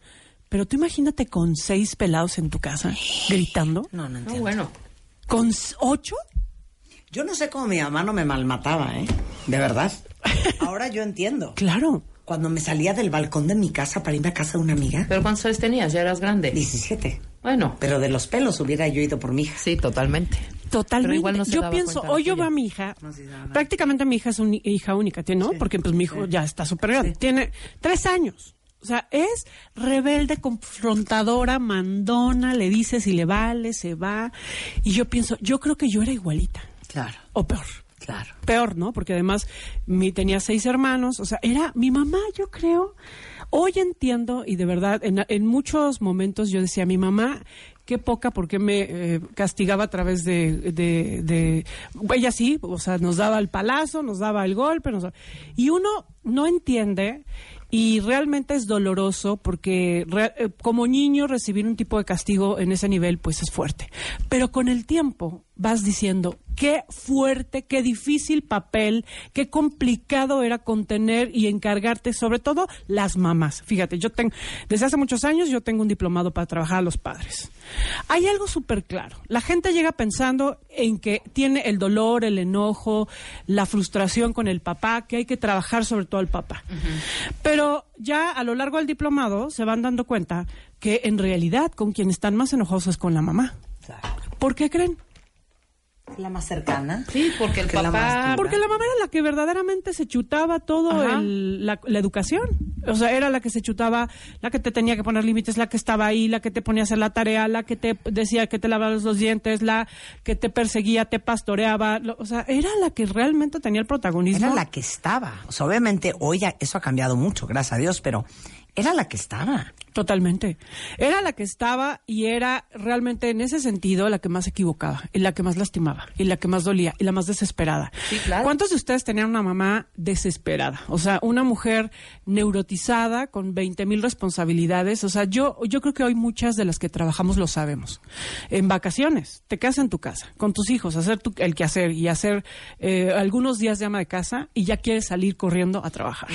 Pero tú imagínate con seis pelados en tu casa, gritando. No, no No, entiendo. bueno. ¿Con ocho? Yo no sé cómo mi mamá no me malmataba, ¿eh? De verdad. Ahora yo entiendo. Claro. Cuando me salía del balcón de mi casa para irme a casa de una amiga, ¿Pero cuántos años tenías? Ya eras grande. 17. Bueno, Pero de los pelos hubiera yo ido por mi hija. sí, totalmente. Totalmente. Pero igual no se yo daba pienso, hoy yo tuya. veo a mi hija, No prácticamente mi hija es una hija única. ¿no? Porque pues mi hijo ya está súper grande. Tiene tres años. O sea, es rebelde, confrontadora, mandona, le dice si le vale, se va. Y yo pienso, yo creo que yo era igualita. Claro, O peor. claro. Peor, ¿no? Porque además mi, tenía seis hermanos. O sea, era mi mamá, yo creo. Hoy entiendo, y de verdad, en, en muchos momentos yo decía, mi mamá, qué poca, porque me eh, castigaba a través de, de, de- Ella sí, o sea, nos daba el palazo, nos daba el golpe. Nos y uno no entiende Y realmente es doloroso porque re- eh, como niño recibir un tipo de castigo en ese nivel pues es fuerte. Pero con el tiempo vas diciendo qué fuerte, qué difícil papel, qué complicado era contener y encargarte, sobre todo las mamás. Fíjate, yo tengo, desde hace muchos años yo tengo un diplomado para trabajar a los padres. Hay algo súper claro. La gente llega pensando en que tiene el dolor, el enojo, la frustración con el papá, que hay que trabajar sobre todo al papá. Pero ya a lo largo del diplomado se van dando cuenta que en realidad con quien están más enojosos es con la mamá. ¿Por qué creen? La más cercana. Sí, porque el Que la más papá... Porque la mamá era la que verdaderamente se chutaba todo el- la, la educación. O sea, era la que se chutaba, la que te tenía que poner límites, la que estaba ahí, la que te ponía a hacer la tarea, la que te decía que te lavabas los dientes, la que te perseguía, te pastoreaba. lo- O sea, era la que realmente tenía el protagonismo. Era la que estaba. O sea, obviamente hoy ya eso ha cambiado mucho, gracias a Dios, pero era la que estaba. Totalmente. Era la que estaba y era realmente en ese sentido la que más equivocaba, y la que más lastimaba, y la que más dolía, y la más desesperada. Sí, claro. ¿Cuántos de ustedes tenían una mamá desesperada? O sea, una mujer neurotizada con 20 mil responsabilidades. O sea, yo, yo creo que hoy muchas de las que trabajamos lo sabemos. En vacaciones, te quedas en tu casa con tus hijos, hacer tu- el quehacer y hacer eh, algunos días de ama de casa y ya quieres salir corriendo a trabajar.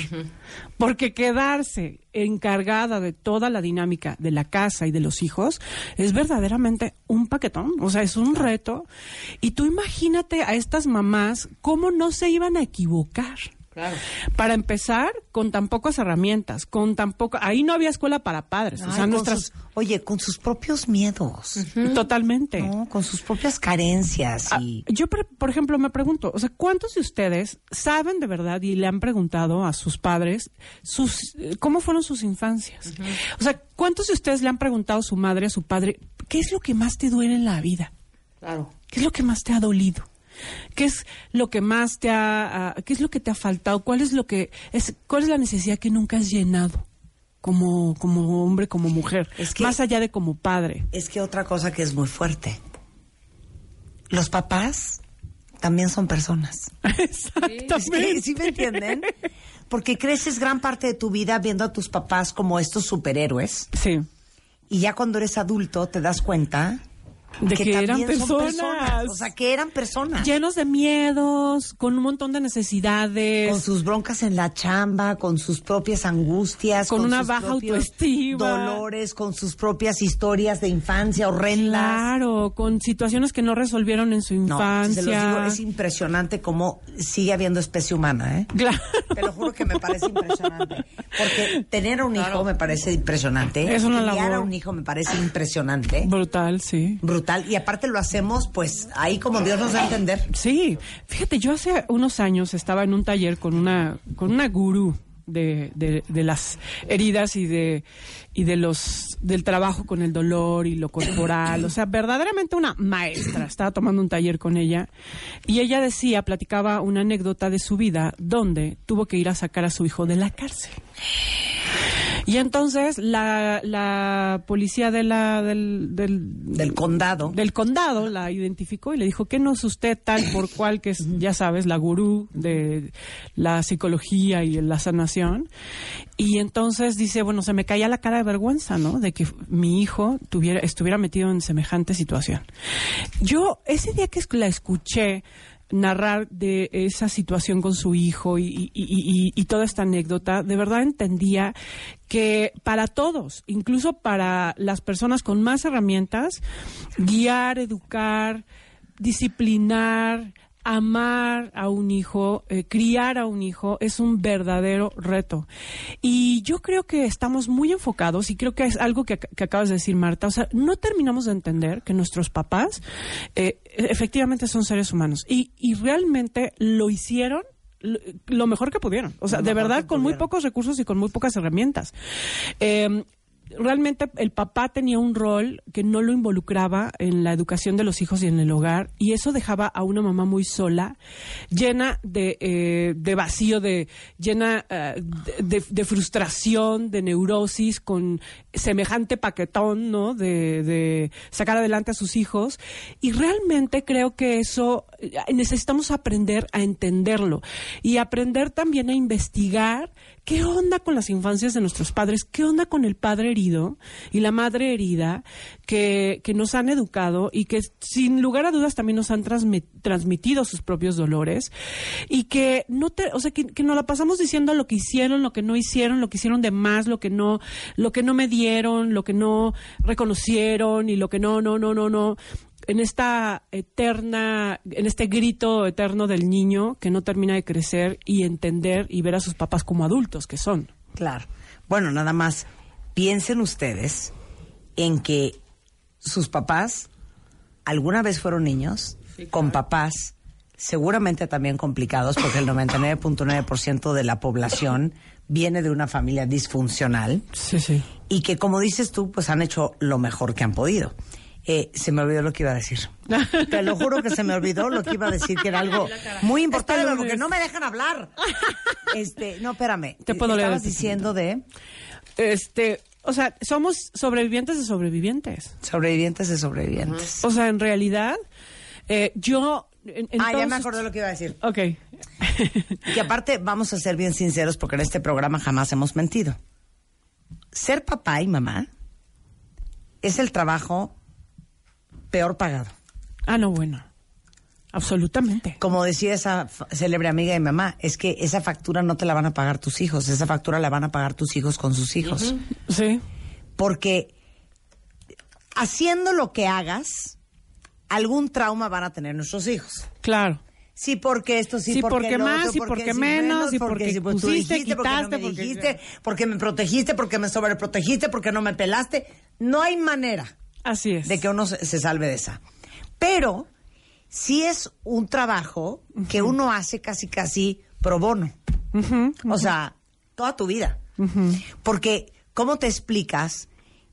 Porque quedarse encargada de toda la dinámica de la casa y de los hijos es verdaderamente un paquetón, o sea, es un reto. Y tú imagínate a estas mamás cómo no se iban a equivocar. Claro. Para empezar, con tan pocas herramientas, con tan poco... Ahí no había escuela para padres, o Ay, sea, con nuestras... sus- oye, con sus propios miedos. Totalmente. ¿no? Con sus propias carencias Ah, y... yo, por, ejemplo, me pregunto, o sea, ¿cuántos de ustedes saben de verdad y le han preguntado a sus padres sus, cómo fueron sus infancias? O sea, ¿cuántos de ustedes le han preguntado a su madre, a su padre, qué es lo que más te duele en la vida? Claro. ¿Qué es lo que más te ha dolido? ¿Qué es lo que más te ha, qué es lo que te ha faltado? ¿Cuál es lo que es, cuál es la necesidad que nunca has llenado como, como hombre, como mujer? Es que- más allá de como padre. Es que otra cosa que es muy fuerte. Los papás también son personas. Es que, ¿Sí me entienden? Porque creces gran parte de tu vida viendo a tus papás como estos superhéroes. Sí. Y ya cuando eres adulto te das cuenta De que eran personas. O sea, que eran personas. Llenos de miedos, con un montón de necesidades. Con sus broncas en la chamba, con sus propias angustias, Con una sus baja autoestima. dolores, con sus propias historias de infancia horrendas. Claro, con situaciones que no resolvieron en su No, infancia. se los digo, es impresionante cómo sigue habiendo especie humana, ¿eh? Claro. Te lo juro que me parece impresionante. Porque tener un hijo me parece impresionante. Es una Criar a labor. un hijo me parece impresionante. Brutal, sí. Brutal. Y aparte lo hacemos, pues, ahí como Dios nos da a entender. Sí, fíjate, yo hace unos años estaba en un taller con una, con una gurú de, de, de las heridas y de, y de los, del trabajo con el dolor y lo corporal. O sea, verdaderamente una maestra. Estaba tomando un taller con ella y ella decía, platicaba una anécdota de su vida donde tuvo que ir a sacar a su hijo de la cárcel. Y entonces la, la policía de la, del, del, Del condado. del condado la identificó y le dijo que no es usted tal por cual que es, ya sabes, la gurú de la psicología y la sanación. Y entonces dice, bueno, se me caía la cara de vergüenza, ¿no? De que mi hijo tuviera, estuviera metido en semejante situación. Yo, ese día que la escuché, narrar de esa situación con su hijo y, toda esta anécdota, de verdad entendía que para todos, incluso para las personas con más herramientas, guiar, educar, disciplinar, amar a un hijo, eh, criar a un hijo es un verdadero reto. Y yo creo que estamos muy enfocados y creo que es algo que, que acabas de decir, Marta. O sea, no terminamos de entender que nuestros papás eh, efectivamente son seres humanos y, y realmente lo hicieron lo- mejor que pudieron. O sea, de verdad, con muy pocos recursos y con muy pocas herramientas. Eh, realmente el papá tenía un rol que no lo involucraba en la educación de los hijos y en el hogar y eso dejaba a una mamá muy sola, llena de, eh, de vacío, de llena eh, de, de- frustración, de neurosis, con semejante paquetón, ¿no? De, de sacar adelante a sus hijos y realmente creo que eso eh, necesitamos aprender a entenderlo y aprender también a investigar qué onda con las infancias de nuestros padres, qué onda con el padre herido y la madre herida que, que nos han educado y que sin lugar a dudas también nos han transmi- transmitido sus propios dolores y que no te, o sea, que, que nos la pasamos diciendo lo que hicieron, lo que no hicieron, lo que hicieron de más, lo que no, lo que no me dieron, lo que no reconocieron y lo que no, no, no, no, no en esta eterna, en este grito eterno del niño que no termina de crecer y entender y ver a sus papás como adultos que son. Claro. Bueno, nada más piensen ustedes en que sus papás alguna vez fueron niños con papás seguramente también complicados porque el 99.9% de la población viene de una familia disfuncional. Sí, sí. Y que como dices tú, pues han hecho lo mejor que han podido. Eh, se me olvidó lo que iba a decir. Te lo juro que se me olvidó lo que iba a decir, que era algo muy importante, Este porque no me dejan hablar. Este, no, espérame. Te puedo leer Estabas el diciendo de Este, o sea, somos sobrevivientes de sobrevivientes. sobrevivientes de sobrevivientes. O sea, en realidad, eh, yo. En, en ah, ya me acordé lo que iba a decir. Ok. Que aparte, vamos a ser bien sinceros, porque en este programa jamás hemos mentido. Ser papá y mamá es el trabajo peor pagado. Ah, no, bueno. Absolutamente. Como decía esa célebre amiga de mi mamá, es que esa factura no te la van a pagar tus hijos, esa factura la van a pagar tus hijos con sus hijos. Sí. Porque haciendo lo que hagas, algún trauma van a tener nuestros hijos. Claro. Sí, porque esto, sí, Sí, porque, porque lo más, otro, y porque sí, menos, y porque si, pues, pusiste, dijiste, porque no quitaste, me porque- dijiste, porque me protegiste, porque me sobreprotegiste, porque no me pelaste. No hay manera Así es. de que uno se, salve de esa. Pero sí es un trabajo que uno hace casi, casi pro bono. O sea, toda tu vida. Porque, ¿cómo te explicas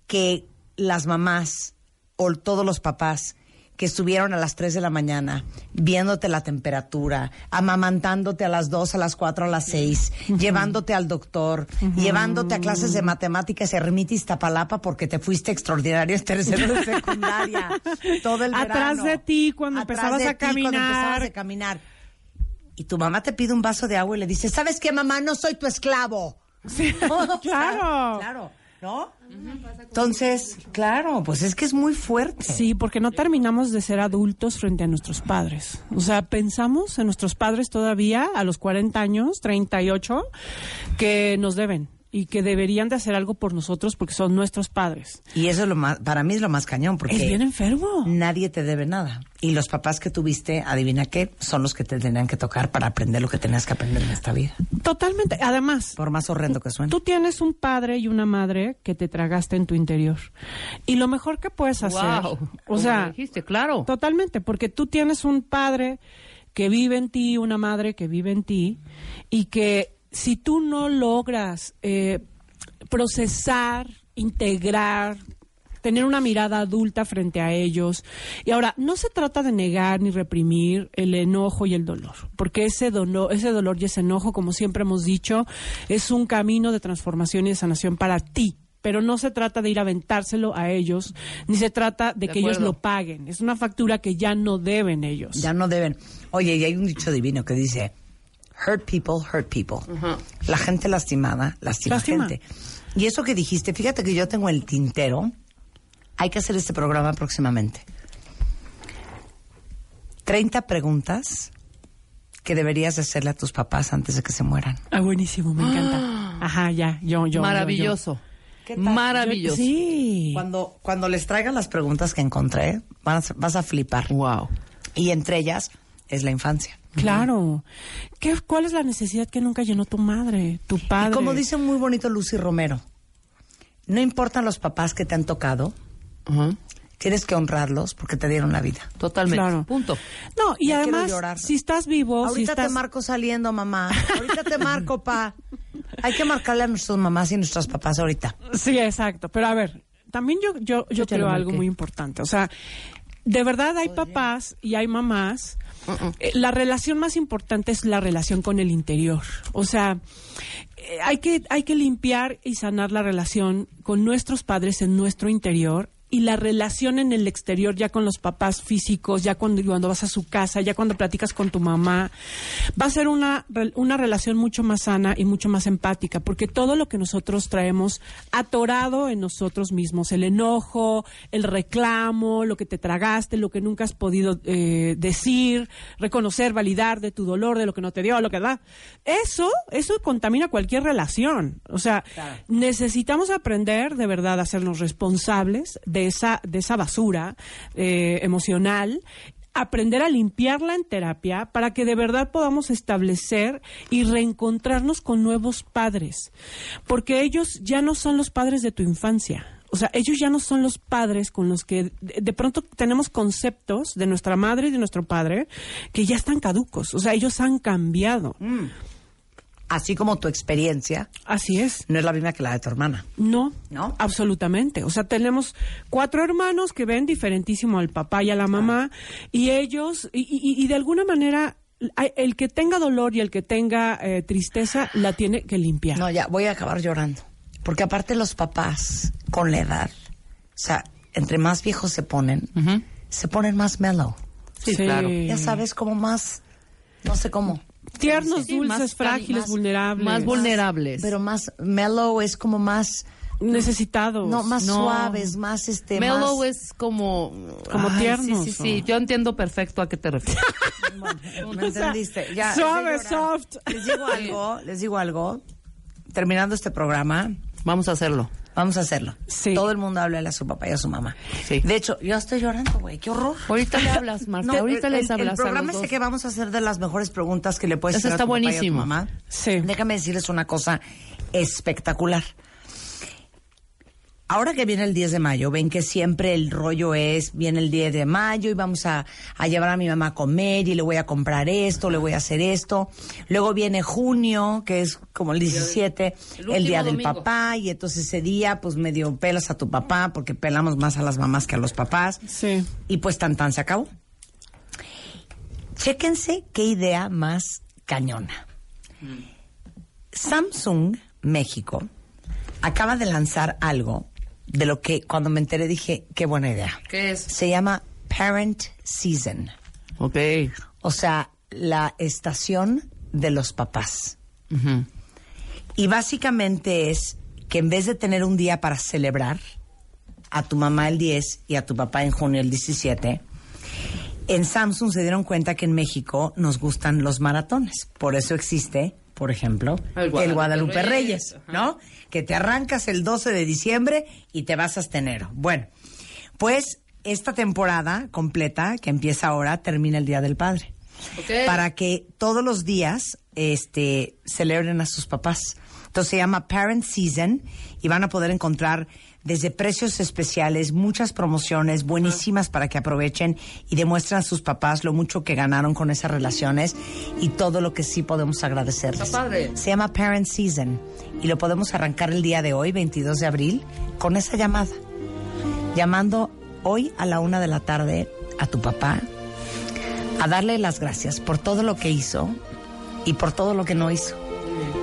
que las mamás o todos los papás que estuvieron a las 3 de la mañana viéndote la temperatura, amamantándote a las 2, a las 4, a las 6, llevándote al doctor, llevándote a clases de matemáticas Ermita Iztapalapa porque te fuiste extraordinario en tercero de secundaria, todo el Atrás verano. de ti cuando Atrás empezabas de a ti cuando caminar. empezabas a caminar. Y tu mamá te pide un vaso de agua y le dice, ¿sabes qué, mamá? No soy tu esclavo. claro. Claro, ¿no? Entonces, claro, pues es que es muy fuerte. Sí, porque no terminamos de ser adultos frente a nuestros padres. O sea, pensamos en nuestros padres todavía a los 40 años, 38, que nos deben y que deberían de hacer algo por nosotros porque son nuestros padres. Y eso es lo más, para mí es lo más cañón, porque Es bien enfermo. nadie te debe nada. Y los papás que tuviste, adivina qué, son los que te tenían que tocar para aprender lo que tenías que aprender en esta vida. Totalmente. Además, Por más horrendo que suene. tú tienes un padre y una madre que te tragaste en tu interior. Y lo mejor que puedes hacer, Wow. o Como sea, dijiste, claro. Totalmente, porque tú tienes un padre que vive en ti, una madre que vive en ti, y que si tú no logras eh, procesar, integrar, tener una mirada adulta frente a ellos. Y ahora, no se trata de negar ni reprimir el enojo y el dolor, porque ese dolor, ese dolor y ese enojo, como siempre hemos dicho, es un camino de transformación y de sanación para ti. Pero no se trata de ir a aventárselo a ellos, ni se trata de, De que ellos lo paguen. Es una factura que ya no deben ellos. Ya no deben. Oye, y hay un dicho divino que dice, hurt people, hurt people. La gente lastimada, lastima, Lastima. gente. Y eso que dijiste, fíjate que yo tengo el tintero. Hay que hacer este programa próximamente. 30 preguntas que deberías hacerle a tus papás antes de que se mueran. Ah, buenísimo, me encanta. Ajá, ya, yo, yo. yo, Maravilloso. ¿Qué tal? Maravilloso. yo. Sí. Cuando, cuando les traigan las preguntas que encontré, vas, vas a flipar. Wow. Y entre ellas es la infancia. Claro. ¿Qué, ¿Cuál es la necesidad que nunca llenó tu madre, tu padre? Y como dice muy bonito Lucy Romero, no importan los papás que te han tocado, tienes que honrarlos porque te dieron la vida. Totalmente. Claro. Punto. No, y además, llorar. si estás vivo, si Ahorita estás... te marco saliendo, mamá. Ahorita te marco, pa. Hay que marcarle a nuestras mamás y nuestros papás ahorita. Sí, exacto. Pero a ver, también yo, yo, yo Yo creo algo muy importante. O sea, de verdad hay papás y hay mamás. Eh, La relación más importante es la relación con el interior. O sea, eh, hay que, hay que limpiar y sanar la relación con nuestros padres en nuestro interior y la relación en el exterior, ya con los papás físicos, ya cuando, cuando vas a su casa, ya cuando platicas con tu mamá, va a ser una, una relación mucho más sana y mucho más empática, porque todo lo que nosotros traemos atorado en nosotros mismos, el enojo, el reclamo, lo que te tragaste, lo que nunca has podido eh, decir, reconocer, validar de tu dolor, de lo que no te dio, lo que da, eso, eso contamina cualquier relación. O sea, necesitamos aprender de verdad a hacernos responsables de esa, de esa basura eh, emocional aprender a limpiarla en terapia para que de verdad podamos establecer y reencontrarnos con nuevos padres, porque ellos ya no son los padres de tu infancia. O sea, ellos ya no son los padres con los que de, de pronto tenemos conceptos de nuestra madre y de nuestro padre que ya están caducos. O sea, ellos han cambiado. Así como tu experiencia. Así es. No es la misma que la de tu hermana. No, ¿No? absolutamente. O sea, tenemos cuatro hermanos que ven diferentísimo al papá y a la mamá y ellos, y, y- y de alguna manera, hay- el que tenga dolor y el que tenga eh, tristeza la tiene que limpiar. No, ya, voy a acabar llorando. Porque aparte los papás, con la edad, o sea, entre más viejos se ponen, se ponen más mellow. Sí, claro. Ya sabes, como más, no sé cómo. Tiernos, Sí, dulces, más frágiles, más- vulnerables. Más vulnerables. Pero más mellow es como más, necesitados. no, más No. suaves, más este, Mellow más... es como... Como Ay, tiernos, Sí, sí, sí. Yo entiendo perfecto a qué te refieres. ¿Me entendiste? Ya, Suave, soft. Les digo algo, les digo algo. Terminando este programa, Vamos a hacerlo. Vamos a hacerlo. Sí. Todo el mundo habla a su papá y a su mamá. Sí. De hecho, yo estoy llorando, güey. Qué horror. Ahorita le hablas, Marta. No, ahorita el, les hablas El programa ese que vamos a hacer de las mejores preguntas que le puedes Eso hacer está a tu papá y a tu buenísimo. mamá. Sí. Déjame decirles una cosa espectacular. Ahora que viene el 10 de mayo, ven que siempre el rollo es, viene el 10 de mayo y vamos a, a llevar a mi mamá a comer y le voy a comprar esto, le voy a hacer esto. Luego viene junio, que es como el 17, El día del domingo. papá y entonces ese día pues medio pelas a tu papá porque pelamos más a las mamás que a los papás. Sí. Y pues tan tan se acabó. Chéquense qué idea más cañona. Samsung México acaba de lanzar algo de lo que cuando me enteré dije, qué buena idea. ¿Qué es? Se llama Parent Season. Ok. O sea, la estación de los papás. Y básicamente es que en vez de tener un día para celebrar a tu mamá el 10 y a tu papá en junio el 17, en Samsung se dieron cuenta que en México nos gustan los maratones. Por eso existe, por ejemplo, El el Guadalupe Reyes, Reyes, ¿no? Que te arrancas el 12 de diciembre y te vas hasta enero. Bueno, pues esta temporada completa, que empieza ahora, termina el Día del Padre para que todos los días este, celebren a sus papás. Entonces se llama Parent Season y van a poder encontrar desde precios especiales, muchas promociones buenísimas para que aprovechen y demuestren a sus papás lo mucho que ganaron con esas relaciones y todo lo que sí podemos agradecerles. Padre. Se llama Parent Season y lo podemos arrancar el día de hoy, 22 de abril, con esa llamada. Llamando hoy a la una de la tarde a tu papá a darle las gracias por todo lo que hizo y por todo lo que no hizo,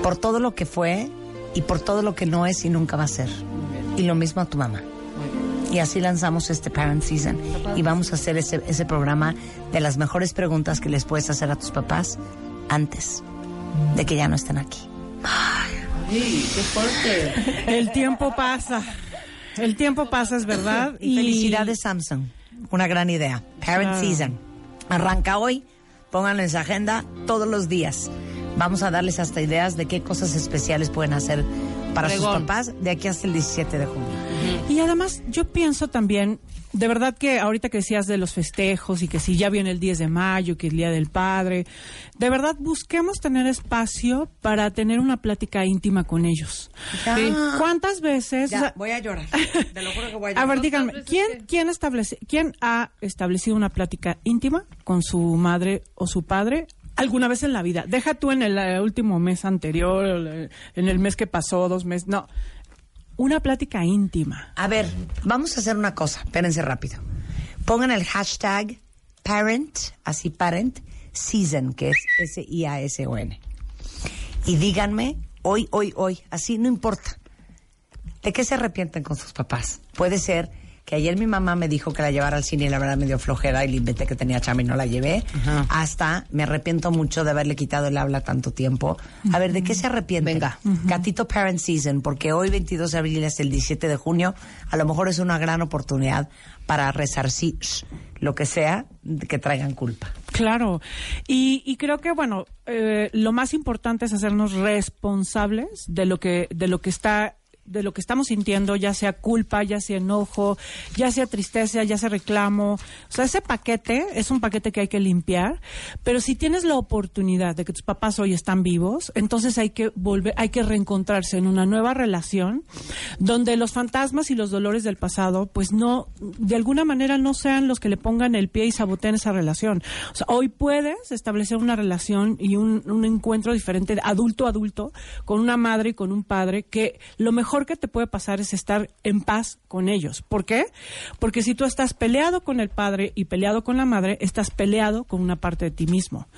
por todo lo que fue y por todo lo que no es y nunca va a ser. Y lo mismo a tu mamá. Y así lanzamos este Parent Season y vamos a hacer ese, ese programa de las mejores preguntas que les puedes hacer a tus papás antes de que ya no estén aquí. Ay, qué fuerte. El tiempo pasa. El tiempo pasa, es verdad. Y felicidades Samsung. Una gran idea. Parent Claro. Season. Arranca hoy. Pónganlo en su agenda todos los días. Vamos a darles hasta ideas de qué cosas especiales pueden hacer para sus papás de aquí hasta el 17 de junio. Y además, yo pienso también, de verdad que ahorita que decías de los festejos y que si ya viene el 10 de mayo, que es el Día del Padre, de verdad busquemos tener espacio para tener una plática íntima con ellos. Sí. ¿Cuántas veces? Ya, o sea, voy a llorar. Te lo juro que voy a a llorar. ver, díganme, ¿quién, quién, establece, ¿quién ha establecido una plática íntima con su madre o su padre alguna vez en la vida? Deja tú en el eh, último mes anterior, le- en el mes que pasó, dos meses. No, una plática íntima. A ver, vamos a hacer una cosa. Espérense rápido. Pongan el hashtag parent, así parent, season, que es S-I-A-S-O-N. Y díganme, hoy, hoy, hoy, así no importa. ¿De qué se arrepienten con sus papás? Puede ser que ayer mi mamá me dijo que la llevara al cine y la verdad me dio flojera y le inventé que tenía chama y no la llevé, hasta me arrepiento mucho de haberle quitado el habla tanto tiempo. A ver, ¿de qué se arrepiente? Venga. Gatito Parent Season, porque hoy 22 de abril es el 17 de junio, a lo mejor es una gran oportunidad para resarcir lo que sea que traigan culpa. Claro, y, y creo que bueno, eh, lo más importante es hacernos responsables de lo que de lo que está de lo que estamos sintiendo, ya sea culpa, ya sea enojo, ya sea tristeza, ya sea reclamo. O sea, ese paquete es un paquete que hay que limpiar, pero si tienes la oportunidad de que tus papás hoy están vivos, entonces hay que volver, hay que reencontrarse en una nueva relación donde los fantasmas y los dolores del pasado, pues no, de alguna manera no sean los que le pongan el pie y saboteen esa relación. O sea, hoy puedes establecer una relación y un, un encuentro diferente, adulto a adulto, con una madre y con un padre, que lo mejor que te puede pasar es estar en paz con ellos. ¿Por qué? Porque si tú estás peleado con el padre y peleado con la madre, estás peleado con una parte de ti mismo.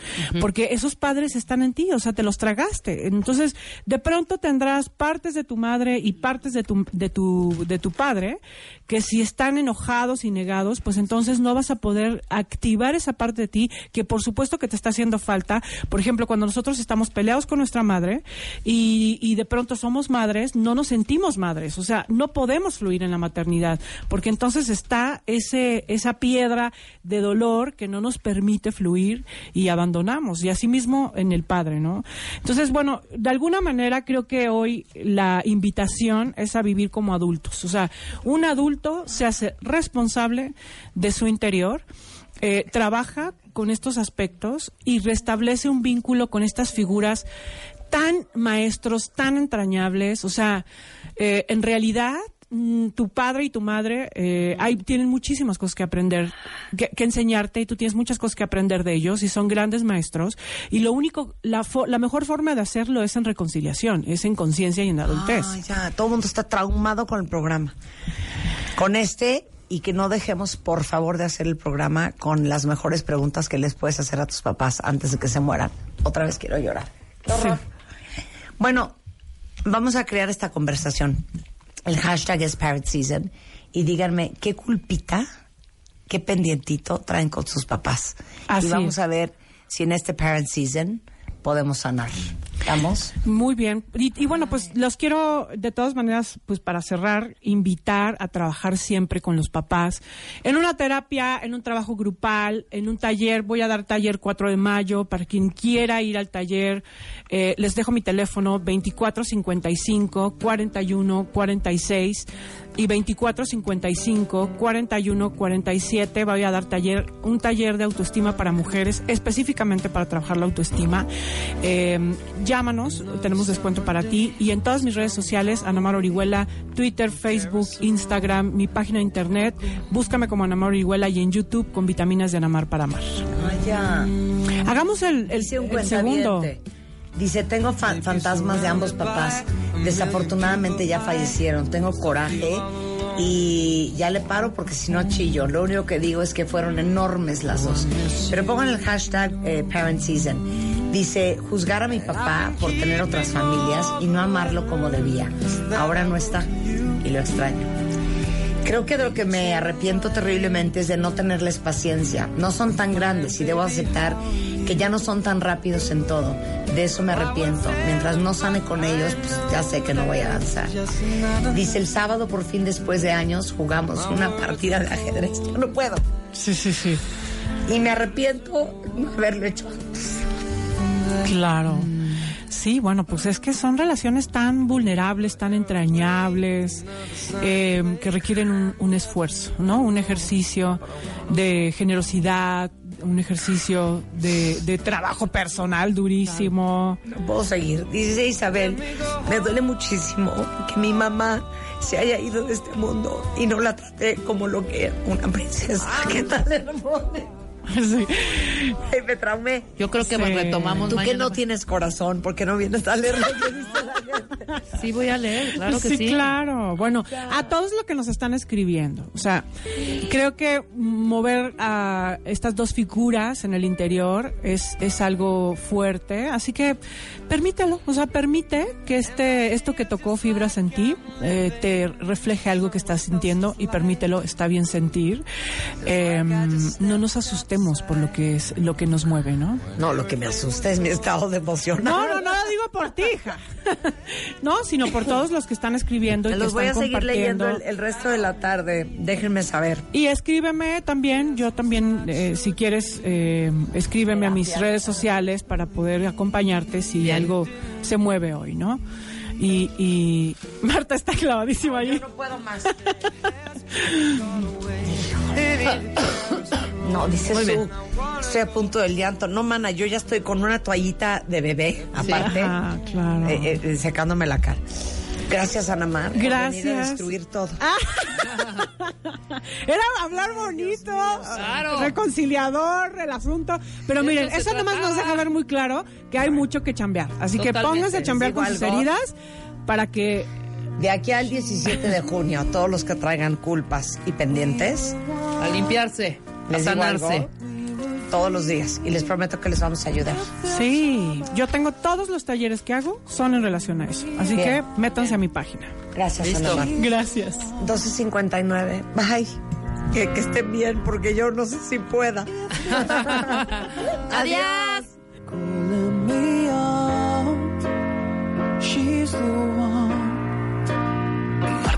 Porque esos padres están en ti, o sea, te los tragaste. Entonces, de pronto tendrás partes de tu madre y partes de tu, de tu, de tu padre que si están enojados y negados, pues entonces no vas a poder activar esa parte de ti que por supuesto que te está haciendo falta. Por ejemplo, cuando nosotros estamos peleados con nuestra madre y, y de pronto somos madres, no nos sentimos madres, o sea, no podemos fluir en la maternidad, porque entonces está ese, esa piedra de dolor que no nos permite fluir y abandonamos, y asimismo en el padre, ¿no? Entonces, bueno, de alguna manera creo que hoy la invitación es a vivir como adultos, o sea, un adulto se hace responsable de su interior, eh, trabaja con estos aspectos y restablece un vínculo con estas figuras tan maestros, tan entrañables, o sea, eh, en realidad mm, tu padre y tu madre eh, hay, tienen muchísimas cosas que aprender, que, que enseñarte y tú tienes muchas cosas que aprender de ellos y son grandes maestros y lo único, la, fo- la mejor forma de hacerlo es en reconciliación, es en conciencia y en adultez. Ay, ya, todo el mundo está traumado con el programa. Con este, y que no dejemos, por favor, de hacer el programa con las mejores preguntas que les puedes hacer a tus papás antes de que se mueran. Otra vez quiero llorar. Qué horror. Bueno, vamos a crear esta conversación. El hashtag es Parent Season. Y díganme, ¿qué culpita, qué pendientito traen con sus papás? Así y vamos es. a ver si en este Parent Season podemos sanar. ¿Estamos? Muy bien. Y, y bueno, pues los quiero, de todas maneras, pues para cerrar, invitar a trabajar siempre con los papás. En una terapia, en un trabajo grupal, en un taller. Voy a dar taller 4 de mayo para quien quiera ir al taller. eh, les dejo mi teléfono 2455 41 46 y 2455 41 47. Voy a dar taller, un taller de autoestima para mujeres, específicamente para trabajar la autoestima. Eh, llámanos, tenemos descuento para ti. Y en todas mis redes sociales, Anamar Orihuela, Twitter, Facebook, Instagram, mi página de internet. Búscame como Anamar Orihuela y en YouTube con vitaminas de Anamar para amar. Vaya. Hagamos el, el, Dice un el segundo. Dice, tengo fa- fantasmas de ambos papás. Desafortunadamente ya fallecieron. Tengo coraje y ya le paro porque si no chillo. Lo único que digo es que fueron enormes las dos. Pero pongan el hashtag eh, Parent Season. Dice, juzgar a mi papá por tener otras familias y no amarlo como debía. Ahora no está y lo extraño. Creo que de lo que me arrepiento terriblemente es de no tenerles paciencia. No son tan grandes y debo aceptar que ya no son tan rápidos en todo. De eso me arrepiento. Mientras no sane con ellos, pues ya sé que no voy a avanzar. Dice, el sábado por fin después de años jugamos una partida de ajedrez. Yo no puedo. Sí, sí, sí. Y me arrepiento no haberlo hecho antes. Claro. Sí, bueno, pues es que son relaciones tan vulnerables, tan entrañables, eh, que requieren un, un esfuerzo, ¿no? Un ejercicio de generosidad, un ejercicio de, de trabajo personal durísimo. No puedo seguir. Dice Isabel, me duele muchísimo que mi mamá se haya ido de este mundo y no la traté como lo que era una princesa. ¿Qué tal, hermosa? Sí. Ay, me traumé. Yo creo que Sí. retomamos Tú que mañana. no tienes corazón, porque no vienes a leer lo que dice la gente? Sí, voy a leer, claro que sí. claro. Bueno, a todos los que nos están escribiendo. O sea, creo que mover a estas dos figuras en el interior es, es algo fuerte. Así que permítelo. O sea, permite que este, esto que tocó fibras en ti eh, te refleje algo que estás sintiendo y permítelo. Está bien sentir. Eh, no nos asustemos por lo que es lo que nos mueve, ¿no? No, lo que me asusta es mi estado de emoción. No, no, no lo digo por ti, hija. no, sino por todos los que están escribiendo y que Los voy a seguir leyendo el, el resto de la tarde. Déjenme saber. Y escríbeme también, yo también, eh, si quieres, eh, escríbeme a mis redes sociales para poder acompañarte si algo se mueve hoy, ¿no? Y, y Marta está clavadísima allí. no puedo más. No, dice Muy su, estoy a punto del llanto. No, mana, yo ya estoy con una toallita de bebé, aparte, Ajá, claro. eh, eh, secándome la cara. Gracias, Ana Mar. por venir a Gracias. destruir todo. Era hablar bonito, Claro. reconciliador el asunto. Pero miren, eso eso nomás nos deja ver muy claro que hay mucho que chambear. Así que pónganse a chambear con sus heridas para que De aquí al 17 de junio, todos los que traigan culpas y pendientes, A limpiarse, a les digo sanarse. algo, todos los días. Y les prometo que les vamos a ayudar. Sí, yo tengo todos los talleres que hago son en relación a eso. Así Bien. que métanse a mi página. Gracias, Listo. Ana. Gracias. 12.59. Bye. Que, que estén bien, porque yo no sé si pueda. Adiós. She's the one.